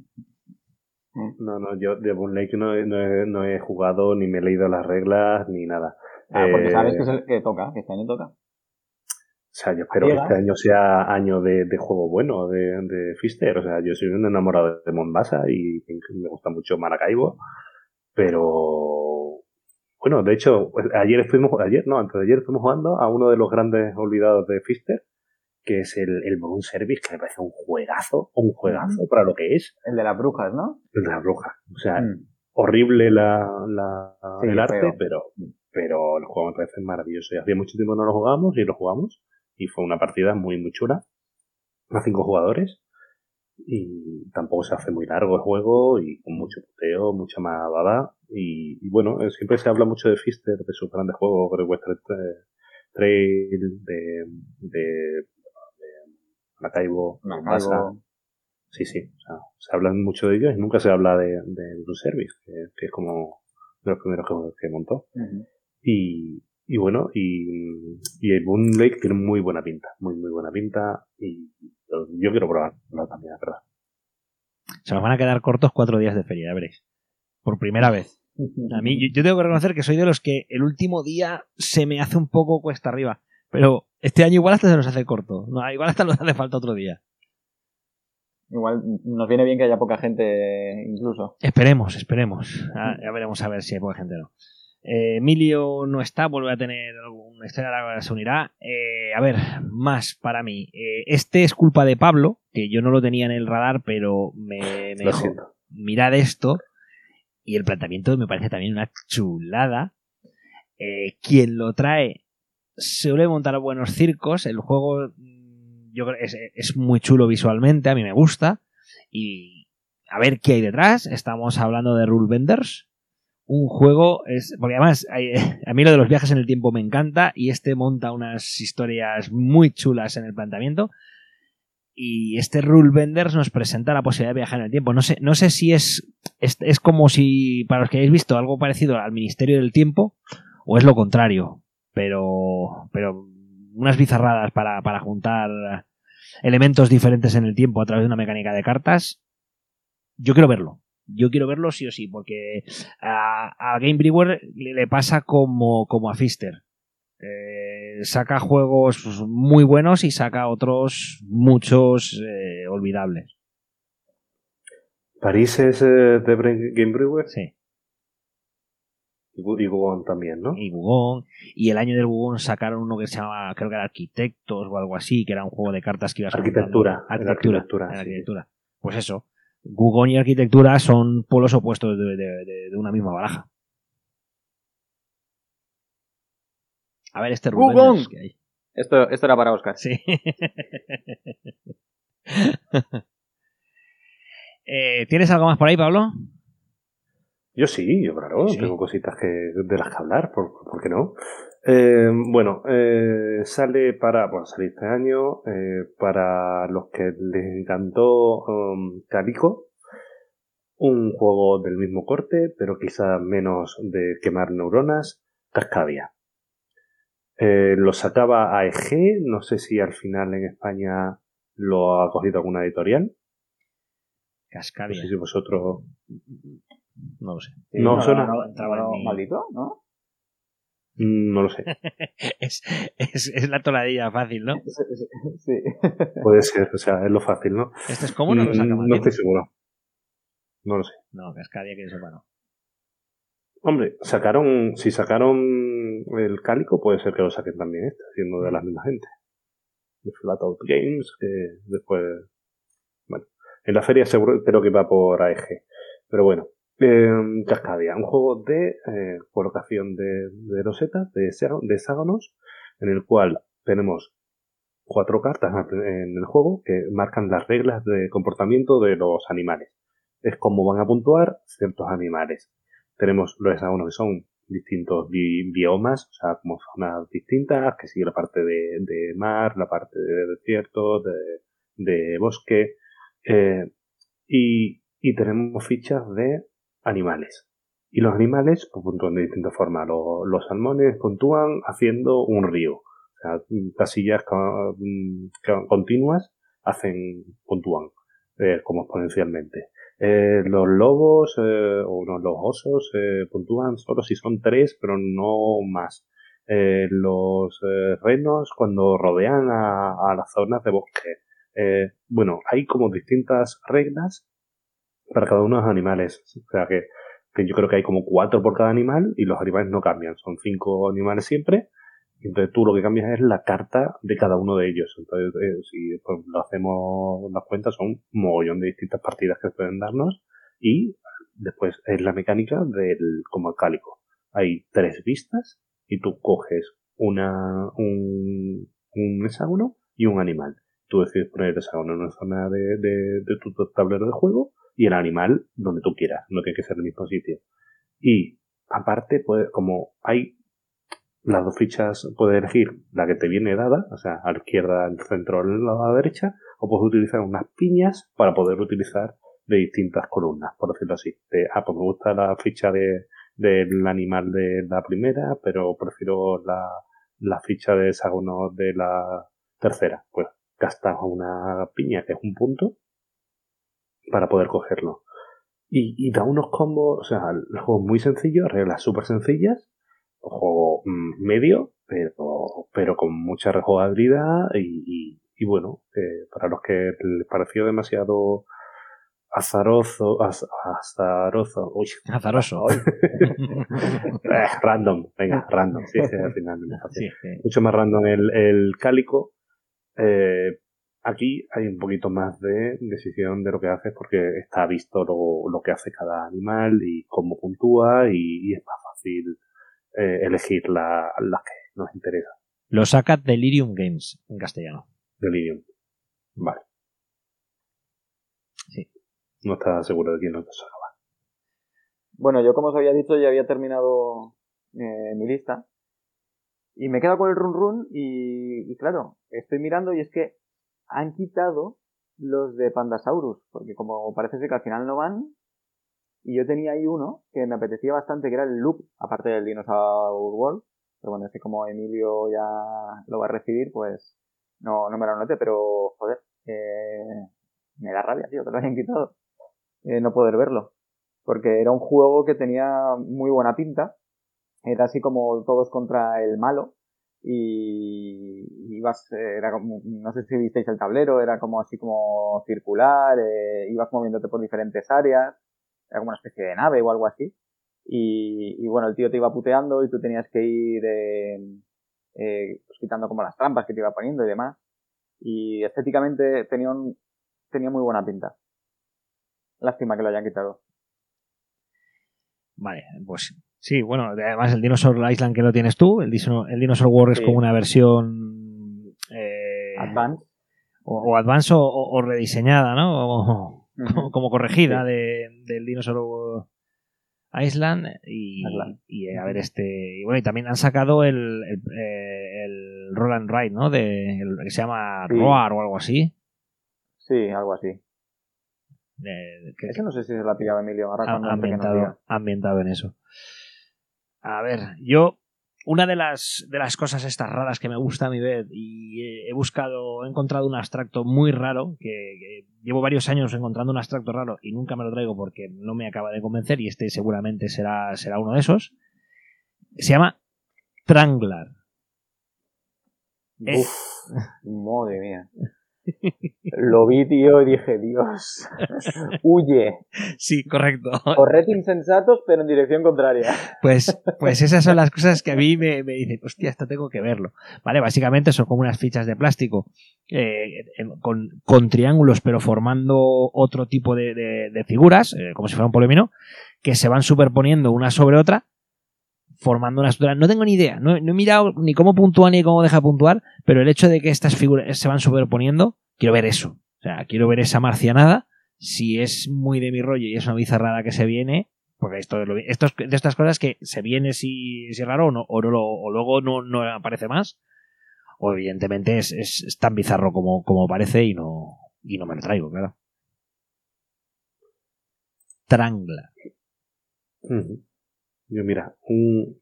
No, no, yo de Boon Lake no, no, he, jugado, ni me he leído las reglas, ni nada. Ah, porque sabes que, es el que toca, que este año toca. O sea, yo espero que este año sea año de, de juego bueno de, de, Fister. O sea, yo soy un enamorado de Mombasa y me gusta mucho Maracaibo. Pero, bueno, de hecho, pues, ayer estuvimos, ayer, no, antes de ayer estuvimos jugando a uno de los grandes olvidados de Fister, que es el, el Moon Service, que me parece un juegazo, un juegazo para lo que es. El de las brujas, ¿no? El de las brujas. O sea, mm. horrible la, la el arte, pero, pero el juego me parece maravilloso. Y hacía mucho tiempo no lo jugamos y lo jugamos. Y fue una partida muy, muy chula. A cinco jugadores. Y tampoco se hace muy largo el juego y con mucho puteo, mucha más baba. Y, bueno, siempre se habla mucho de Fister, de sus grandes juegos, de Western Trail, de, de Maracaibo, Masa. Sí, sí. O sea, se hablan mucho de ellos y nunca se habla de, de Blue Service, que, es como de los primeros juegos que montó. Y, y bueno, y, y el Moon Lake tiene muy buena pinta, muy, muy buena pinta. Y yo quiero probarlo también, la verdad. Se nos van a quedar cortos cuatro días de feria, ya veréis. Por primera vez. A mí, yo, yo tengo que reconocer que soy de los que el último día se me hace un poco cuesta arriba. Pero este año igual hasta se nos hace corto. No, igual hasta nos hace falta otro día. Igual nos viene bien que haya poca gente incluso. Esperemos, esperemos. Ah, ya veremos a ver si hay poca gente o no. Eh, Emilio no está, vuelve a tener alguna historia, se unirá. Eh, a ver, más para mí. Eh, este es culpa de Pablo, que yo no lo tenía en el radar, pero me, me dijo, mirad esto. Y el planteamiento me parece también una chulada. quien lo trae suele montar buenos circos. El juego mm, yo creo es, es muy chulo visualmente, a mí me gusta. Y a ver qué hay detrás. Estamos hablando de Rule Benders, un juego, es, porque además a mí lo de los viajes en el tiempo me encanta y este monta unas historias muy chulas en el planteamiento. Y este Rule Benders nos presenta la posibilidad de viajar en el tiempo. No sé, no sé si es, es, es como si, para los que hayáis visto, algo parecido al Ministerio del Tiempo, o es lo contrario. Pero, pero unas bizarradas para, para juntar elementos diferentes en el tiempo a través de una mecánica de cartas. Yo quiero verlo. Yo quiero verlo sí o sí, porque a, a Game Brewer le, le pasa como, como a Fister. Eh, saca juegos muy buenos y saca otros muchos eh, olvidables. París es eh, de Game Brewer Sí. y, y también, ¿no? Y Bugón. Y el año del Bugón sacaron uno que se llamaba, creo que era Arquitectos o algo así, que era un juego de cartas que ibas Arquitectura, era Arquitectura. arquitectura, sí. arquitectura. Pues eso. Gugón y arquitectura son polos opuestos de, de- de- de una misma baraja. A ver, este Rubén. Gugón. que hay. Esto, esto era para Oscar. Sí. Eh, ¿Tienes algo más por ahí, Pablo? Yo sí, yo claro, Sí. tengo cositas que, de las que hablar, ¿por, por qué no? Eh, bueno, eh, sale para, bueno, sale este año, eh, para los que les encantó um, Calico, un juego del mismo corte, pero quizá menos de quemar neuronas, Cascadia. Lo sacaba AEG, no sé si al final en España lo ha cogido alguna editorial, no Cascadia. sé si vosotros... No lo sé. No, suena- no, entraba no, en mi- maldito, ¿no? mm, No lo sé. Es, es, es la toladilla fácil, ¿no? Sí. Puede ser, o sea, es lo fácil, ¿no? ¿Esto es cómodo o lo saca Mm, no estoy seguro. No lo sé. No, Cascadia que yo sepa no. Hombre, sacaron, si sacaron el cálico, puede ser que lo saquen también este, siendo de la misma gente. De Flatout Games, que después, bueno, en la feria seguro creo que va por AEG. Pero bueno, eh, Cascadia, un juego de eh, colocación de, de losetas, de, hexá- de hexágonos, en el cual tenemos cuatro cartas en el juego que marcan las reglas de comportamiento de los animales. Es cómo van a puntuar ciertos animales. Tenemos los hexágonos que son distintos bi- biomas, o sea, como zonas distintas, que sigue la parte de, mar, la parte de desierto, de, bosque, eh, y tenemos fichas de animales. Y los animales pues, puntúan de distintas formas. Los, los salmones puntúan haciendo un río. O sea, casillas co- co- continuas hacen, puntúan, eh, como exponencialmente. Eh, los lobos eh, o no, los osos puntúan solo si son tres, pero no más. Los renos cuando rodean a, las zonas de bosque. Bueno, hay como distintas reglas para cada uno de los animales. O sea que, que yo creo que hay como cuatro por cada animal y los animales no cambian. Son cinco animales siempre. Entonces tú lo que cambias es la carta de cada uno de ellos. Entonces, eh, si pues, lo hacemos las cuentas, son un mogollón de distintas partidas que pueden darnos. Y después es la mecánica del como el cálico. Hay tres vistas y tú coges una, un, un hexágono y un animal. Tú decides poner el hexágono en una zona de, de, de tu tablero de juego y el animal donde tú quieras. No tiene que ser el mismo sitio. Y aparte, pues, como hay las dos fichas, puedes elegir la que te viene dada, o sea, a la izquierda, al centro, a la derecha, o puedes utilizar unas piñas para poder utilizar de distintas columnas, por decirlo así. Ah, pues me gusta la ficha de, del animal de la primera, pero prefiero la, la ficha de hexágono de la tercera. Pues gastas una piña, que es un punto, para poder cogerlo. Y, y da unos combos, o sea, el juego es muy sencillo, reglas súper sencillas, un juego mm, medio, pero, pero con mucha rejugabilidad y, y, y bueno, eh, para los que les pareció demasiado azaroso, az- azaroso, uy, Azaroso. eh, random, venga, random, sí, sí, al final. Sí, sí. mucho más random el, el cálico. Eh, aquí hay un poquito más de decisión de lo que haces porque está visto lo, lo que hace cada animal y cómo puntúa y, y es más fácil eh, elegir la, la que nos interesa. Lo saca Delirium Games en castellano. Delirium. Vale. Sí. No estaba seguro de quién lo sacaba. Bueno, yo como os había dicho ya había terminado eh, mi lista y me he quedado con el run run y, y claro, estoy mirando y es que han quitado los de Pandasaurus, porque como parece ser que al final no van, y yo tenía ahí uno que me apetecía bastante, que era el Loop, aparte del Dinosaur World, pero bueno, es como Emilio ya lo va a recibir, pues no, no me lo noté, pero joder, eh, me da rabia, tío, que lo hayan quitado, eh, no poder verlo, porque era un juego que tenía muy buena pinta, era así como todos contra el malo, y ibas, era como, no sé si visteis el tablero, era como así como circular, eh, ibas moviéndote por diferentes áreas, era como una especie de nave o algo así. Y, y bueno, el tío te iba puteando y tú tenías que ir eh, eh, pues quitando como las trampas que te iba poniendo y demás. Y estéticamente tenía, un, tenía muy buena pinta. Lástima que lo hayan quitado. Vale, pues sí, bueno, además el Dinosaur Island que lo tienes tú, el Dinosaur, el Dinosaur World es Sí. como una versión eh, Advance. o, o advance o, o rediseñada, ¿no? O- como, como corregida de, del Dinosaur Island y, Island. y, eh, a ver este y bueno y también han sacado el el, eh, el Roll and Ride ¿no? de el que se llama Sí. Roar o algo así Sí, algo así. de- que- Ese no sé si se lo ha pillado Emilio ahora ambientado, ambientado en eso. A ver, yo una de las de las cosas estas raras que me gusta a mi vez y he, buscado, he encontrado un abstracto muy raro que, que llevo varios años encontrando un abstracto raro y nunca me lo traigo porque no me acaba de convencer y este seguramente será será uno de esos. Se llama Tranglar. Uf, madre mía. Lo vi, tío, y dije, Dios, huye. Sí, correcto. Corred insensatos, pero en dirección contraria. Pues, pues esas son las cosas que a mí me, me dicen, hostia, esto tengo que verlo. Vale, básicamente son como unas fichas de plástico eh, con, con triángulos, pero formando otro tipo de, de- de figuras, eh, como si fuera un polemino, que se van superponiendo una sobre otra, formando una estructura. No tengo ni idea, no, he mirado ni cómo puntúa ni cómo deja puntuar, pero el hecho de que estas figuras se van superponiendo, quiero ver eso. O sea, quiero ver esa marcianada. Si es muy de mi rollo y es una bizarrada que se viene, porque esto, de estas cosas que se viene si, es raro o, no, o, luego no, aparece más, o evidentemente es, tan bizarro como, parece y no, y no me lo traigo, claro. Trangla. Yo, mira, un,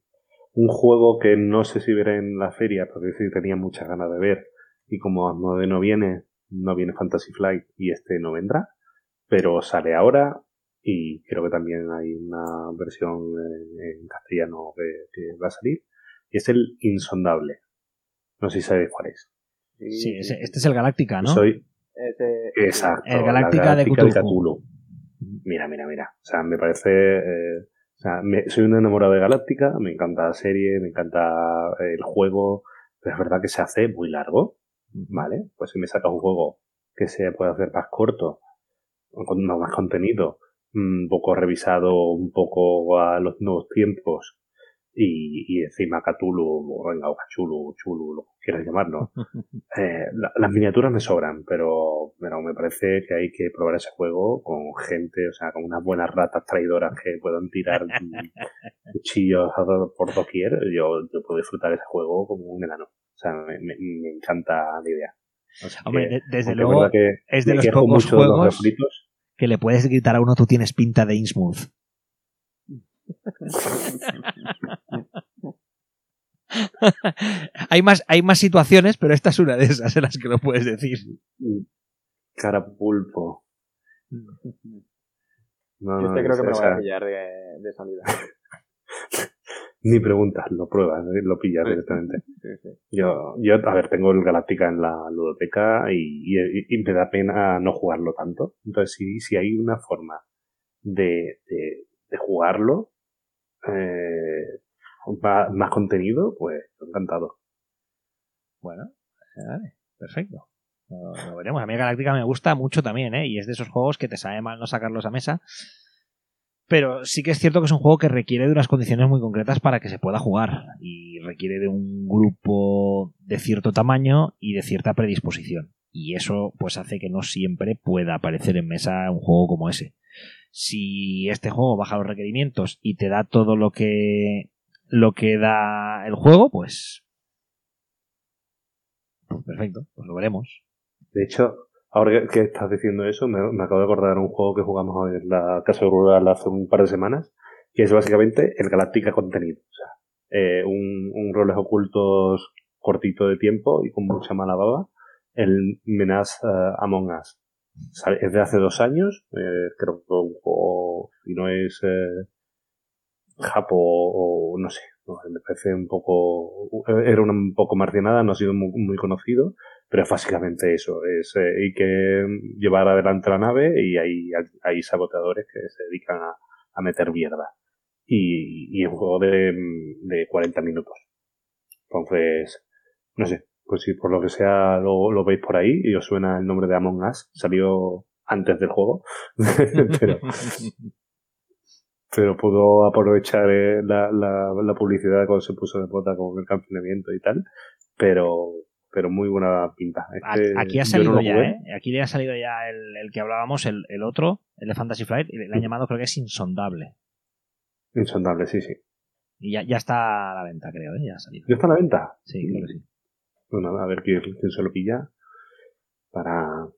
un juego que no sé si veré en la feria, porque sí tenía muchas ganas de ver, y como Asmodee no viene, no viene Fantasy Flight y este no vendrá, pero sale ahora y creo que también hay una versión en, en castellano que, que va a salir, y es el Insondable. No sé si sabéis cuál es. Sí, ese- este es el Galáctica, ¿no? Soy Ese- Exacto. El Galáctica de Cthulhu. Mira, mira, mira. O sea, me parece. eh, me- soy un enamorado de Galáctica, me encanta la serie, me encanta el juego, pero es verdad que se hace muy largo, ¿vale? Pues si me sacas un juego que se puede hacer más corto, con más contenido, un poco revisado, un poco a los nuevos tiempos, y, y encima Cthulhu, o venga, o Cthulhu, Chulu, lo que quieras llamarlo, eh, la- las miniaturas me sobran, pero, pero me parece que hay que probar ese juego con gente, o sea, con unas buenas ratas traidoras que puedan tirar cuchillos por doquier. Yo, yo puedo disfrutar ese juego como un enano. O sea, me, me- me encanta la idea. Hombre, que, desde luego que es de los quejo pocos mucho de los juegos que le puedes gritar a uno tú tienes pinta de Innsmouth. hay, más, hay más situaciones, pero esta es una de esas en las que lo puedes decir. Carapulpo. No, no, este creo que me lo voy a pillar de, de salida. Ni preguntas, lo pruebas, ¿eh? lo pillas directamente. Sí, sí. Yo, yo, a ver, tengo el Galáctica en la ludoteca y, y- y me da pena no jugarlo tanto. Entonces, si, si hay una forma de, de, de jugarlo, eh, más, contenido, pues encantado. Bueno, vale, perfecto. Lo, lo veremos. A mí Galáctica me gusta mucho también, ¿eh? Y es de esos juegos que te sabe mal no sacarlos a mesa. Pero sí que es cierto que es un juego que requiere de unas condiciones muy concretas para que se pueda jugar. Y requiere de un grupo de cierto tamaño y de cierta predisposición. Y eso pues hace que no siempre pueda aparecer en mesa un juego como ese. Si este juego baja los requerimientos y te da todo lo que lo que da el juego, pues, pues perfecto, pues lo veremos. De hecho, ahora que, estás diciendo eso, me, me acabo de acordar un juego que jugamos en la Casa Rural hace un par de semanas, que es básicamente el Galáctica Contenido. O sea, eh, un, un roles ocultos cortito de tiempo y con mucha mala baba, el Menace eh, Among Us. Es de hace dos años, eh, creo que un juego, si no es eh, Japo o no sé, no, me parece un poco, era un poco marginada, no ha sido muy, muy conocido, pero básicamente eso, es eh, hay que llevar adelante la nave y hay, hay saboteadores que se dedican a, a meter mierda. Y, y un juego de, de 40 minutos. Entonces, no sé, pues si por lo que sea lo, lo veis por ahí y os suena el nombre de Among Us, salió antes del juego, pero, pero pudo aprovechar eh, la, la, la publicidad cuando se puso de bota con el confinamiento y tal, pero pero muy buena pinta. Este, Aquí ha salido no ya, jugué. ¿eh? Aquí le ha salido ya el, el que hablábamos, el, el otro, el de Fantasy Flight, y le han llamado creo que es Insondable. Insondable, sí, sí. Y ya, ya está a la venta, creo, ¿eh? Ya ha salido. ¿Ya está a la venta? Sí, creo que sí. Bueno, a ver quién, quién se lo pilla para...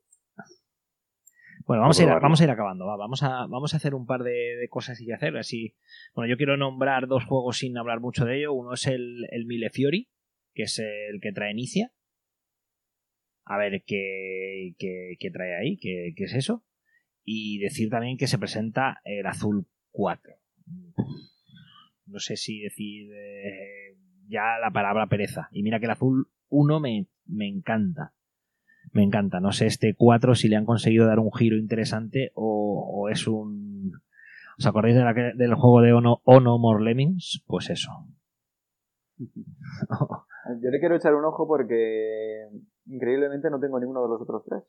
Bueno, vamos a ir, vamos a ir acabando. va. Vamos, a, vamos a hacer un par de, de cosas y hacer. Así, bueno, yo quiero nombrar dos juegos sin hablar mucho de ello. Uno es el, el Mille Fiori, que es el que trae Inicia. A ver qué, qué, qué trae ahí, qué, qué es eso. Y decir también que se presenta el Azul 4. No sé si decir eh, ya la palabra pereza. Y mira que el Azul 1 me, me encanta me encanta. No sé este 4 si le han conseguido dar un giro interesante o, o es un... ¿Os acordáis de la que- del juego de Ono, Ono More Lemmings? Pues eso. Yo le quiero echar un ojo porque increíblemente no tengo ninguno de los otros tres.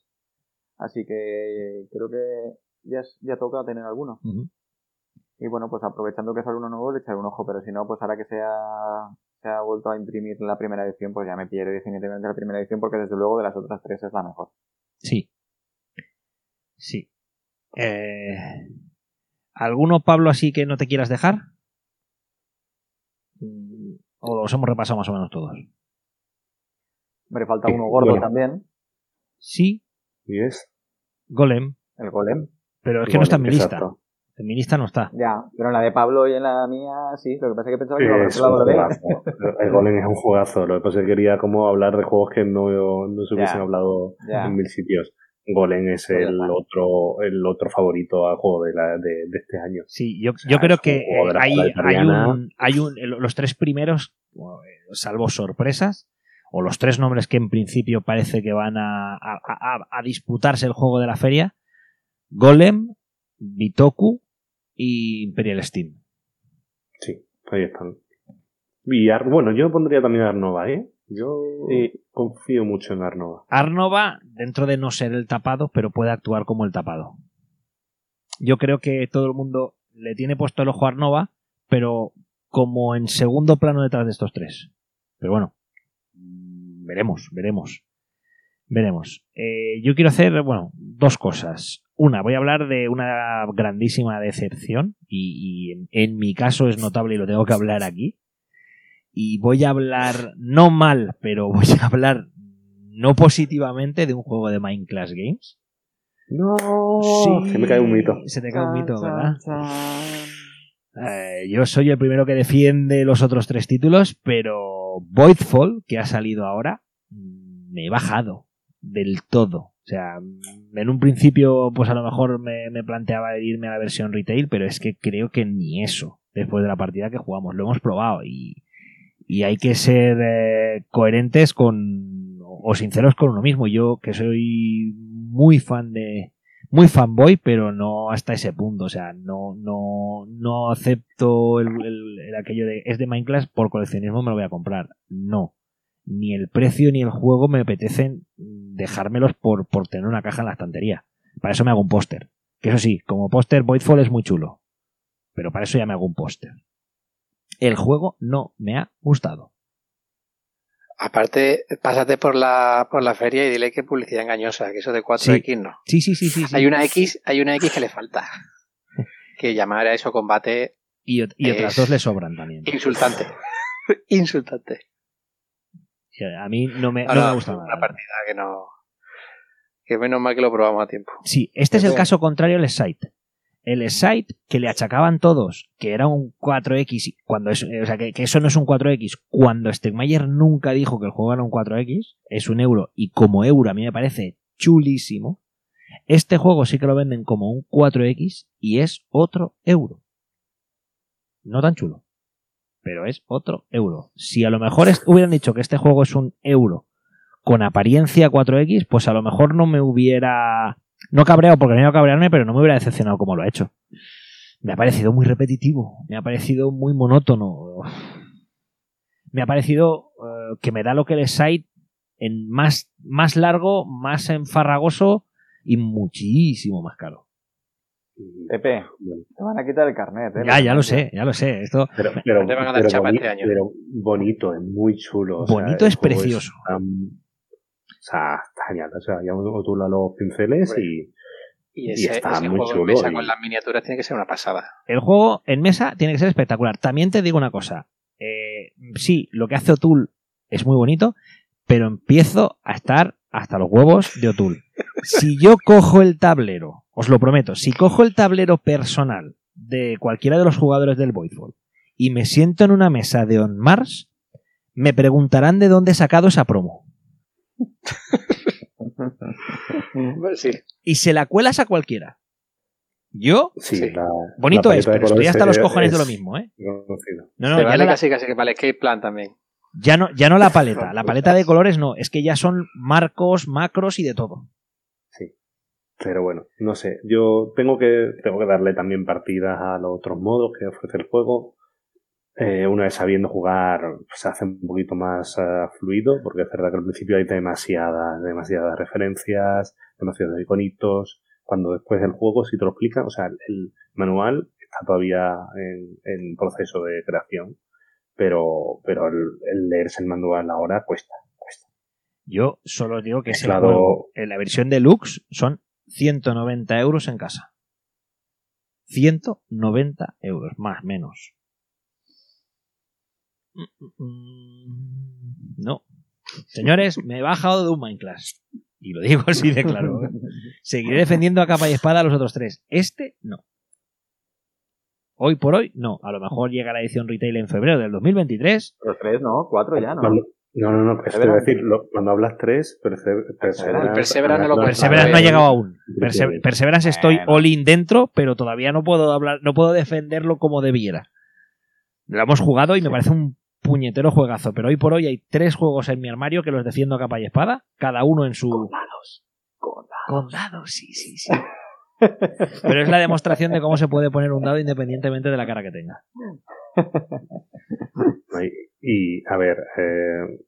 Así que creo que ya, ya toca tener alguno. Y bueno, pues aprovechando que sale uno nuevo, le echaré un ojo. Pero si no, pues ahora que se ha, se ha vuelto a imprimir la primera edición, pues ya me pillaré definitivamente la primera edición porque desde luego de las otras tres es la mejor. Sí. Sí. Eh, ¿Alguno, Pablo, así que no te quieras dejar? ¿O los hemos repasado más o menos todos? Me falta uno gordo bueno. también, Sí, ¿Y es? Golem. el golem. Pero es que no está en mi lista. Exacto. En mi lista no está. Ya, pero en la de Pablo y en la mía sí. Lo que pasa es que pensaba que Es iba a juegazo. El Golem es un juegazo. Lo que pasa es que quería como hablar de juegos que no, no se hubiesen Ya. hablado Ya. en mil sitios. Golem es Pues el otro, el otro favorito al juego de, la, de, de este año. Sí, yo, sea, yo creo que la eh, hay, hay un, hay un. Los tres primeros, eh, salvo sorpresas, o los tres nombres que en principio parece que van a, a- a- a disputarse el juego de la feria: Golem, Bitoku y Imperial Steam. Sí, ahí están. Y Ar- bueno, yo pondría también Arnova, ¿eh? Yo confío mucho en Arnova. Arnova, dentro de no ser el tapado, pero puede actuar como el tapado. Yo creo que todo el mundo le tiene puesto el ojo a Arnova, pero como en segundo plano detrás de estos tres. Pero bueno, veremos, veremos. Veremos. Eh, yo quiero hacer, bueno, dos cosas. Una, voy a hablar de una grandísima decepción, y, y en, en mi caso es notable y lo tengo que hablar aquí. Y voy a hablar, no mal, pero voy a hablar no positivamente de un juego de Minecraft Games. No, Sí, se me cae un mito. Se te cae un mito, ¿verdad? chan, chan. Eh, yo soy el primero que defiende los otros tres títulos, pero Voidfall, que ha salido ahora, mm, me he bajado del todo. O sea, en un principio, pues a lo mejor me, me planteaba irme a la versión retail, pero es que creo que ni eso, después de la partida que jugamos, lo hemos probado y, y hay que ser eh, coherentes con, o sinceros con uno mismo. Yo, que soy muy fan de, muy fanboy, pero no hasta ese punto. O sea, no, no, no acepto el, el- el aquello de es de Minecraft por coleccionismo me lo voy a comprar. No. Ni el precio ni el juego me apetecen dejármelos por, por tener una caja en la estantería. Para eso me hago un póster. Que eso sí, como póster Voidfall es muy chulo. Pero para eso ya me hago un póster. El juego no me ha gustado. Aparte, pásate por la, por la feria y dile que publicidad engañosa, que eso de 4X no. Sí, sí, sí, sí. sí. Hay una X, hay una X que le falta. que llamar a eso combate Y, y otras dos le sobran también. insultante. insultante. Y A mí no me, no me gusta una nada. partida que no. Que menos mal que lo probamos a tiempo. Sí, este es el caso contrario al Site. El Site que le achacaban todos que era un 4X, cuando es, o sea, que, que eso no es un 4X, cuando Stegmayer nunca dijo que el juego era un 4X, es un euro, y como euro a mí me parece chulísimo. Este juego sí que lo venden como un 4X y es otro euro. No tan chulo, pero es otro euro. Si a lo mejor hubieran dicho que este juego es un euro con apariencia 4X, pues a lo mejor no me hubiera. No cabreado porque no iba a cabrearme, pero no me hubiera decepcionado como lo ha hecho. Me ha parecido muy repetitivo, me ha parecido muy monótono. Me ha parecido eh, que me da lo que el site en más, más largo, más enfarragoso y muchísimo más caro. Pepe, te van a quitar el carnet, ¿eh? Ya, ya lo sé, ya lo sé. Esto Pero, pero, Te van a dar pero chapa boni- este año. pero bonito, es muy chulo. o sea, Bonito es precioso. o sea, está genial. O sea, ya tú los pinceles Hombre. y, Y Y ese, está ese muy juego en chulo mesa y- con las miniaturas tiene que ser una pasada. El juego en mesa tiene que ser espectacular. También te digo una cosa. Eh, sí, lo que hace O'Toole es muy bonito, pero empiezo a estar hasta los huevos de O'Toole. Si yo cojo el tablero, os lo prometo, si cojo el tablero personal de cualquiera de los jugadores del Voidfall y me siento en una mesa de On Mars, me preguntarán de dónde he sacado esa promo. Sí. Y se la cuelas a cualquiera. Yo, sí, Sí. la- bonito la es, pero estoy hasta los cojones de lo mismo, ¿eh? conocido. No, no, ya vale no la- casi casi que para el escape plan también. Ya no, ya no la paleta, la paleta de colores no, es que ya son marcos, macros y de todo. Pero bueno, no sé. Yo tengo que, tengo que darle también partidas a los otros modos que ofrece el juego. Eh, una vez sabiendo jugar, se hace un poquito más eh, fluido, porque es verdad que al principio hay demasiadas, demasiadas referencias, demasiados iconitos. Cuando después del juego, si te lo explican, o sea, el, el manual está todavía en, en proceso de creación, pero, pero el, el leerse el manual ahora cuesta, cuesta. Yo solo digo que Mezclado- juego, en la versión deluxe, son 190 euros en casa. 190 euros, más menos. Mm, mm, No. Señores, me he bajado de un Minecraft. Y lo digo así de claro. ¿eh? Seguiré defendiendo a capa y espada a los otros tres. Este, no. Hoy por hoy, no. A lo mejor llega la edición retail en febrero del 2023. Los tres, no, cuatro ya, ¿no? No, no, no, a decir, lo- cuando hablas tres, Perseverance no lo Perseverance no ha llegado aún. Perse- Perseverance. Estoy all in dentro, pero todavía no puedo hablar, no puedo defenderlo como debiera. Lo hemos jugado y me parece un puñetero juegazo, pero hoy por hoy hay tres juegos en mi armario que los defiendo a capa y espada, cada uno en su Condados. con dados, sí, sí, sí. Pero es la demostración de cómo se puede poner un dado independientemente de la cara que tenga. Y, a ver, eh,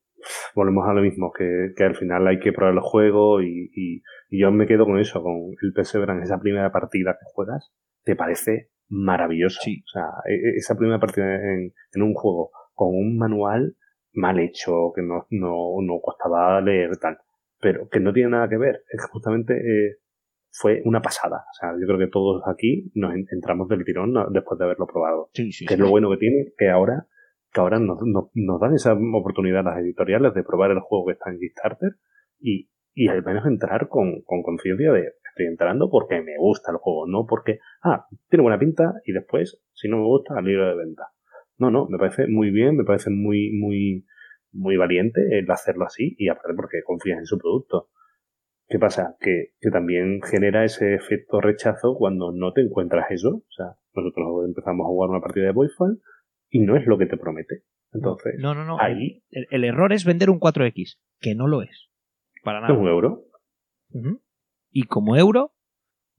volvemos a lo mismo, que, que al final hay que probar el juego y, y, y yo me quedo con eso, con el Perseverance, esa primera partida que juegas, te parece maravilloso. Sí. O sea, e- e- esa primera partida en, en un juego con un manual mal hecho, que no, no, no costaba leer tal, pero que no tiene nada que ver, es justamente eh, fue una pasada. O sea, yo creo que todos aquí nos en- entramos del tirón después de haberlo probado Sí, sí. que es lo bueno que tiene, que ahora, que ahora nos, nos, nos dan esa oportunidad las editoriales de probar el juego que está en Kickstarter y, y al menos entrar con, con conciencia de estoy entrando porque me gusta el juego, no porque, ah, tiene buena pinta y después, si no me gusta, al libro de venta. No, no, me parece muy bien, me parece muy, muy, muy valiente el hacerlo así y aparte porque confías en su producto. ¿Qué pasa? Que, que también genera ese efecto rechazo cuando no te encuentras eso. O sea, nosotros empezamos a jugar una partida de Boyfall y no es lo que te promete. Entonces, No, no, no. ahí El, el error es vender un 4X, que no lo es. Para es nada. un euro. Y como euro,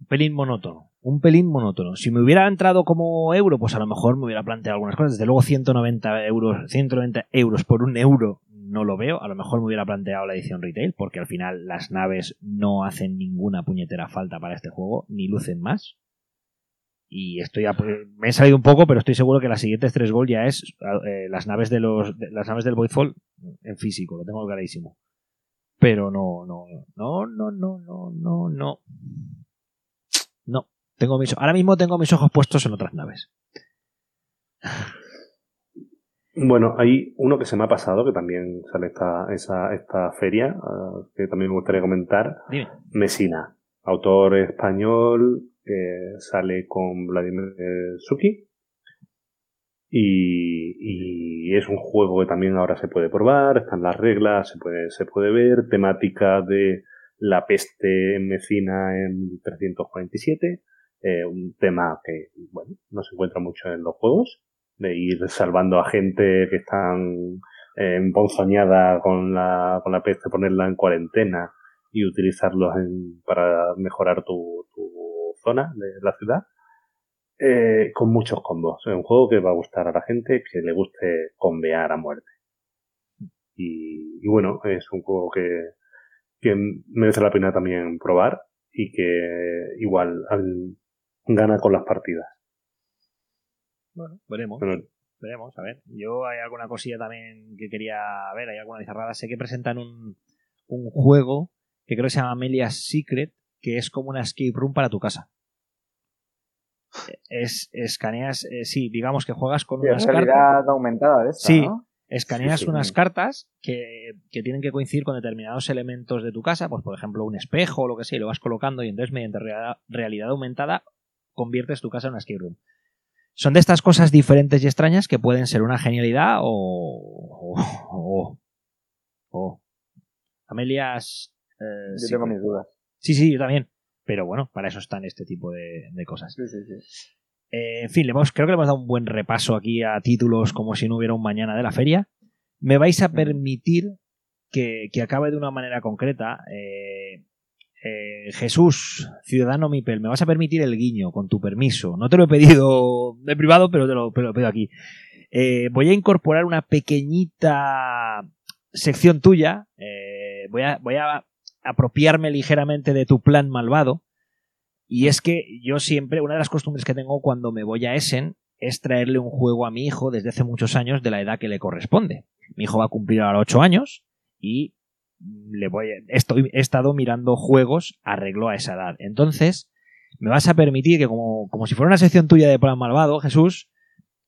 un pelín monótono. Un pelín monótono. Si me hubiera entrado como euro, pues a lo mejor me hubiera planteado algunas cosas. Desde luego 190 euros, 190 euros por un euro no lo veo. A lo mejor me hubiera planteado la edición retail, porque al final las naves no hacen ninguna puñetera falta para este juego, ni lucen más. Y estoy a- me he salido un poco, pero estoy seguro que las siguientes tres gol ya es eh, las naves de los las naves del Voidfall en físico, lo tengo clarísimo. Pero no, no, no, no, no, no, no, no. No. Tengo mis, ahora mismo tengo mis ojos puestos en otras naves. Bueno, hay uno que se me ha pasado, que también sale esta, esa, esta feria, ah, que también me gustaría comentar. Dime. Mesina, autor español, que sale con Vladimir Suki. Y, y es un juego que también ahora se puede probar, están las reglas, se puede, se puede ver, temática de la peste en Mecina en 1347, eh, un tema que, bueno, no se encuentra mucho en los juegos, de ir salvando a gente que están eh, emponzoñada con la, con la peste, ponerla en cuarentena y utilizarlos en, para mejorar tu, tu zona de la ciudad. Eh, con muchos combos. Es un juego que va a gustar a la gente que le guste combear a muerte. Y, bueno, es un juego que, que merece la pena también probar y que igual al- gana con las partidas. Bueno, veremos. Pero Veremos, a ver. Yo hay alguna cosilla también que quería ver, hay alguna cerrada. Sé que presentan un, un juego que creo que se llama Amelia's Secret, que es como una escape room para tu casa. Es, escaneas, eh, sí, digamos que juegas con Sí, unas cartas. aumentada de esta, Sí. ¿no? Escaneas Sí, sí. unas cartas que, que tienen que coincidir con determinados elementos de tu casa, pues por ejemplo un espejo o lo que sea, y lo vas colocando y entonces mediante rea- realidad aumentada conviertes tu casa en una escape room. Son de estas cosas diferentes y extrañas que pueden ser una genialidad o... o, o- o- Amelias... eh, Yo sí, tengo mis dudas. sí, sí, yo también. Pero bueno, para eso están este tipo de, de cosas. Sí, sí, sí. Eh, en fin, le hemos- creo que le hemos dado un buen repaso aquí a títulos como si no hubiera un mañana de la feria. Me vais a permitir que, que acabe de una manera concreta. Eh, eh, Jesús, ciudadano Mipel, me vas a permitir el guiño, con tu permiso. No te lo he pedido de privado, pero te lo, te lo pido aquí. Eh, voy a incorporar una pequeñita sección tuya. Eh, voy, a, voy a apropiarme ligeramente de tu plan malvado. Y es que yo siempre, una de las costumbres que tengo cuando me voy a Essen es traerle un juego a mi hijo desde hace muchos años de la edad que le corresponde. Mi hijo va a cumplir ahora 8 años y le voy, estoy, he estado mirando juegos arreglo a esa edad. Entonces, me vas a permitir que como, como si fuera una sección tuya de Plan Malvado, Jesús,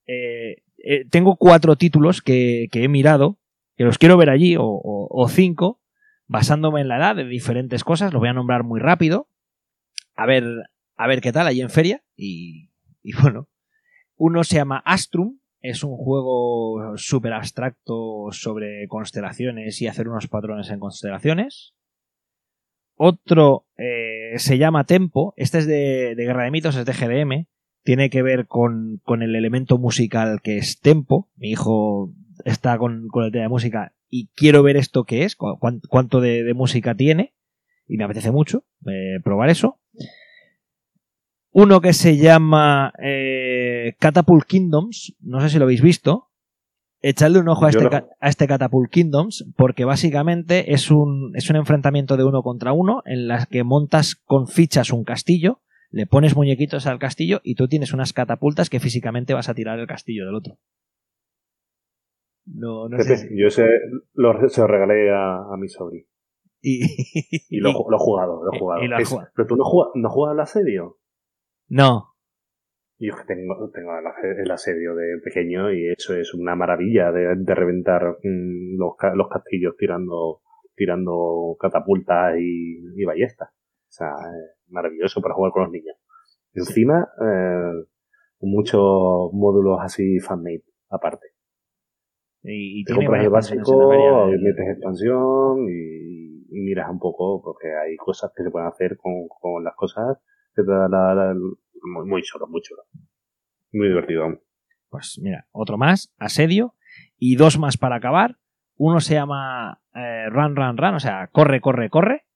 eh, eh, tengo cuatro títulos que, que he mirado, que los quiero ver allí, o, o- cinco, basándome en la edad de diferentes cosas, los voy a nombrar muy rápido, a ver, a ver qué tal allí en feria, y bueno, uno se llama Astrum, es un juego súper abstracto sobre constelaciones y hacer unos patrones en constelaciones. Otro eh, se llama Tempo, este es de, de Guerra de Mitos, es de GDM, tiene que ver con, con el elemento musical que es Tempo. Mi hijo está con, con el tema de música y quiero ver esto que es, cu- cuán- cuánto de, de música tiene, y me apetece mucho eh, probar eso. Uno que se llama eh, Catapult Kingdoms, no sé si lo habéis visto. Echadle un ojo a este, a este Catapult Kingdoms, porque básicamente es un, es un enfrentamiento de uno contra uno en las que montas con fichas un castillo, le pones muñequitos al castillo y tú tienes unas catapultas que físicamente vas a tirar el castillo del otro. No, no sé. Pepe, yo ese lo, se lo regalé a, a mi sobrino. Y, Y lo, lo he jugado, lo he jugado. lo Es- jugado. pero tú no juegas, no juegas al asedio. No, Y yo que tengo, tengo el ase- el asedio de pequeño y eso es una maravilla de, de reventar mm, los, ca- los castillos tirando, tirando catapultas y, y ballestas. O sea, es maravilloso para jugar con los niños. Encima, eh, muchos módulos así fan-made, aparte. y, y Te compras el básico, del- metes expansión y, y miras un poco, porque hay cosas que se pueden hacer con, con las cosas muy, muy muy chulo. Muy divertido. Pues mira, otro más, asedio, y dos más para acabar. Uno se llama eh, Run, Run, Run, o sea, corre, corre, corre.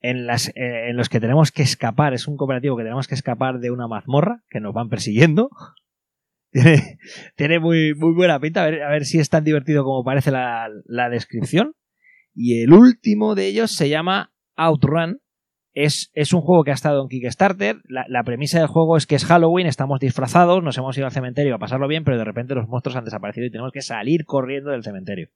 En, las, eh, en los que tenemos que escapar, es un cooperativo que tenemos que escapar de una mazmorra que nos van persiguiendo. Tiene, tiene muy, muy buena pinta, a ver, a ver si es tan divertido como parece la, la descripción. Y el último de ellos se llama Outrun. Es, un juego que ha estado en Kickstarter. La, premisa del juego es que es Halloween, estamos disfrazados, nos hemos ido al cementerio a pasarlo bien, pero de repente los monstruos han desaparecido y tenemos que salir corriendo del cementerio.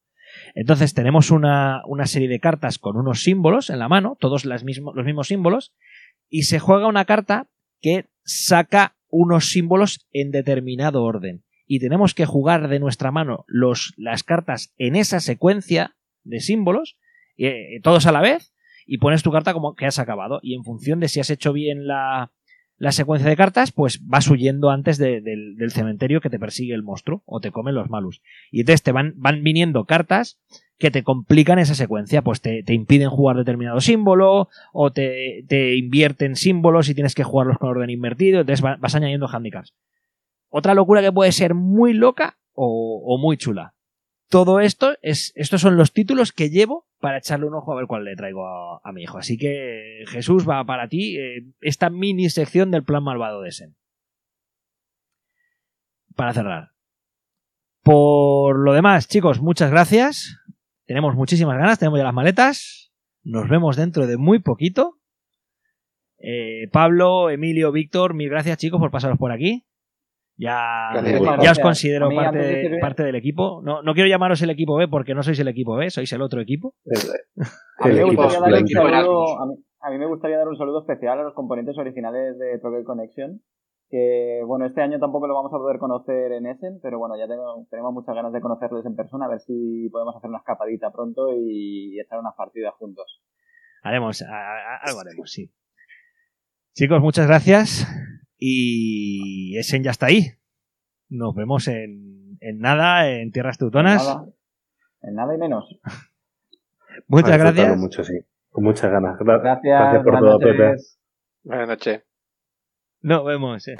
Entonces tenemos una, serie de cartas con unos símbolos en la mano, todos los mismos símbolos, y se juega una carta que saca unos símbolos en determinado orden. Y tenemos que jugar de nuestra mano los, las cartas en esa secuencia de símbolos, eh, todos a la vez, y pones tu carta como que has acabado. Y en función de si has hecho bien la, la secuencia de cartas, pues vas huyendo antes de- del, del cementerio que te persigue el monstruo o te comen los malus. Y entonces te van, van viniendo cartas que te complican esa secuencia, pues te, te impiden jugar determinado símbolo o te, te invierten símbolos y tienes que jugarlos con orden invertido, entonces va- vas añadiendo handicaps. Otra locura que puede ser muy loca o muy chula. Todo esto es, estos son los títulos que llevo para echarle un ojo a ver cuál le traigo a, mi hijo. Así que, Jesús, va para ti eh, esta mini sección del plan malvado de Sen. Para cerrar. Por lo demás, chicos, muchas gracias. Tenemos muchísimas ganas, tenemos ya las maletas. Nos vemos dentro de muy poquito. Eh, Pablo, Emilio, Víctor, mil gracias, chicos, por pasaros por aquí. Ya, os considero mí, parte, de parte del equipo. No, no quiero llamaros el equipo B porque no sois el equipo B, sois el otro equipo. A mí, me gustaría dar un saludo, a, mí, a mí me gustaría dar un saludo especial a los componentes originales de Troquel Connection. Que bueno, este año tampoco lo vamos a poder conocer en Essen, pero bueno, ya tengo, tenemos muchas ganas de conocerles en persona, a ver si podemos hacer una escapadita pronto y echar unas partidas juntos. Haremos, a- a- algo haremos, sí. Chicos, muchas gracias. Y Essen ya está ahí. Nos vemos en, en nada, en Tierras Teutonas. En nada, en nada y menos. Muchas gracias. Mucho, sí. Con muchas ganas. Gra- Gracias, Gracias por todo, Pepe. Buenas noches. Nos vemos. eh.